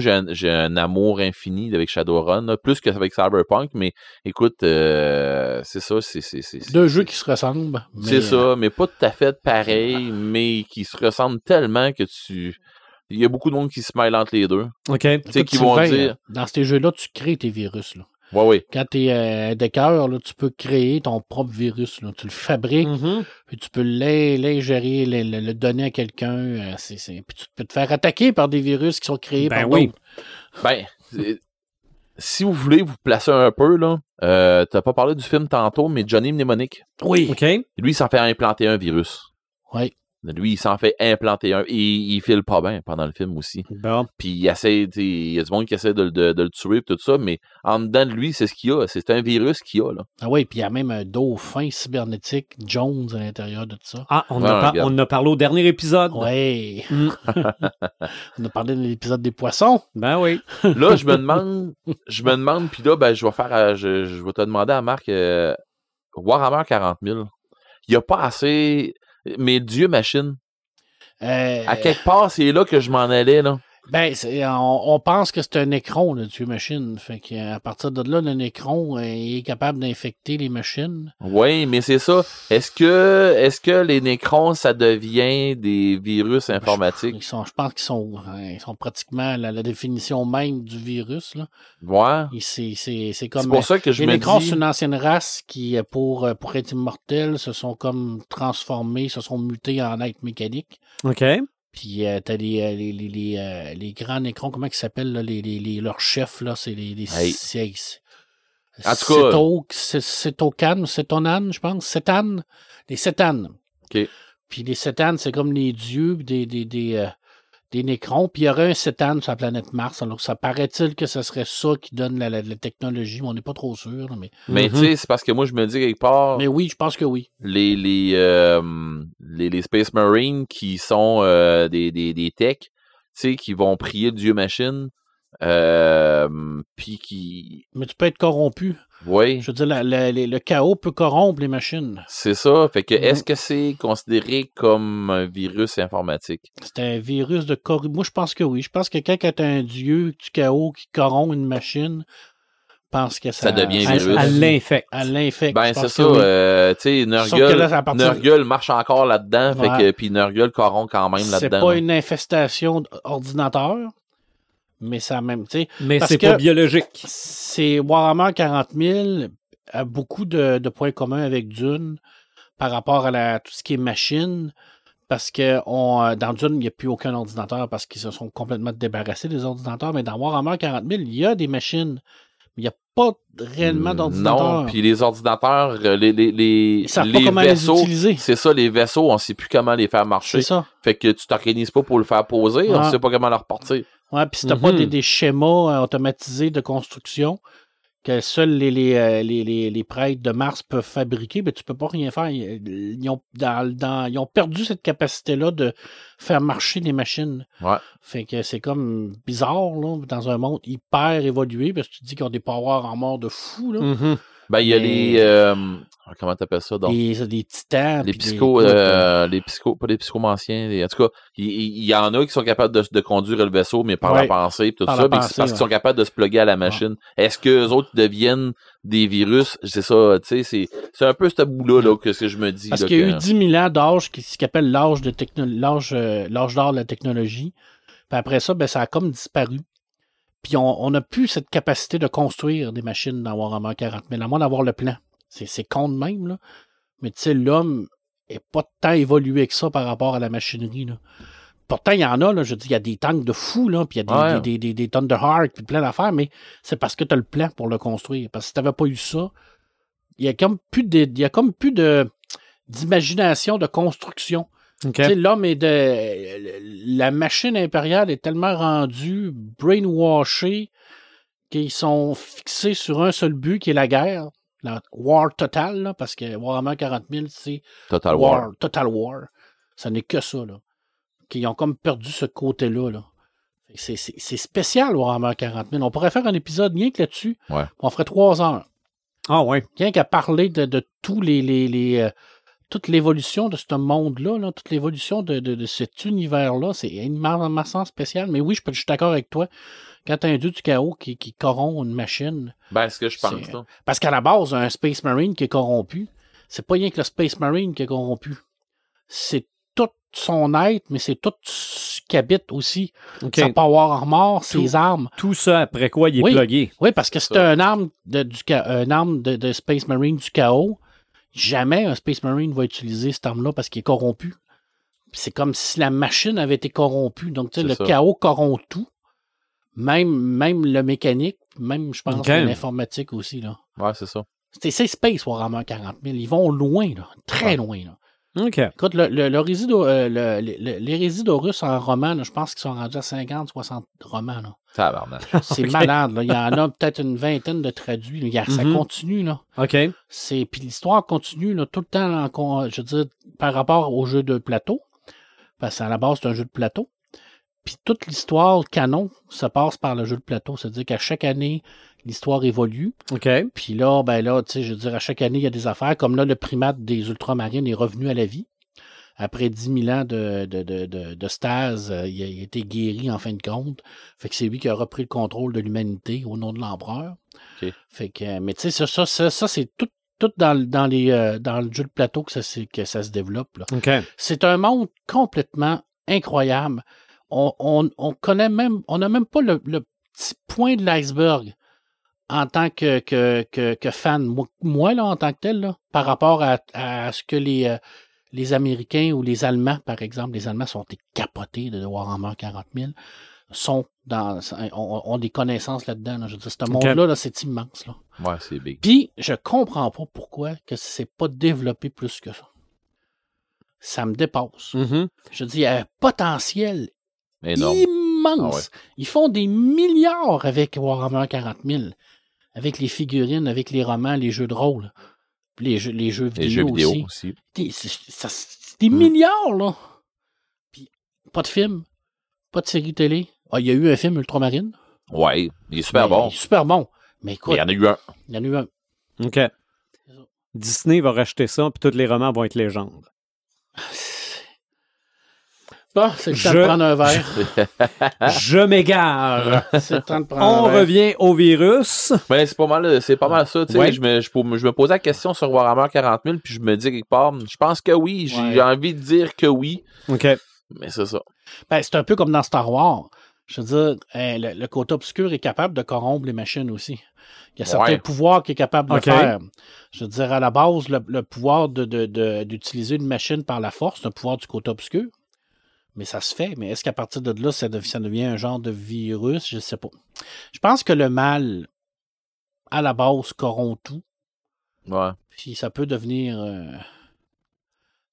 j'ai un, amour infini avec Shadowrun, là, plus qu'avec Cyberpunk, mais écoute, euh, c'est ça, c'est. Deux jeux qui se ressemblent. mais, C'est ça, euh, mais pas tout à fait pareil, mais qui se ressemblent tellement que tu. Il y a beaucoup de monde qui se mêle entre les deux. OK. Tu sais, écoute, qui vont Sylvain, dire. Dans ces jeux-là, tu crées tes virus. Là. Ouais, ouais. Quand tu es décœur, là, tu peux créer ton propre virus. Là. Tu le fabriques, Mhm. puis tu peux l'in- l'ingérer, le, le- le donner à quelqu'un. euh, c'est- c'est- Puis tu peux te faire attaquer par des virus qui sont créés Ben par oui. Ben, si vous voulez vous placer un peu, là, euh, t'as pas parlé du film tantôt, mais Johnny Mnemonic, Oui. OK. lui, il s'en fait implanter un virus. Oui. Lui, il s'en fait implanter un. Et il file pas bien pendant le film aussi. Bon. Puis il essaie, il y a du monde qui essaie de, le- de- de le tuer et tout ça, mais en dedans de lui, c'est ce qu'il y a. C'est un virus qu'il y a, là. Ah oui, puis il y a même un dauphin cybernétique, Jones, à l'intérieur de ça. Ah, on, Ouais, a par- on en a parlé au dernier épisode. Ouais. Mm. On a parlé de l'épisode des poissons. Ben oui. Là, je me demande, je me demande, puis là, ben, je vais faire, je, je vais te demander à Marc, euh, Warhammer 40 000, il n'y a pas assez, mais Dieu machine, Euh, à quelque part, c'est là que je m'en allais, là. Ben, c'est- on, on pense que c'est un écron, le tuer machine. Fait qu'à partir de là, le nécron euh, est capable d'infecter les machines. Oui, mais c'est ça. Est-ce que, est-ce que les nécrons, ça devient des virus informatiques? Ils sont, je pense qu'ils sont, hein, ils sont pratiquement la, la définition même du virus. Là. Ouais. C'est, c'est, c'est C'est comme. pour ça que je les me nécrons, dis. c'est une ancienne race qui, euh, pour, euh, pour être immortels, se sont comme transformés, se sont mutés en êtres mécaniques. OK. Puis euh, t'as les, euh, les, les, les, euh, les grands Nécrons, comment ils s'appellent, là, les, les, les- leurs chefs, là, c'est les, les Hey. c'est- En tout cas- Céto- c'est- Cétocan, Cétonan, je pense, Cétan, les Cétanes. OK. Puis les Cétanes, c'est comme les dieux des, des, des, euh, des Nécrons. Puis il y aurait un Cétane sur la planète Mars. Alors ça paraît-il que ce serait ça qui donne la, la- la technologie, mais on n'est pas trop sûr. mais... Mais Mhm. tu sais, c'est parce que moi, je me dis quelque part, mais oui, je pense que oui. les, les, euh, les, les Space Marines qui sont euh, des, des, des techs, tu sais, qui vont prier le dieu machine, euh, puis qui... Mais tu peux être corrompu. Oui, Je veux dire, la- la- les- le chaos peut corrompre les machines. c'est ça. Fait que, Mhm. est-ce que c'est considéré comme un virus informatique? C'est un virus de corruption. Moi, je pense que oui. Je pense que quand tu as un dieu du chaos qui corrompt une machine, pense que ça, Ça devient virus. elle l'infecte. Elle l'infecte. Ben, c'est ça. oui. euh, tu sais, Nurgle, c'est partir- Nurgle marche encore là-dedans, fait Ouais. que, puis Nurgle corrompt quand même C'est là-dedans. pas là. une infestation d'ordinateur, mais ça même, tu sais, Mais c'est pas biologique. c'est Warhammer 40 000 a beaucoup de, de points communs avec Dune par rapport à la, tout ce qui est machine. Parce que on, euh, dans Dune, il n'y a plus aucun ordinateur parce qu'ils se sont complètement débarrassés des ordinateurs. Mais dans Warhammer 40 000, il y a des machines. Mais il n'y a pas réellement d'ordinateur. Non, puis les ordinateurs, euh, les, les, les, Ils savent les pas comment vaisseaux, les utiliser. c'est ça, les vaisseaux, on sait plus comment les faire marcher. C'est ça. Fait que tu t'organises pas pour le faire poser, on Ouais. sait pas comment leur repartir. Ouais, puis si t'as pas Mhm. des, des schémas euh, automatisés de construction que seuls les, les, euh, les, les, les prêtres de Mars peuvent fabriquer, ben tu peux pas rien faire. Ils, ils ont, dans, dans- ils ont perdu cette capacité-là de faire marcher des machines. Ouais. Fait que c'est comme bizarre, là, dans un monde hyper évolué, parce que tu te dis qu'ils ont des pouvoirs en mort de fou, là. Mhm. Ben, il y a Mais- les, euh, comment t'appelles ça, donc? Des, des titans. Les psychos, des- euh, les psychos, pas les psychomanciens, les- en tout cas, il y, en a qui sont capables de, de conduire le vaisseau, mais par Ouais. la pensée, pis tout Par ça, la pensée, parce ouais. qu'ils sont capables de se plugger à la machine. Est-ce que les autres deviennent des virus? C'est ça, tu sais, c'est, un peu ce bout-là, là, que, ce que je me dis. Parce qu'il y a eu 10 000 ans d'âge, qui- ce qu'on appelle l'âge de l'âge, euh, l'âge d'or de la technologie. Puis après ça, ben, ça a comme disparu. Puis on on n'a plus cette capacité de construire des machines dans Warhammer 40 000, à moins d'avoir le plan. C'est, c'est con de même, là. Mais tu sais, l'homme est pas tant évolué que ça par rapport à la machinerie, là. Pourtant, il y en a, là, je dis, il y a des tanks de fous, là, puis il y a des, Ouais. des, des, des, Thunderheart, puis plein d'affaires, mais c'est parce que tu as le plan pour le construire. Parce que si t'avais pas eu ça, il y a comme plus de, il y a comme plus de, d'imagination, de construction. OK. Tu sais, l'homme est de. La machine impériale est tellement rendue brainwashée qu'ils sont fixés sur un seul but qui est la guerre. La war totale, là, parce que Warhammer 40 000, c'est Total war, War. total war. Ça n'est que ça, là. Qu'ils ont comme perdu ce côté-là, là. C'est, c'est- c'est spécial, Warhammer 40 000. On pourrait faire un épisode rien que là-dessus. Ouais. On ferait trois heures. Ah ouais. Rien qu'à parler de, de tous les, les, les, euh, toute l'évolution de ce monde-là, là, toute l'évolution de, de, de cet univers-là, c'est immensément spécial. Mais oui, je, peux- je suis d'accord avec toi. Quand tu as un dieu du chaos qui, qui corrompt une machine, Ben, ce que je pense, là. parce qu'à la base, un Space Marine qui est corrompu, c'est pas rien que le Space Marine qui est corrompu. C'est tout son être, mais c'est tout ce qui habite aussi. OK. Sa power armor, ses armes. Tout ça après quoi il est Oui. plugué. Oui, parce que c'est Ça. un arme de, du, arme de, de Space Marine du chaos. Jamais un Space Marine va utiliser cette arme-là parce qu'il est corrompu. C'est comme si la machine avait été corrompue. Donc, tu sais, C'est le ça. chaos corrompt tout. Même, même le mécanique, même, je pense, l'informatique aussi. Là. Ouais, c'est ça. C'est, Space Warhammer 40 000. Ils vont loin, là. Très Ouais. loin. Là. OK. Écoute, le, le, le euh, le- le- le- les Résidorus en roman, là, je pense qu'ils sont rendus à 50, 60 romans. Là. C'est malade. Là. Il y en a peut-être une vingtaine de traduits. mais il y a- Ça Mhm. continue. Là. OK. C'est, puis l'histoire continue là, tout le temps, je veux dire, par rapport au jeu de plateau. Parce qu'à la base, c'est un jeu de plateau. Puis toute l'histoire canon se passe par le jeu de plateau. C'est-à-dire qu'à chaque année, l'histoire évolue. OK. Puis là, ben là, tu sais, je veux dire, à chaque année, il y a des affaires. Comme là, le primate des ultramarines est revenu à la vie. Après 10 000 ans de, de, de, de, de stase, euh, il a, il a été guéri en fin de compte. Fait que c'est lui qui a repris le contrôle de l'humanité au nom de l'empereur. Ok. Fait que, euh, mais tu sais, ça, ça, ça, ça, c'est tout, tout dans, le- dans, les, euh, dans le jeu de plateau que ça, que ça se développe. Là. OK. C'est un monde complètement incroyable. On, on, on connaît même, on n'a même pas le, le petit point de l'iceberg en tant que, que, que, que fan. Moi, moi, là, en tant que tel, là, par rapport à, à ce que les, euh, les Américains ou les Allemands, par exemple, les Allemands sont capotés de Warhammer 40 000, sont dans, ont, ont des connaissances là-dedans. là. Je veux dire, ce monde-là, là, c'est immense. Là. Ouais, c'est big. Puis, je comprends pas pourquoi que c'est pas développé plus que ça. Ça me dépasse. Mhm. Je dis, il y a un potentiel Énorme. immense. Ah Ils font des milliards avec Warhammer 40 000. Avec les figurines, avec les romans, les jeux de rôle. Les jeux, les jeux vidéo, Les jeux vidéo aussi. C'est des Mm. milliards, là. Puis, pas de film, pas de série télé. Ah, il y a eu un film Ultramarine. Ouais, il est super Mais bon. il est super bon. Mais Mais écoute, Il y en a eu un. il y en a eu un. OK. Disney va racheter ça, puis tous les romans vont être légendes. Bon, c'est le temps Je- de prendre un verre. Je m'égare. C'est le temps de prendre On un verre. revient au virus. Mais c'est pas mal, c'est pas mal ça. Ouais. Je, me, je, je me posais la question sur Warhammer 40 000, puis je me dis quelque part, je pense que oui. J'ai Ouais. envie de dire que oui. OK. Mais c'est ça. Ben, c'est un peu comme dans Star Wars. Je veux dire, le, le côté obscur est capable de corrompre les machines aussi. Il y a certains Ouais. pouvoirs qui est capable de faire. Je veux dire, à la base, le, le pouvoir de, de- de- d'utiliser une machine par la force, c'est un pouvoir du côté obscur. Mais ça se fait. Mais est-ce qu'à partir de là, ça, dev- ça devient un genre de virus? Je sais pas. Je pense que le mal, à la base, corrompt tout. Ouais. Puis ça peut devenir. euh,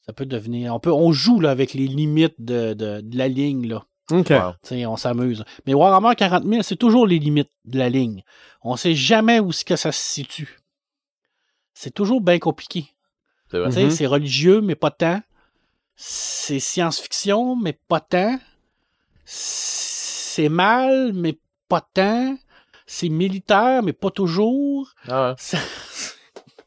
ça peut devenir. On peut. On joue là, avec les limites de, de- de la ligne, là. OK. Ouais. On s'amuse. Mais Warhammer 40 000, c'est toujours les limites de la ligne. On sait jamais où ce que ça se situe. C'est toujours bien compliqué. C'est Mhm. C'est religieux, mais pas tant. C'est science-fiction, mais pas tant. C'est mal, mais pas tant. C'est militaire, mais pas toujours. Ah ouais. C'est-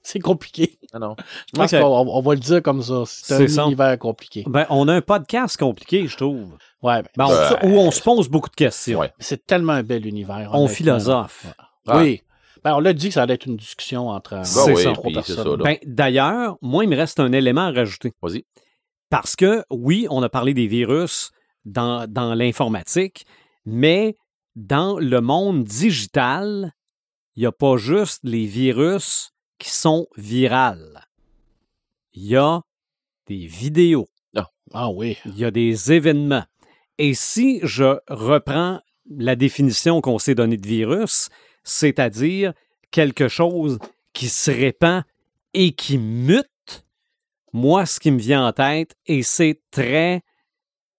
C'est compliqué. Ah non. Je pense qu'on on va le dire comme ça. C'est un ça. univers compliqué. Ben, on a un podcast compliqué, je trouve. Ouais, ben, Ben, on- où on se pose beaucoup de questions. Ouais. c'est tellement un bel univers. On philosophe. Ah. Oui. Ben, on l'a dit que ça allait être une discussion entre euh, C'est oui, ça. trois personnes. Ben, D'ailleurs, moi, il me reste un élément à rajouter. Vas-y. Parce que, oui, on a parlé des virus dans, dans l'informatique, mais dans le monde digital, il n'y a pas juste les virus qui sont virales. Il y a des vidéos, Ah oui. il y a des événements. Et si je reprends la définition qu'on s'est donnée de virus, c'est-à-dire quelque chose qui se répand et qui mute, moi, ce qui me vient en tête, et c'est très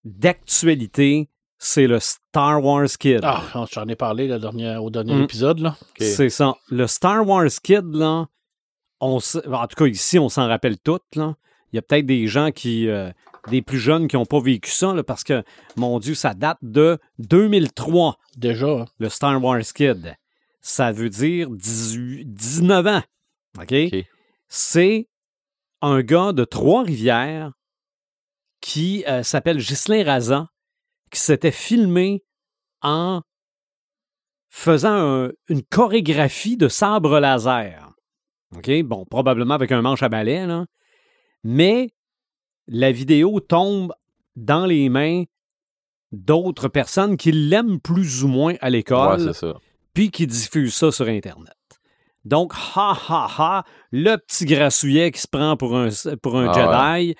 d'actualité, c'est le Star Wars Kid. Ah, j'en ai parlé le dernier, au dernier Mm. épisode. Là. C'est ça. Le Star Wars Kid, là, on s- en tout cas ici, on s'en rappelle toutes. Là. Il y a peut-être des gens qui, euh, des plus jeunes qui n'ont pas vécu ça, là, parce que, mon Dieu, ça date de 2003, Déjà. hein. le Star Wars Kid. Ça veut dire 18 19 ans. OK? OK. C'est un gars de Trois-Rivières qui euh, s'appelle Ghislain Razan, qui s'était filmé en faisant un- une chorégraphie de sabre laser. OK? Bon, probablement avec un manche à balai, là. Mais la vidéo tombe dans les mains d'autres personnes qui l'aiment plus ou moins à l'école c'est ça. puis qui diffuse ça sur Internet. Donc, ha ha ha, le petit grassouillet qui se prend pour un, pour un Ah Jedi.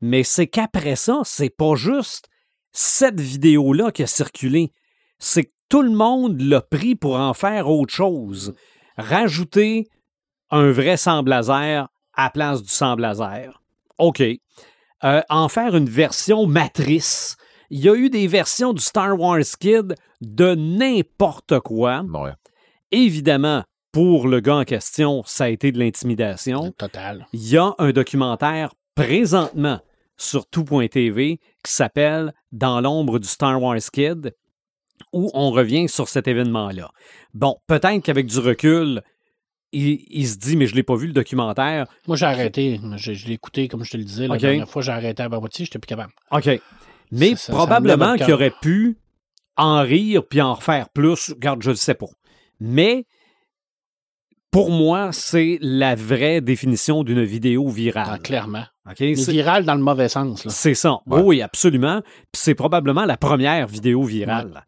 Mais c'est qu'après ça, c'est pas juste cette vidéo-là qui a circulé. C'est que tout le monde l'a pris pour en faire autre chose. Rajouter un vrai sang laser à la place du sang laser. OK. Euh, en faire une version matrice. Il y a eu des versions du Star Wars Kid de n'importe quoi. Ouais. Évidemment, pour le gars en question, ça a été de l'intimidation. Total. Il y a un documentaire présentement sur tout.tv qui s'appelle Dans l'ombre du Star Wars Kid, où on revient sur cet événement-là. Bon, peut-être qu'avec du recul, il, il se dit, mais je ne l'ai pas vu le documentaire. Moi, j'ai arrêté. Je, je l'ai écouté, comme je te le disais. La dernière fois, j'ai arrêté à Barbotti, j'étais plus capable. OK. Mais Ça- probablement qu'il aurait pu en rire puis en refaire plus. Regarde, je ne sais pas. Mais pour moi, c'est la vraie définition d'une vidéo Ah, virale. clairement. OK? Mais C'est- viral dans le mauvais sens. Là. C'est ça. Ouais. Oui, absolument. Puis c'est probablement la première vidéo virale.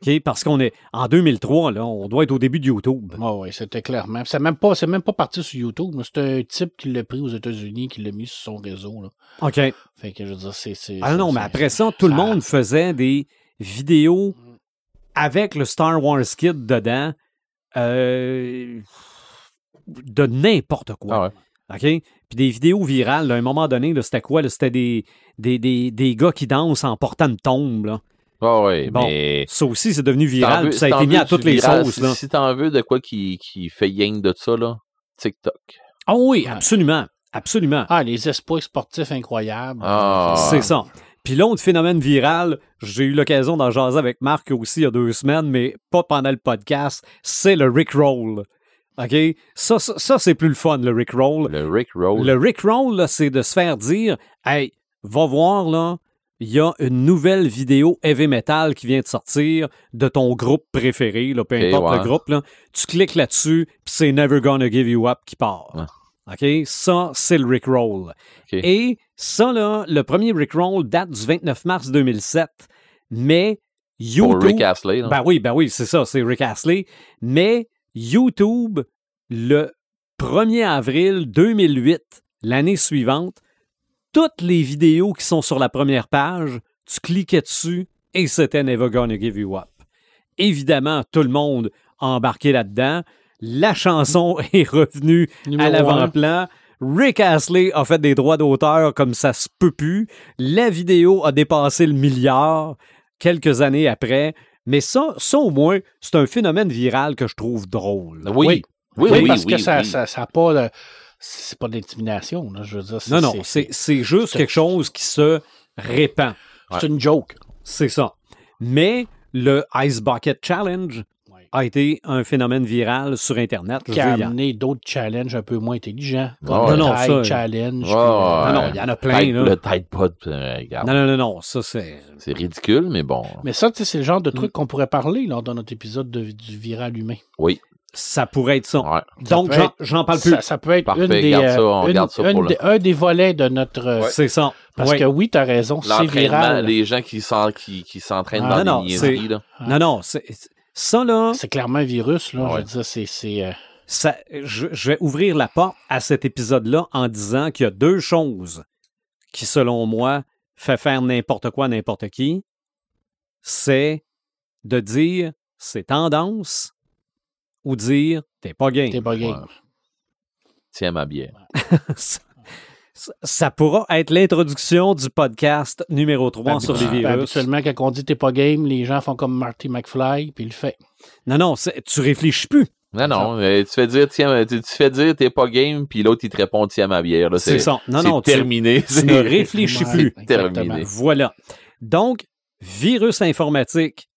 OK? Parce qu'on est en 2003, là, on doit être au début de YouTube. Ah oui, c'était clairement. C'est même pas, c'est même pas parti sur YouTube. mais C'est un type qui l'a pris aux États-Unis, qui l'a mis sur son réseau. Là. OK. Fait que je veux dire, c'est. Ah non, mais après ça, tout le monde faisait des vidéos avec le Star Wars Kid dedans euh, de n'importe quoi. Ah ouais. OK? Puis des vidéos virales, là, à un moment donné, là, c'était quoi? là? C'était des, des, des, des gars qui dansent en portant une tombe. Là. Ah ouais, Bon, mais. Ça aussi, c'est devenu viral. veux- puis ça si a t'en été mis veux à toutes les viral, sauces. Si, Là. si t'en veux de quoi qui, qui fait yang de ça, là, TikTok. Ah oui, absolument. Absolument. Ah, les espoirs sportifs incroyables. Ah. C'est ça. Puis l'autre phénomène viral, j'ai eu l'occasion d'en jaser avec Marc aussi il y a deux semaines, mais pas pendant le podcast, c'est le Rick Roll. OK? Ça, ça, ça, c'est plus le fun, le Rick Roll. Le Rick Roll. Le Rick Roll, là, c'est de se faire dire Hey, va voir, là, il y a une nouvelle vidéo heavy metal qui vient de sortir de ton groupe préféré, là, peu importe le groupe. Là. Tu cliques là-dessus, puis c'est Never Gonna Give You Up qui part. Ouais. OK? Ça, c'est le Rick Roll. Ok. Et ça, là, le premier Rick Roll date du 29 mars 2007, mais YouTube. Pour Rick Astley. là. Ben oui, ben oui, c'est ça, c'est Rick Astley. Mais YouTube, le 1er avril 2008, l'année suivante, toutes les vidéos qui sont sur la première page, tu cliquais dessus et c'était Never Gonna Give You Up. Évidemment, tout le monde a embarqué là-dedans. La chanson est revenue à l'avant-plan. Rick Astley a fait des droits d'auteur comme ça se peut plus. La vidéo a dépassé le milliard quelques années après. Mais ça, ça au moins, c'est un phénomène viral que je trouve drôle. Oui. Oui, oui, Oui, oui. parce que ça, oui. ça, ça pas de- C'est pas d'intimidation, là, je veux dire. Non, non, c'est- juste quelque chose qui se répand. C'est une joke. C'est ça. Mais le Ice Bucket Challenge. A été un phénomène viral sur Internet. Qui a amené d'autres challenges un peu moins intelligents. Comme ouais. le Non, non, Tide ça- Challenge. Ouais, ouais. Non, non, il y en a plein, Tide- là. Le Tide Pod, euh, regarde. Non, non, non, non, ça c'est... C'est ridicule, mais bon. Mais ça, tu sais, c'est le genre de Mm. truc qu'on pourrait parler lors de notre épisode de- du viral humain. Oui. Ça pourrait être ça. Ouais. Donc, j'en- parle plus. Ça, ça peut être Parfait, une des, garde euh, ça, on une- garde ça une pour des- un des volets de notre. euh, C'est ça. Parce Ouais. que oui, tu as raison, c'est viral. les gens qui s'en- qui- qui s'entraînent Ah, dans non, c'est- niaiseries, là. Non, non, c'est- ça là, C'est clairement un virus, là. Ouais. Je veux dire, c'est. c'est, euh, ça, je, je vais ouvrir la porte à cet épisode-là en disant qu'il y a deux choses qui, selon moi, fait faire n'importe quoi à n'importe qui. C'est de dire c'est tendance ou dire t'es pas game. T'es pas game. Tiens ma bière. ça, ça pourra être l'introduction du podcast numéro 3 sur les virus. Habituellement, quand on dit t'es pas game, les gens font comme Marty McFly, puis il le fait. Non, non, tu réfléchis plus. Non, non, euh, tu fais dire, tiens, tu, tu fais dire, t'es pas game, puis l'autre, il te répond, tiens ma bière. C'est ça. Non, non, tu- terminé. tu ne réfléchis Ouais, plus. terminé. Voilà. Donc, virus informatique,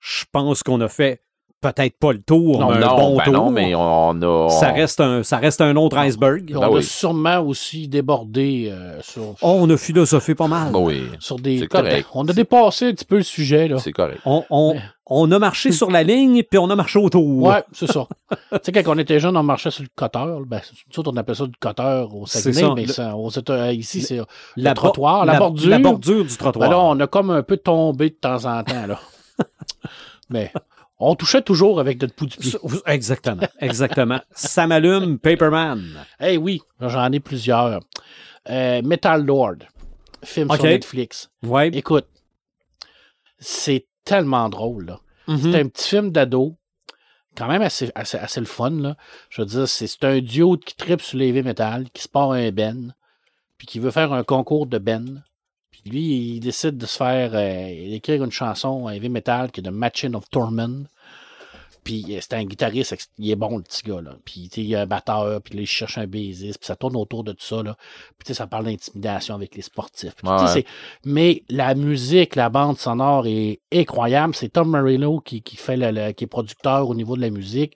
je pense qu'on a fait peut-être pas le tour, Non, mais un non, bon ben tour. non, mais on a. ça, reste un, ça reste un autre iceberg. Puis on Ben a oui. sûrement aussi débordé euh, sur, Oh, on a philosophé pas mal. Ben oui, sur des. c'est correct. On a dépassé un petit peu le sujet, là. c'est correct. On, on- on a marché sur la ligne, puis on a marché autour. Ouais, c'est ça. tu sais, quand on était jeune, on marchait sur le cutter. Ben, autres, on appelait ça du cutter au C'est Saguenay, ça. mais Le- ça, États- ici, c'est La le trottoir, la, bordure. La bordure du trottoir. Ben là, on a comme un peu tombé de temps en temps, là. mais on touchait toujours avec notre pouls du pied. Exactement, exactement. Ça m'allume, Paperman. Eh oui, j'en ai plusieurs. Euh, Metal Lord, film sur Netflix. Ouais. Écoute, c'est tellement drôle. Mhm. C'est un petit film d'ado, quand même assez, assez, assez le fun, là. Je veux dire, c'est un duo qui tripe sur les heavy metal, qui se part un Ben, puis qui veut faire un concours de Ben. Lui, il décide de se faire, euh, d'écrire une chanson heavy metal qui est de Machine of Torment. Puis euh, c'est un guitariste, il est bon le petit gars là. Puis il y a un batteur, puis là il cherche un bassiste, puis ça tourne autour de tout ça là. Puis ça parle d'intimidation avec les sportifs. Puis, tu sais, Ouais. c'est- mais la musique, la bande sonore est incroyable. C'est Tom Morello qui, qui fait le, le- qui est producteur au niveau de la musique.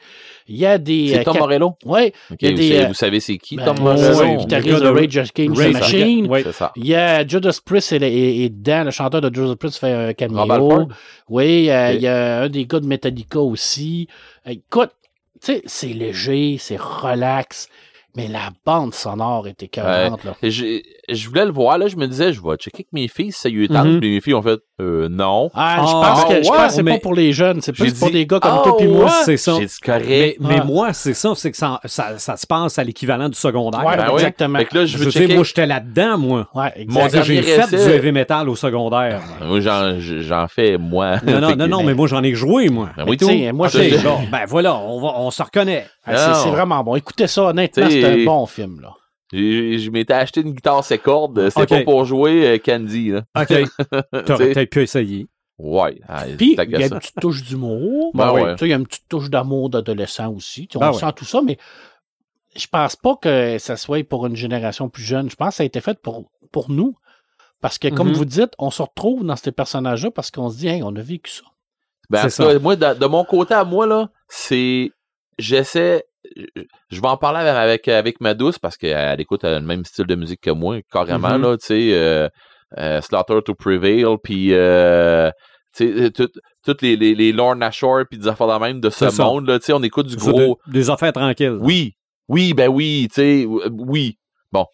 Il y a des. C'est euh, Tom Morello? Vous, savez, euh, vous savez c'est qui, ben, Tom Morello? le guitariste de Rage Against the Machine. C'est ça. Il y a Judas Priest est, est- est dedans, le chanteur de Judas Priest fait un Halford? Oui, il y a un des gars de Metallica aussi. Écoute, tu sais, c'est léger, c'est relax, mais la bande sonore était écœurante, là. Je voulais le voir, là, je me disais, je vais checker avec mes filles si ça lui tente. Mhm. Puis mes filles ont fait, Euh, non. Ah, je Ah, pense que, ouais, que c'est mais- pas pour les jeunes, c'est plus pour des gars comme ah, toi puis moi. ouais. C'est ça. Correct. Mais, mais Ah. moi, c'est ça, c'est que ça, ça, ça, se passe à l'équivalent du secondaire. Ouais, Ben oui. exactement. Fait que là, je veux checker. dire, moi, j'étais là-dedans, moi. Ouais. J'ai fait du heavy metal au secondaire. Moi, j'en, j'en fais, moi. Non, non, non, que- non, mais moi, j'en ai joué, moi. Ben oui, tout. sais, moi, Ah, j'ai- bon, ben voilà, on, se reconnaît. Ah, c'est- vraiment bon. Écoutez ça, honnêtement, c'est un bon film. Là. J'ai- Je m'étais acheté une guitare ses cordes. C'est Ok. pas pour jouer euh, Candy, là. OK. T'aurais pu essayer. Ouais. Ah, Puis, il y a une petite touche d'humour. Ben oui. ouais. Il y a une petite touche d'amour d'adolescent aussi. On Ben ouais. sent tout ça, mais je pense pas que ça soit pour une génération plus jeune. Je pense que ça a été fait pour, pour nous. Parce que, comme Mhm. vous dites, on se retrouve dans ces personnages-là parce qu'on se dit, hey, on a vécu ça. Ben, C'est cas, ça. moi, de, de mon côté à moi, là, c'est. J'essaie. Je- vais en parler avec, avec, ma douce parce qu'elle écoute le même style de musique que moi, carrément, Mhm. là, tu sais. euh, euh, Slaughter to Prevail, puis. euh, tu sais, tout- toutes les, les, les Lorna Shore, puis des affaires de même de ce monde, là, tu sais, on écoute du gros. de- des affaires tranquilles. Oui, oui, ben oui, tu sais, euh, oui. Bon,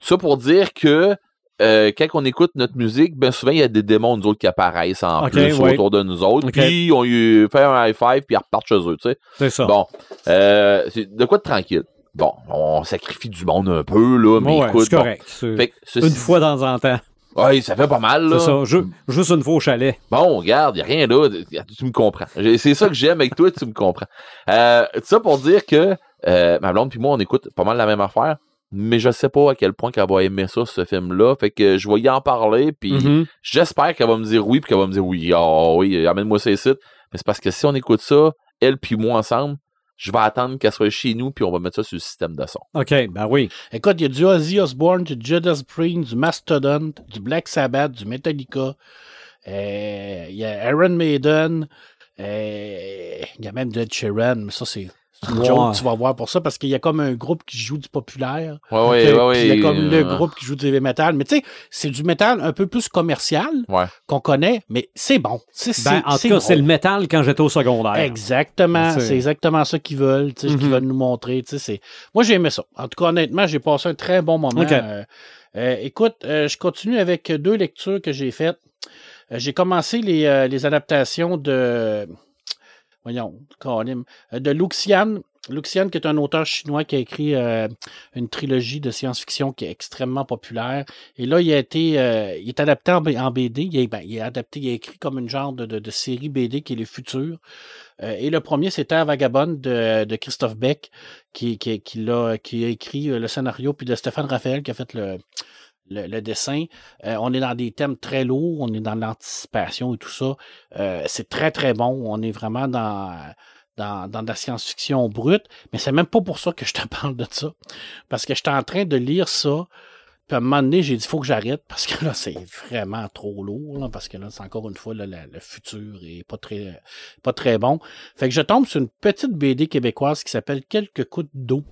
ça pour dire que euh, quand on écoute notre musique, ben souvent il y a des démons nous autres qui apparaissent en Ok, plus ouais. autour de nous autres, Ok. puis on lui fait un high five puis ils repartent chez eux, tu sais. C'est ça. Bon, euh, c'est de quoi de tranquille? Bon, on sacrifie du monde un peu là, mais Ouais, écoute, c'est correct. C'est Fait que ceci Une fois temps en temps. Ouais, ça fait pas mal là. C'est ça. Ju- juste une fois au chalet. Bon, regarde, y a rien là. Tu me comprends. C'est ça que j'aime avec toi, tu me comprends. Euh, ça pour dire que euh, ma blonde puis moi, on écoute pas mal la même affaire, mais je sais pas à quel point qu'elle va aimer ça, ce film-là. Fait que je vais y en parler, puis Mhm. j'espère qu'elle va me dire oui, puis qu'elle va me dire oui, ah oui, amène-moi ça ici. Mais c'est parce que si on écoute ça, elle puis moi ensemble, je vais attendre qu'elle soit chez nous, puis on va mettre ça sur le système de son. OK, ben oui. Écoute, il y a du Ozzy Osbourne, du Judas Priest, du Mastodon, du Black Sabbath, du Metallica. Euh, Il y a Iron Maiden. euh, Il y a même Dead Sheeran, mais ça, c'est tu vas voir pour ça, parce qu'il y a comme un groupe qui joue du populaire. Ouais, ouais, Puis ouais, ouais. Il y a comme le groupe qui joue du heavy metal. Mais tu sais, c'est du métal un peu plus commercial Ouais. qu'on connaît, mais c'est bon. C'est, Ben, en tout cas, c'est le métal quand j'étais au secondaire. Exactement, C'est- exactement ça qu'ils veulent, tu sais, ce qu'ils Mhm. veulent nous montrer. tu sais, c'est... Moi, j'ai aimé ça. En tout cas, honnêtement, j'ai passé un très bon moment. Ok. Euh, euh, écoute, euh, je continue avec deux lectures que j'ai faites. Euh, j'ai commencé les, euh, les adaptations de. Voyons, euh, de Luxian. Luxian, qui est un auteur chinois qui a écrit euh, une trilogie de science-fiction qui est extrêmement populaire. Et là, il a été, euh, il est adapté en, BD. Il est, ben, il est adapté, il a écrit comme une genre de, de, de série BD qui est les futurs. Euh, et le premier, c'était Un Vagabond de, de Christophe Beck, qui, qui, qui, qui a écrit le scénario, puis de Stéphane Raphaël qui a fait le, le, dessin. Euh, on est dans des thèmes très lourds, on est dans l'anticipation et tout ça. Euh, c'est très, très bon. On est vraiment dans, dans, dans de la science-fiction brute, mais c'est même pas pour ça que je te parle de ça. Parce que j'étais en train de lire ça. Puis à un moment donné, j'ai dit, faut que j'arrête parce que là, c'est vraiment trop lourd. parce que là, c'est encore une fois, le futur est pas très, pas très bon. Fait que je tombe sur une petite BD québécoise qui s'appelle Quelques coups d'eau.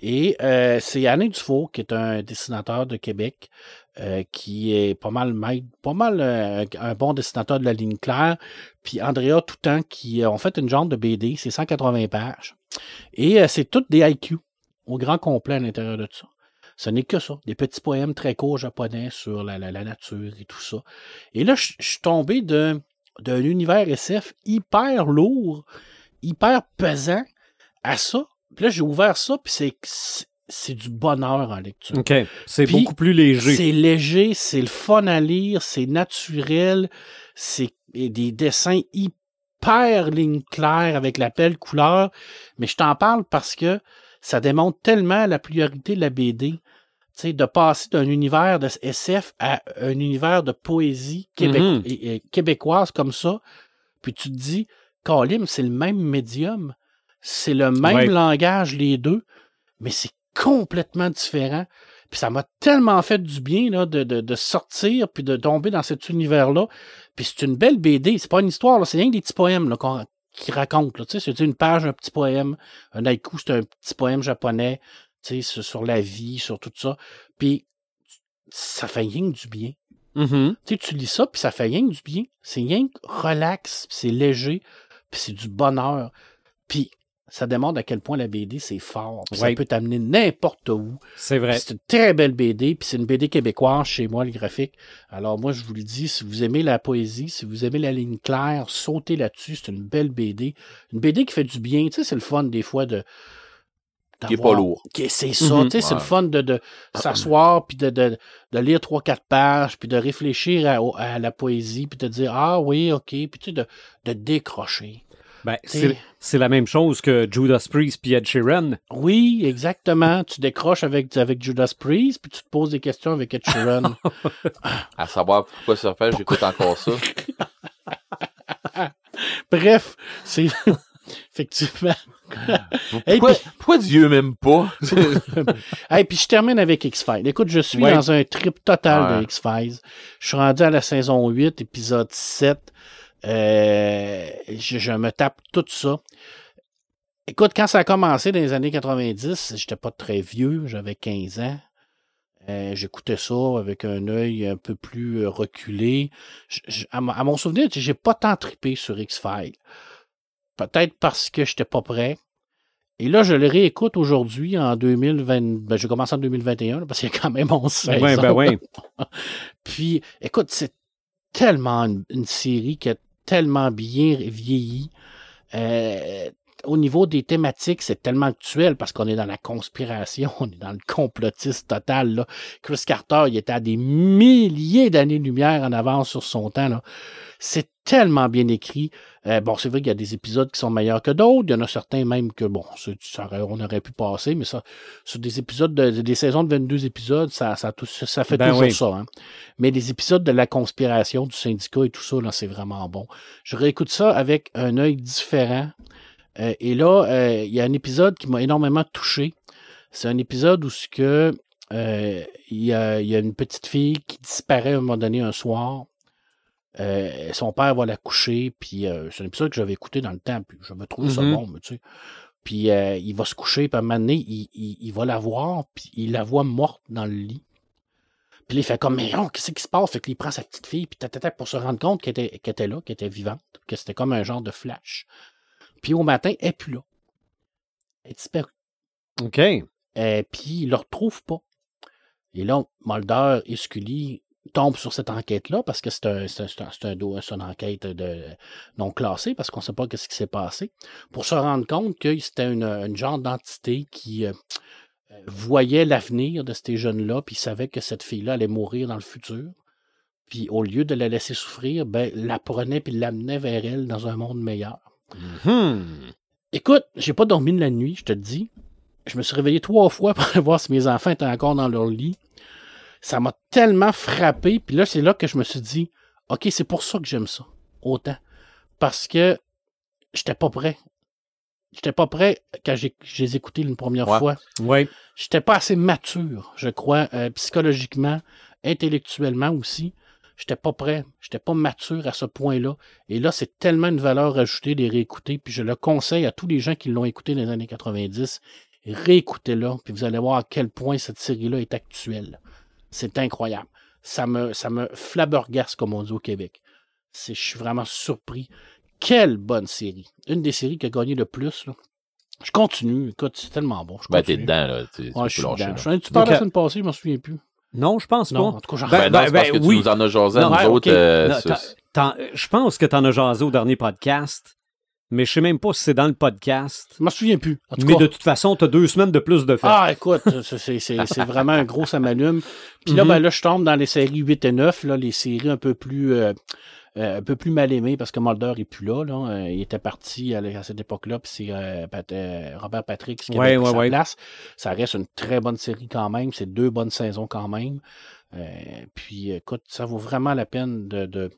Et euh, c'est Alain Dufour, qui est un dessinateur de Québec, euh, qui est pas mal pas mal euh, un bon dessinateur de la ligne claire. Puis Andrea Toutan, qui euh, ont fait une genre de BD, c'est 180 pages. Et euh, c'est toutes des IQ au grand complet à l'intérieur de ça. Ce n'est que ça, des petits poèmes très courts japonais sur la, la- la nature et tout ça. Et là, je suis tombé d'un univers SF hyper lourd, hyper pesant à ça. Puis là, j'ai ouvert ça, puis c'est c'est- c'est du bonheur en lecture. OK. C'est beaucoup plus léger. C'est léger, c'est le fun à lire, c'est naturel, c'est des dessins hyper ligne claire avec la belle couleur. Mais je t'en parle parce que ça démontre tellement la priorité de la BD. Tu sais, de passer d'un univers de SF à un univers de poésie québé- Mhm. québécoise comme ça. Puis tu te dis, Kalim, c'est le même médium. C'est le même Ouais. langage, les deux, mais c'est complètement différent. Puis ça m'a tellement fait du bien là, de, de, de sortir puis de tomber dans cet univers-là. Puis c'est une belle BD. C'est pas une histoire, c'est rien que des petits poèmes là, qu'on qui racontent. là. Tu sais, C'est une page, un petit poème. Un haïku, c'est un petit poème japonais tu sais, sur, la vie, sur tout ça. Puis ça fait rien que du bien. Tu sais, tu lis ça, puis ça fait rien que du bien. C'est rien que relax, c'est léger, puis c'est du bonheur. Puis ça démontre à quel point la BD, c'est fort. Puis Ouais. Ça peut t'amener n'importe où. C'est vrai. C'est une très belle BD, puis c'est une BD québécoise chez moi, le graphique. Alors moi, je vous le dis, si vous aimez la poésie, si vous aimez la ligne claire, sautez là-dessus. C'est une belle BD. Une BD qui fait du bien. Tu sais, c'est le fun des fois de... Qui est pas lourd. C'est ça, Mhm. tu sais, c'est le fun de, de s'asseoir, puis de, de, de lire trois, quatre pages, puis de réfléchir à, à la poésie, puis de dire, ah oui, ok, puis tu sais, de, de décrocher. Ben, c'est c'est la même chose que Judas Priest puis Ed Sheeran. Oui, exactement. tu décroches avec, avec Judas Priest, puis tu te poses des questions avec Ed Sheeran. À savoir pourquoi ça fait, j'écoute encore ça. Bref, c'est effectivement. Et Pourquoi, puis, pourquoi Dieu m'aime pas? hey, puis je termine avec X-Files. Écoute, je suis Ouais. dans un trip total de. X-Files. Je suis rendu à la saison 8, épisode 7. Euh, je, je me tape tout ça. Écoute, quand ça a commencé dans les années 90, j'étais pas très vieux, j'avais 15 ans. Euh, J'écoutais ça avec un œil un peu plus euh, reculé. Je- je- à, mon- à mon souvenir, j'ai pas tant trippé sur X-Files. Peut-être parce que j'étais pas prêt. Et là, je le réécoute aujourd'hui en 2020. Ben, j'ai commencé en 2021 là, parce qu'il y a quand même 11 saisons. Ouais, ben ouais. Puis, écoute, c'est tellement une, une série qui a tellement bien vieilli. Euh, au niveau des thématiques, c'est tellement actuel parce qu'on est dans la conspiration, on est dans le complotiste total. Là. Chris Carter, il était à des milliers d'années-lumière en avance sur son temps. Là. C'est tellement bien écrit. Euh, bon, c'est vrai qu'il y a des épisodes qui sont meilleurs que d'autres. Il y en a certains même que, bon, ça, on aurait pu passer, mais ça, sur des épisodes, de, des saisons de 22 épisodes, ça, ça, tout- ça fait Ben toujours oui. ça. Hein. Mais les épisodes de la conspiration du syndicat et tout ça, là, c'est vraiment bon. Je réécoute ça avec un œil différent. Euh, et là, euh, il y a un épisode qui m'a énormément touché. C'est un épisode où ce que il y, a, il y a une petite fille qui disparaît à un moment donné un soir. Euh, son père va la coucher, puis euh, c'est un épisode que j'avais écouté dans le temps, puis je me trouve ça Mhm. bon, mais tu sais. Puis euh, il va se coucher, puis à un moment donné, il, il- il va la voir, puis il la voit morte dans le lit. Puis là, il fait comme, mais non, qu'est-ce qui se passe? Fait qu'il prend sa petite fille, puis tata, pour se rendre compte qu'elle était, était là, qu'elle était vivante, que c'était comme un genre de flash. Puis au matin, elle n'est plus là. Elle est disparue. OK. Puis il le retrouve pas. Et là, Mulder et Scully tombent sur cette enquête-là parce que c'est un, un- c'est un- une enquête de, non classée parce qu'on ne sait pas ce qui s'est passé. Pour se rendre compte que c'était une, une genre d'entité qui euh, voyait l'avenir de ces jeunes-là, puis savait que cette fille-là allait mourir dans le futur. Puis au lieu de la laisser souffrir, ben, la prenait puis l'amenait vers elle dans un monde meilleur. Hmm. Écoute, j'ai pas dormi de la nuit, je te le dis. Je me suis réveillé trois fois pour voir si mes enfants étaient encore dans leur lit. Ça m'a tellement frappé. Puis là, c'est là que je me suis dit, OK, c'est pour ça que j'aime ça. Autant. Parce que j'étais pas prêt. J'étais pas prêt quand j'ai, les ai écoutés une première Ouais. fois. Ouais. J'étais pas assez mature, je crois, euh, psychologiquement, intellectuellement aussi. J'étais pas prêt. J'étais pas mature à ce point-là. Et là, c'est tellement une valeur ajoutée de les réécouter. Puis je le conseille à tous les gens qui l'ont écouté dans les années 90. Réécoutez-la, puis vous allez voir à quel point cette série-là est actuelle. C'est incroyable. Ça me, ça me flabbergasse, comme on dit au Québec. Je suis vraiment surpris. Quelle bonne série. Une des séries qui a gagné le plus. là. Je continue. Écoute, c'est tellement bon. Je Ben, t'es dedans, là. Tu, Ouais, je suis lâcher, dedans. là. Je suis un petit peu la Donc, semaine passée, je m'en souviens plus. Non, je pense Non, pas. en tout cas, j'en Ben, Ben, c'est parce ben, que oui. tu nous en as jasé nous ouais, autres. ok. euh, je pense que tu en as jasé au dernier podcast, mais je sais même pas si c'est dans le podcast. Je m'en souviens plus. En tout Mais cas, de toute façon, tu as deux semaines de plus de fait. Ah, écoute, c'est- vraiment un gros samalume. Puis là, Mhm. ben, là, je tombe dans les séries 8 et 9, là, les séries un peu plus euh, euh, un peu plus mal aimées parce que Mulder est plus là. là. Euh, il était parti à, à cette époque-là, puis c'est euh, Pat- Robert Patrick qui Ouais, avait pris ouais, sa ouais. place. Ça reste une très bonne série quand même. C'est deux bonnes saisons quand même. Puis écoute, ça vaut vraiment la peine de, de,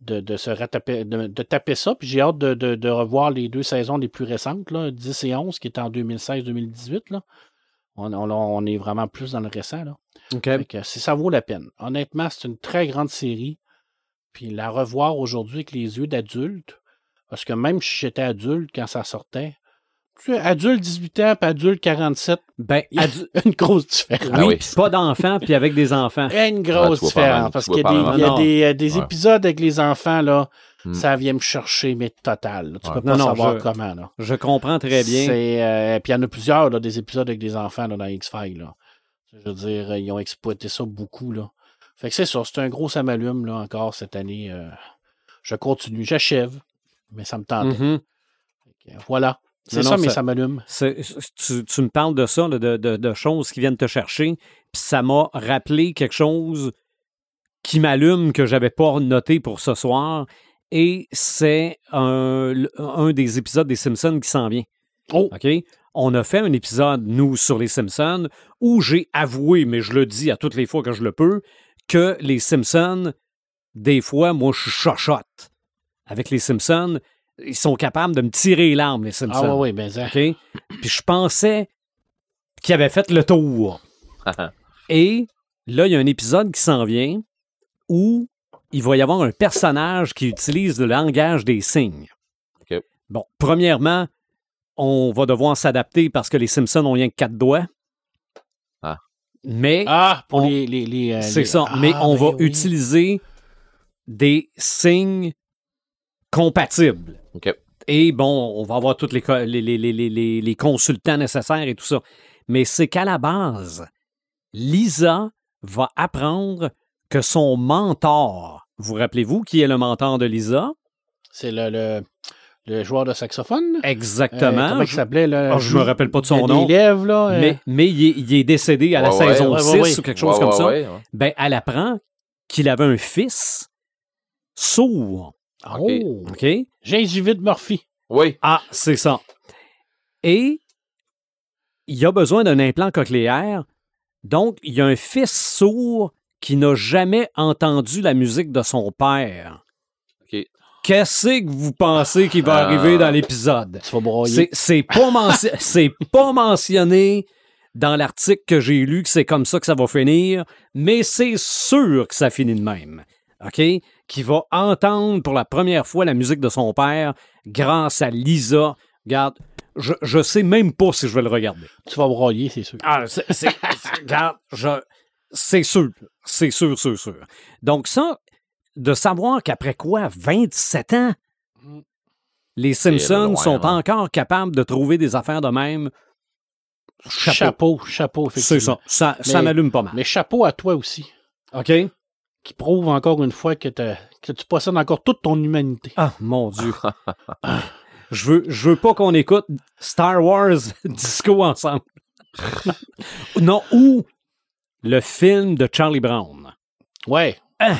de, de se rataper, de, de taper ça. Puis j'ai hâte de, de, de revoir les deux saisons les plus récentes, là, 10 et 11, qui étaient en 2016-2018. là. On, on, on est vraiment plus dans le récent. Là. Que ça vaut la peine. Honnêtement, c'est une très grande série. Puis la revoir aujourd'hui avec les yeux d'adulte, parce que même si j'étais adulte quand ça sortait, adulte 18 ans puis adulte 47, Ben, il y a adu- une grosse différence. oui, Ah oui. pas d'enfants, puis avec des enfants. Il y a une grosse différence. Parce qu'il y a des, mal. il y a Non. des, euh, des Ouais. épisodes avec les enfants, là. Hmm. ça vient me chercher, mais total. là. Tu Ouais. peux pas Non, non, savoir je- comment. Là. Je comprends très bien. C'est, euh, puis il y en a plusieurs, là, des épisodes avec des enfants là, dans X-Files. là. Je veux dire, ils ont exploité ça beaucoup. Là. Fait que c'est ça, c'est un gros samalume là, encore cette année. euh, je continue, j'achève, mais ça me. Fait que, Voilà. C'est ça, non, mes ça-. C'est- Tu, tu me parles de ça, de, de- de choses qui viennent te chercher, puis ça m'a rappelé quelque chose qui m'allume que j'avais pas noté pour ce soir, et c'est un, un des épisodes des Simpsons qui s'en vient. Oh! OK? On a fait un épisode, nous, sur les Simpsons, où j'ai avoué, mais je le dis à toutes les fois que je le peux, que les Simpsons, des fois, moi, je suis chochotte. Avec les Simpsons, ils sont capables de me tirer les larmes, les Simpsons. Ah ouais, ouais, ben ça. Puis je pensais qu'il avait fait le tour. Et là, il y a un épisode qui s'en vient où il va y avoir un personnage qui utilise le langage des signes. Bon, premièrement, on va devoir s'adapter parce que les Simpsons ont rien que quatre doigts. Ah. Mais Ah, pour On- les, les, les, euh, c'est les- ça. Ah, mais on ben va oui. utiliser des signes compatibles. OK. Et bon, on va avoir tous les, les, les- les- les- les- les consultants nécessaires et tout ça. Mais c'est qu'à la base, Lisa va apprendre que son mentor, vous rappelez-vous qui est le mentor de Lisa? C'est le, le, le joueur de saxophone. Euh, Exactement. comment il Je- s'appelait? Là? Ah, je me rappelle pas de son nom. là. euh, mais, mais il, est, il est décédé à la Ouais, saison ouais, 6 ouais, ouais. ou quelque chose Ouais, comme ouais, ça. ouais, ouais. Ben, elle apprend qu'il avait un fils sourd. OK. Oh! Gingivite Murphy. Oui. Ah, c'est ça. Et il a besoin d'un implant cochléaire. Donc, il y a un fils sourd qui n'a jamais entendu la musique de son père. OK. Qu'est-ce que vous pensez qui va Ah. arriver dans l'épisode? C'est c'est pas, mention- c'est pas mentionné dans l'article que j'ai lu que c'est comme ça que ça va finir, mais c'est sûr que ça finit de même. OK? Qui va entendre pour la première fois la musique de son père grâce à Lisa. Regarde, je, je sais même pas si je vais le regarder. Tu vas broyer, c'est sûr. Ah, c'est, c'est- c'est- regarde, je- c'est sûr. C'est sûr, sûr, sûr. Donc, ça, de savoir qu'après quoi, 27 ans, les Simpsons loin, sont hein. encore capables de trouver des affaires de même. Chapeau. Chapeau, chapeau, C'est effectivement. ça. Ça, ça Mais- m'allume pas mal. Mais chapeau à toi aussi, OK? Qui prouve encore une fois que, tu possèdes encore toute ton humanité. Ah, mon Dieu. je, veux, je veux pas qu'on écoute Star Wars Disco ensemble. non, ou le film de Charlie Brown. Ouais. Hein?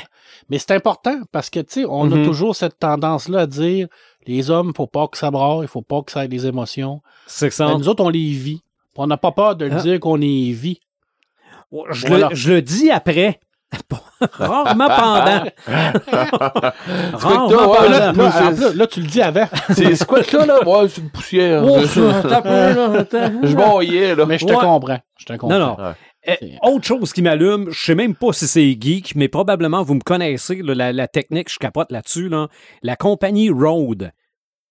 Mais c'est important parce que, tu sais, on a toujours cette tendance-là à dire les hommes, faut pas que ça braille, il faut pas que ça ait des émotions. C'est ça. Ben, nous autres, on les vit. On n'a pas peur de le Ah. dire qu'on les vit. Je, Voilà. le, je le dis après. Rarement pendant. Rarement toi, ouais, pendant. Là, là, là, là, tu le dis avant. C'est quoi ça, là? Ouais, c'est une poussière. Oh. Je broyais, là. Mais je te Ouais. comprends. Je te comprends. Non, non. Ouais. Eh, autre chose qui m'allume, je sais même pas si c'est geek, mais probablement vous me connaissez, là, la, la technique, je capote là-dessus. Là. La compagnie Rode,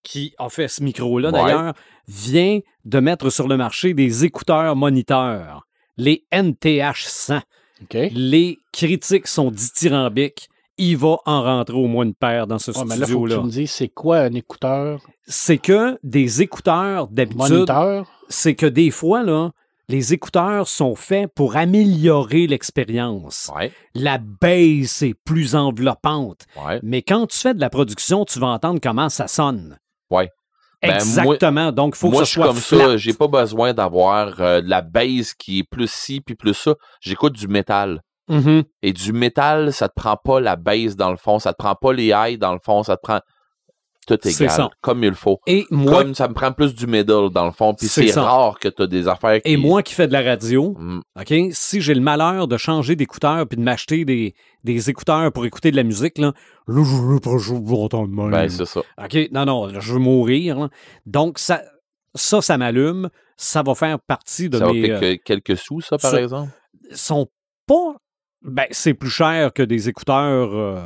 qui a fait ce micro-là Ouais. d'ailleurs, vient de mettre sur le marché des écouteurs moniteurs, les NTH100. Les critiques sont dithyrambiques. Il va en rentrer au moins une paire dans ce Ouais, mais là, faut que studio-là. tu me dises, c'est quoi un écouteur? C'est que des écouteurs, d'habitude, c'est que des fois, là, les écouteurs sont faits pour améliorer l'expérience. Ouais, La baisse est plus enveloppante. ouais. Mais quand tu fais de la production, tu vas entendre comment ça sonne. Ouais. Ben, Exactement. Donc, il faut Moi, que je ce suis soit comme flat. ça. J'ai pas besoin d'avoir euh, de la base qui est plus ci puis plus ça. J'écoute du métal. Mhm. Et du métal, ça te prend pas la base dans le fond, ça te prend pas les highs dans le fond, ça te prend tout égal, ça. comme il faut. Et moi, Comme ça me prend plus du middle dans le fond, puis C'est rare que tu as des affaires qui... et moi qui fais de la radio, Mm, OK, si j'ai le malheur de changer d'écouteur puis de m'acheter des, des écouteurs pour écouter de la musique, là, là je veux pas entendre même. ben, c'est ça. OK, non, non, là, je veux mourir. là. Donc, ça, ça, ça m'allume. Ça va faire partie de Ça va mes... euh, quelques, quelques sous, ça, par ça- exemple? sont pas. Ben, c'est plus cher que des écouteurs euh,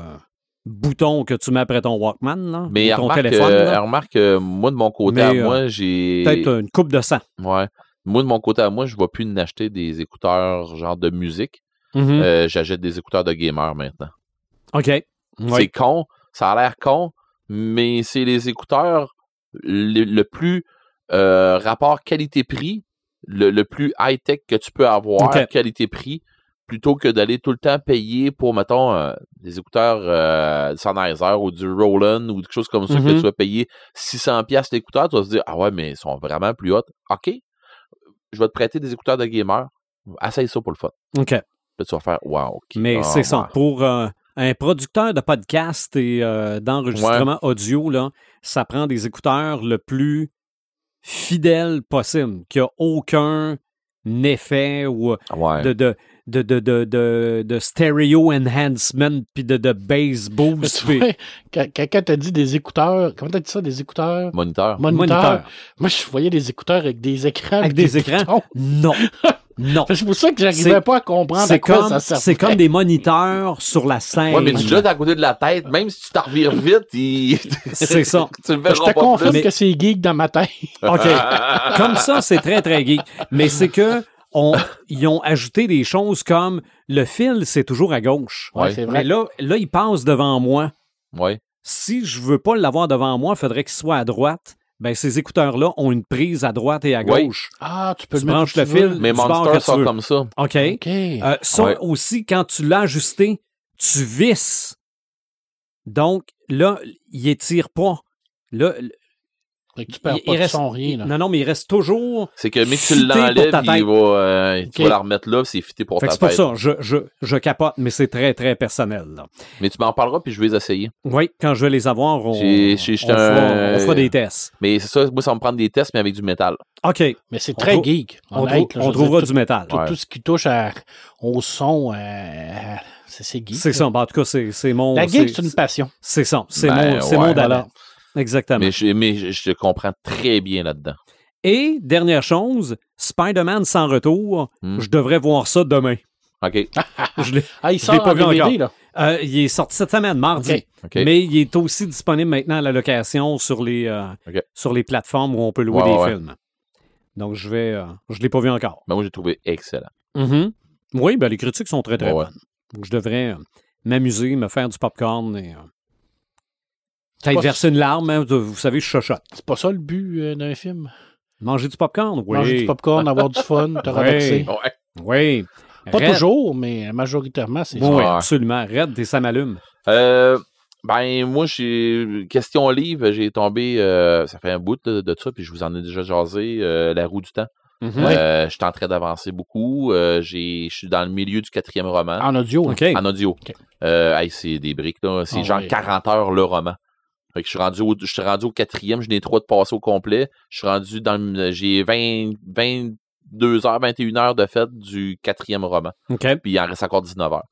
boutons que tu mets après ton Walkman, là, Mais ton remarque, téléphone. euh, là. remarque que moi, de mon côté Mais, à euh, moi, j'ai... Peut-être une coupe de sang. Ouais. Moi, de mon côté à moi, je ne vais plus n'acheter des écouteurs genre de musique. Mhm. Euh, J'achète des écouteurs de gamer maintenant. OK. C'est Oui. con, ça a l'air con, mais c'est les écouteurs le, le plus euh, rapport qualité-prix, le, le plus high-tech que tu peux avoir, qualité-prix, plutôt que d'aller tout le temps payer pour, mettons, euh, des écouteurs euh, Sennheiser ou du Roland ou quelque chose comme ça, que Mhm. tu vas payer 600$ piastres l'écouteur, tu vas se dire, ah ouais, mais ils sont vraiment plus hauts. OK, je vais te prêter des écouteurs de gamer, essaye ça pour le fun. OK. Là, tu vas faire, wow. Mais Ah, c'est ça. ouais. Pour euh, un producteur de podcast et euh, d'enregistrement audio, là, ça prend des écouteurs le plus fidèle possible, qu'il n'y a aucun effet ou Ouais. de, de, de, de, de, de, de stereo enhancement puis de, de bass boost. tu puis vois, quand, quand- quand t'as dit des écouteurs, comment t'as dit ça, des écouteurs? Moniteur. moniteurs? Moniteur. Moi, je voyais des écouteurs avec des écrans. Avec des écrans? boutons. Non. Non. C'est pour ça que j'arrivais pas à comprendre à C'est quoi comme, ça servait. c'est comme des moniteurs sur la scène. Ouais, mais tu l'as à côté de la tête, même si tu t'en revires vite, il... C'est ça. tu le Je te confirme que c'est geek dans ma tête. OK. comme ça, c'est très, très geek. Mais c'est que on, ils ont ajouté des choses comme le fil, c'est toujours à gauche. Ouais, Mais vrai. là, là, il passe devant moi. Ouais. Si je veux pas l'avoir devant moi, il faudrait qu'il soit à droite. Ben, ces écouteurs-là ont une prise à droite et à Ouais. gauche. Ah, tu peux Tu le branches le fil. Mais Monster sort comme ça. OK? OK. Euh, ça Ouais. aussi, quand tu l'as ajusté, tu visses. Donc, là, il étire pas. Là, Fait que tu perds il- pas il de reste- son, rien. Là. non, non, mais il reste toujours C'est que, mais que tu l'enlèves, il tête. va, euh, tu Ok. vas la remettre là, c'est fité pour Fait ta c'est pour tête. ça, je, je, je capote, mais c'est très, très personnel. là. Mais tu m'en parleras, puis je vais les essayer. Oui, quand je vais les avoir, on, on fera, un- on fera des tests. Mais c'est ça, moi, ça va me prendre des tests, mais avec du métal. OK, Mais c'est très geek. on, honnête, trou- là, je on veux dire, trouvera tout- du métal. Tout, Ouais. tout ce qui touche à- au son, euh, c'est geek. C'est ça, ben, en tout cas, c'est c'est mon... La geek, c'est une passion. C'est ça, c'est Ben, mon, c'est ouais. mon. Exactement. Mais, je, mais je, je te comprends très bien là-dedans. Et, dernière chose, Spider-Man sans retour, Hmm. je devrais voir ça demain. OK. Je l'ai- Ah, il Je l'ai sort pas en vu DVD, encore. là. Euh, il est sorti cette semaine, mardi. OK. OK. Mais il est aussi disponible maintenant à la location sur les, euh, sur les plateformes où on peut louer Ouais, des ouais. films. Donc, je vais. euh, je ne l'ai pas vu encore. Ben, moi, j'ai trouvé excellent. Mhm. Oui, ben, les critiques sont très, très Ouais, ouais. bonnes. Donc, je devrais euh, m'amuser, me faire du popcorn et. Peut-être pas- verser une larme, hein, de- vous savez, je chochote. C'est pas ça le but euh, d'un film? Manger du popcorn? Oui. Manger du popcorn, avoir du fun, te Oui. relaxer. Ouais. Oui. Pas Red- toujours, mais majoritairement, c'est Oui, ça. oui, Ouais. absolument. Red, et ça m'allume. Euh, ben, moi, j'ai. Question livre, j'ai tombé. euh, ça fait un bout de, de ça, puis je vous en ai déjà jasé. euh, La roue du temps. Mhm. Euh, je suis en train d'avancer beaucoup. euh, j'ai- je suis dans le milieu du quatrième roman. En audio. OK. En audio. Euh, hey, c'est des briques, là. C'est Ah genre ouais. 40 heures le roman. Fait que je suis rendu au, je suis rendu au quatrième, je n'ai trois de passer au complet. Je suis rendu dans le- j'ai 20, 22 heures, 21 heures de fait du quatrième roman. Puis il en reste encore 19 heures.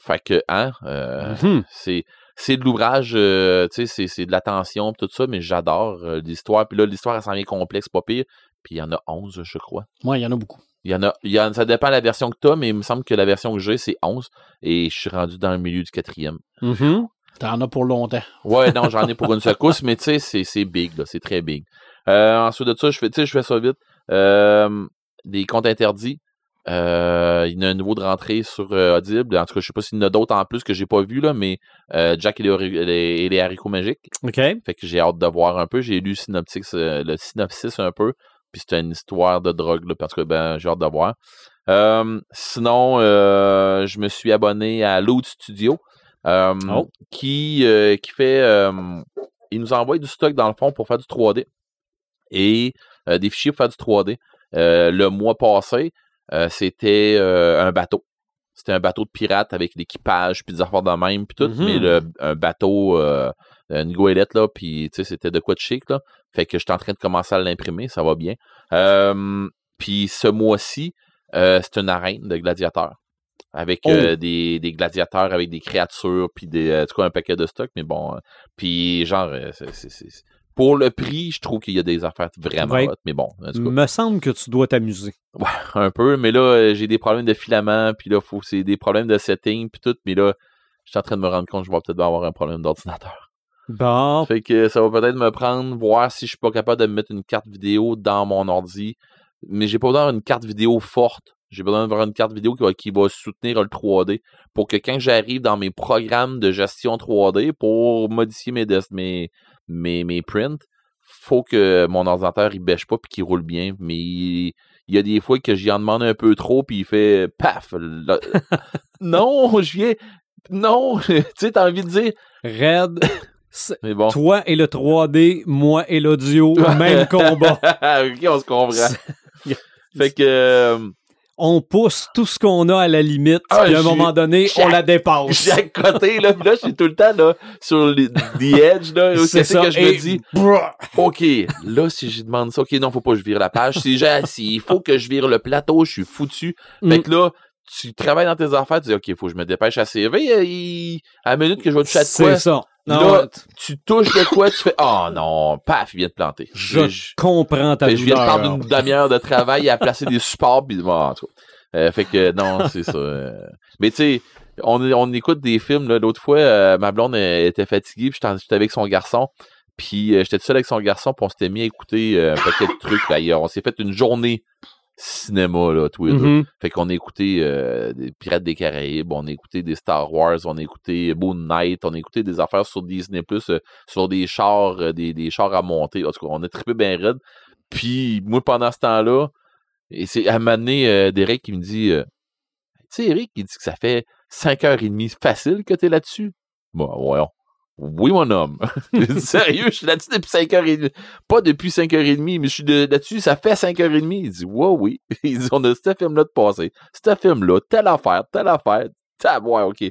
Fait que, hein, euh, Mhm. c'est, c'est de l'ouvrage, euh, tu sais, c'est, c'est de l'attention tout ça, mais j'adore euh, l'histoire. Puis là, l'histoire, elle s'en vient complexe, pas pire. Puis il y en a 11, je crois. Moi, il y en a beaucoup. Il y en a, il y en, ça dépend de la version que tu as, mais il me semble que la version que j'ai, c'est 11. Et je suis rendu dans le milieu du quatrième. Mhm. T'en as pour longtemps. Ouais, non, j'en ai pour une secousse, mais tu sais, c'est, big, là, c'est très big. Euh, ensuite de ça, je fais, je fais ça vite. Euh, des comptes interdits. Euh, il y en a un nouveau de rentrée sur Audible. En tout cas, je sais pas s'il y en a d'autres en plus que j'ai pas vu, là, mais Jack et les, hori- les- et les haricots magiques. OK. Fait que j'ai hâte de voir un peu. J'ai lu synopsis, le synopsis un peu. Puis c'était une histoire de drogue, là, parce que ben, j'ai hâte de voir. Sinon, je me suis abonné à Loot Studio, Oh. qui, euh, qui fait. il nous envoie du stock dans le fond pour faire du 3D et euh, des fichiers pour faire du 3D. Euh, le mois passé, c'était un bateau. C'était un bateau de pirate avec l'équipage, puis des affaires de même, puis tout, mais le, un bateau, euh, une goélette, là, puis tu sais, c'était de quoi de chic, là. Fait que j'étais en train de commencer à l'imprimer, ça va bien. Euh, puis ce mois-ci, euh, c'est une arène de gladiateurs. Avec Oh. euh, des, des gladiateurs, avec des créatures, puis des, euh, en tout cas, un paquet de stock, mais bon. euh, puis genre, euh, c'est- c'est- c'est- pour le prix, je trouve qu'il y a des affaires vraiment Ouais. hot, mais bon, en tout cas, Me semble que tu dois t'amuser. un peu, mais là, euh, j'ai des problèmes de filament, puis là, faut, c'est des problèmes de setting, puis tout, mais là, je suis en train de me rendre compte que je vais peut-être avoir un problème d'ordinateur. Bon. Fait que ça va peut-être me prendre, voir si je suis pas capable de me mettre une carte vidéo dans mon ordi. Mais j'ai pas besoin d'avoir une carte vidéo forte J'ai besoin d'avoir une carte vidéo qui va, qui va soutenir le 3D pour que quand j'arrive dans mes programmes de gestion 3D pour modifier mes, mes, mes, mes prints, faut que mon ordinateur il bêche pas puis qu'il roule bien. Mais il, il y a des fois que j'y en demande un peu trop puis il fait paf. là- non, je viens. Non, tu sais, t'as envie de dire. Red, c'est- Mais bon. toi et le 3D, moi et l'audio, même combat. ok, on se comprend. Fait que. On pousse tout ce qu'on a à la limite, Ah, puis à un moment donné, on la dépasse. J'ai à côté, là, puis là, je suis tout le temps, là, sur les, the edge, là, C'est ça. que je me dis? OK, là, si je demande ça, OK, non, faut pas que je vire la page. Si j'ai si il faut que je vire le plateau, je suis foutu. Fait Mm. que là, tu travailles dans tes affaires, tu dis, OK, faut que je me dépêche à CV. euh, il- À la minute que je vais toucher à quoi, C'est ça. Non, Là, tu touches de quoi, tu fais, oh non, paf, il vient de planter. je je- comprends ta fait que je viens de douleur. perdre une demi-heure de travail à placer des supports, puis bon, en tout cas. Euh, fait que non, c'est ça. euh. Mais tu sais, on, on écoute des films, là. L'autre fois, euh, ma blonde elle, était fatiguée, puis j'étais avec son garçon. Puis euh, j'étais tout seul avec son garçon, puis on s'était mis à écouter euh, un paquet de trucs. D'ailleurs, on s'est fait une journée cinéma, là, tous les deux. Mhm. Fait qu'on a écouté euh, des Pirates des Caraïbes, on a écouté des Star Wars, on a écouté Moon Knight, on a écouté des affaires sur Disney+, euh, sur des chars, euh, des, des chars à monter. En tout cas, on a trippé bien raide. Puis moi, pendant ce temps-là, et c'est à un moment donné, euh, Derek qui me dit euh, Tu sais, Eric, il dit que ça fait 5h30 facile que t'es là-dessus. Bon, voyons. Oui, mon homme. Sérieux, je suis là-dessus depuis 5h30. Pas depuis 5h30, mais je suis de- là-dessus, ça fait 5h30. Il dit, ouais, oui. Il dit, on a ce film-là de passé. Ce film-là, telle affaire, telle affaire. Tab, ouais, ok.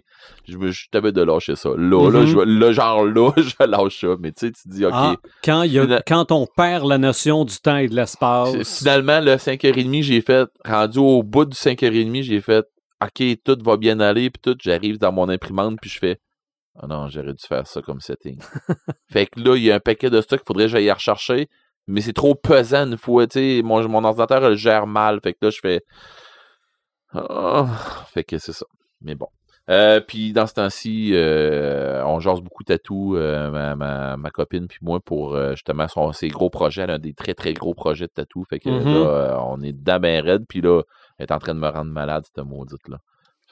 Je, me- je t'avais de lâcher ça. Là, là, Mhm. je, vais- là, genre là, je lâche ça. Mais tu sais, tu dis, ok. Ah, quand, il y a- Fina- quand on perd la notion du temps et de l'espace. Finalement, le 5h30, j'ai fait, rendu au bout du 5h30, j'ai fait, OK, tout va bien aller, puis tout, j'arrive dans mon imprimante, puis je fais, oh non, j'aurais dû faire ça comme setting. fait que là, il y a un paquet de stock qu'il faudrait que j'aille rechercher, mais c'est trop pesant une fois, tu sais, mon, mon ordinateur, elle le gère mal, fait que là, je fais, Ah. fait que c'est ça. Mais bon. Euh, puis dans ce temps-ci, euh, on jase beaucoup tatou, euh, ma, ma, ma copine puis moi pour justement son, ses gros projets. Elle a des très très gros projets de tatou. Fait que là, euh, on est dedans ben raide. Puis là, elle est en train de me rendre malade, cette maudite là.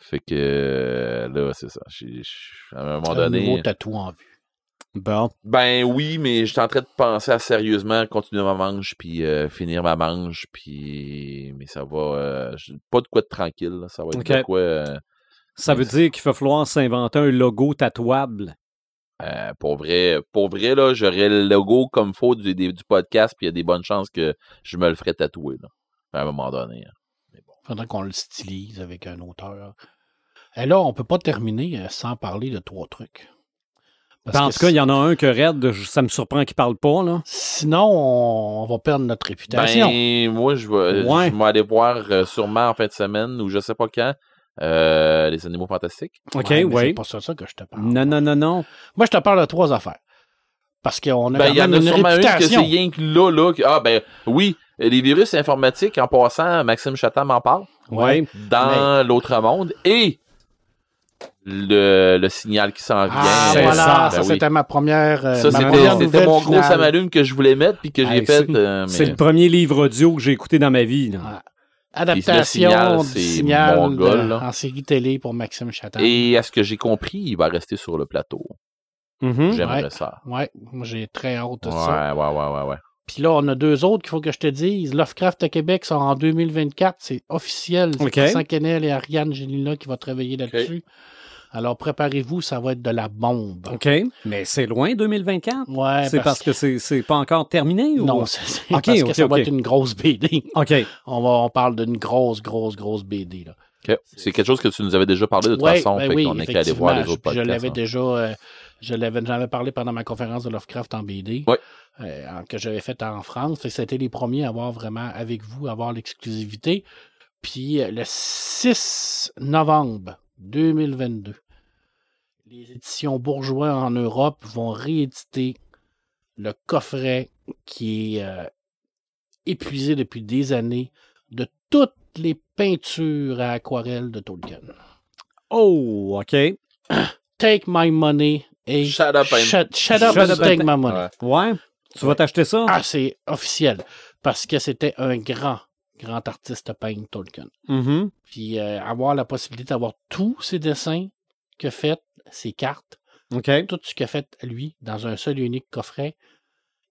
Fait que euh, là, c'est ça. J'ai- j'ai- à un moment Un donné. nouveau tatou en vue. Bon. Ben oui, mais j'étais en train de penser à sérieusement continuer ma manche, puis euh, finir ma manche, puis mais ça va euh, pas de quoi de tranquille, là. ça va être de quoi euh, Ça veut dire qu'il va falloir s'inventer un logo tatouable? euh, pour vrai, pour vrai là, j'aurais le logo comme faut du, du podcast, puis il y a des bonnes chances que je me le ferais tatouer là, à un moment donné. hein. Faudrait qu'on le stylise avec un auteur. Et là, on peut pas terminer euh, sans parler de trois trucs. Parce Ben, en tout cas, il y en a un que Red, je- ça me surprend qu'il parle pas, là. Sinon, on, on va perdre notre réputation. Ben moi je vais Ouais. je vais aller voir euh, sûrement en fin de semaine ou je sais pas quand euh, les animaux fantastiques. OK, Ouais, oui. C'est pas ça, ça que je te parle. Non, non, non, non. Moi, je te parle de trois affaires. Parce qu'on a Ben, quand il y en même a une sûrement une que c'est rien que là, là. que- ah, ben, oui, les virus informatiques, en passant, Maxime Chatham en parle, Ouais. dans l'autre monde, et le, le signal qui s'en vient. Ah, C'est voilà, ça. ça, Ben oui. c'était ma première, euh, Ça, ma c'était première c'était nouvelle mon gros samalume que je voulais mettre, puis que j'ai Hey, fait. c'est- euh, mais- le premier livre audio que j'ai écouté dans ma vie. là. Adaptation signal, du signal mongol, de- là. en série télé pour Maxime Chatham. Et à ce que j'ai compris, il va rester sur le plateau. Mhm. J'aimerais Ouais. ça. Ouais, moi j'ai très hâte de Ouais, ça. ouais, ouais, ouais, ouais. Puis là, on a deux autres qu'il faut que je te dise. Lovecraft à Québec sort en 2024. C'est officiel. C'est OK. Christian Kennel et Ariane Gélina qui vont travailler là-dessus. Alors préparez-vous, ça va être de la bombe. OK. Mais c'est loin, 2024? Ouais, c'est parce que c'est c'est pas encore terminé? Ou... Non, c'est parce ok, que ça va ok. être une grosse BD. OK. On, va, on parle d'une grosse, grosse, grosse BD. Là. Ok. C'est quelque chose que tu nous avais déjà parlé de toute Ouais, façon. ben fait oui, qu'on est qu'à aller voir les autres Je- Je podcasts. l'avais hein. déjà, euh, je l'avais, j'en avais parlé pendant ma conférence de Lovecraft en BD, euh, que j'avais faite en France. C'était les premiers à avoir vraiment avec vous, à avoir l'exclusivité. Puis euh, le 6 novembre 2022, les éditions Bourgeois en Europe vont rééditer le coffret qui est euh, épuisé depuis des années de toutes les peintures à aquarelle de Tolkien. Oh, OK. Take my money et Shut up shut, shut up Shut and up take and- my money. Ouais. Ouais. Tu vas t'acheter ça? Ah, c'est officiel. Parce que c'était un grand, grand artiste peintre Tolkien. Mhm. Puis euh, avoir la possibilité d'avoir tous ses dessins que fait, ses cartes, OK. tout ce qu'il a fait lui dans un seul et unique coffret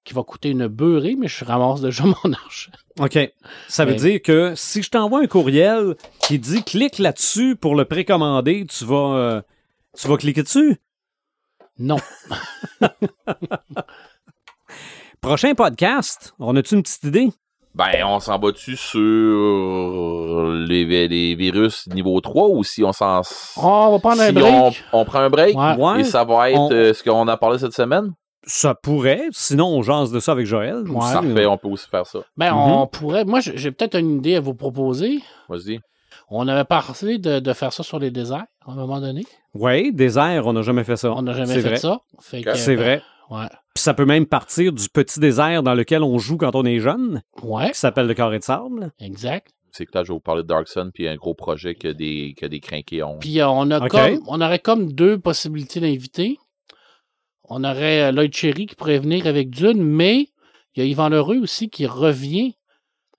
qui va coûter une beurrée, mais je ramasse déjà mon argent. OK. Ça veut dire que si je t'envoie un courriel qui dit clique là-dessus pour le précommander, tu vas, euh, tu vas cliquer dessus? Non. Prochain podcast, on a-tu une petite idée? Ben, on s'en bat-tu sur les, les virus niveau 3 ou si on s'en. Oh, on va prendre un break. On, on prend un break? Ouais. Ouais. et ça va être On- euh, ce qu'on a parlé cette semaine? Ça pourrait. Sinon, on jase de ça avec Joël. Ouais. aussi. Parfait, on peut aussi faire ça. Ben, Mhm. on pourrait. Moi, j'ai j'ai peut-être une idée à vous proposer. Vas-y. On avait parlé de, de faire ça sur les déserts à un moment donné. Oui, désert, on n'a jamais fait ça. On n'a jamais fait vrai. ça. Fait que, C'est euh, vrai. Ouais. Puis ça peut même partir du petit désert dans lequel on joue quand on est jeune, Ouais, qui s'appelle le carré de sable. exact. C'est que là, je vais vous parler de Dark Sun puis un gros projet que des, que des crinqués ont. Puis euh, on, a comme, on aurait comme deux possibilités d'invités. On aurait euh, Lloyd Cherry qui pourrait venir avec Dune, mais il y a Yvan Lheureux aussi qui revient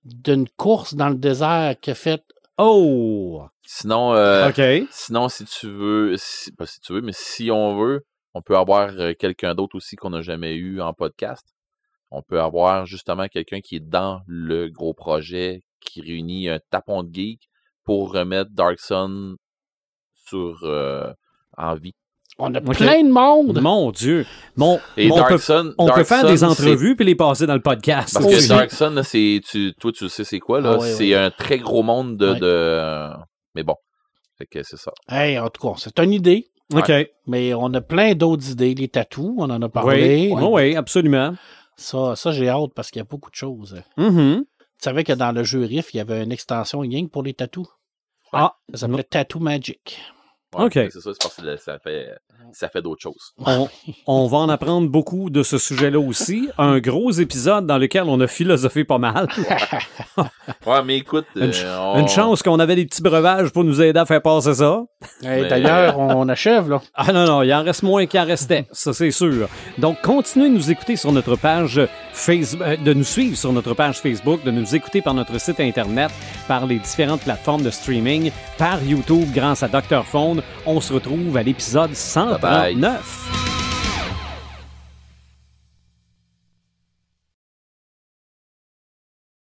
d'une course dans le désert qu'il a fait. Oh! Sinon, euh, sinon, si tu veux, si, pas si tu veux, mais si on veut, on peut avoir euh, quelqu'un d'autre aussi qu'on n'a jamais eu en podcast. On peut avoir justement quelqu'un qui est dans le gros projet, qui réunit un tapon de geek pour remettre Dark Sun sur euh, en vie. On a plein de monde. Mon Dieu. Mon, Et on Dark peut, Sun, on Dark peut faire Sun, des entrevues puis les passer dans le podcast. Parce aussi. que Dark Sun, là, c'est, tu, toi, tu sais c'est quoi, là? Ah ouais, c'est ouais. un très gros monde de, Ouais. de- Mais bon. Fait que c'est ça. Hey, en tout cas, c'est une idée, OK. mais on a plein d'autres idées. Les tatous, on en a Oui, parlé. oui, oui, absolument. Ça, ça j'ai hâte parce qu'il y a beaucoup de choses. Mhm. Tu savais que dans le jeu Riff, il y avait une extension Ying pour les tatous? Ah, Ça s'appelait Tattoo Magic. Ouais, OK. C'est ça, c'est parce que ça fait, ça fait d'autres choses. on, on va en apprendre beaucoup de ce sujet-là aussi. Un gros épisode dans lequel on a philosophé pas mal. Ouais, mais écoute, Une, ch- euh, on- une chance qu'on avait des petits breuvages pour nous aider à faire passer ça. Hey, Mais- D'ailleurs, on achève, là. Ah non, non, il en reste moins qu'il en restait, ça c'est sûr. Donc, continuez de nous écouter sur notre page Facebook, de nous suivre sur notre page Facebook, de nous écouter par notre site Internet, par les différentes plateformes de streaming, par YouTube grâce à Dr. Phone. On se retrouve à l'épisode Bye bye.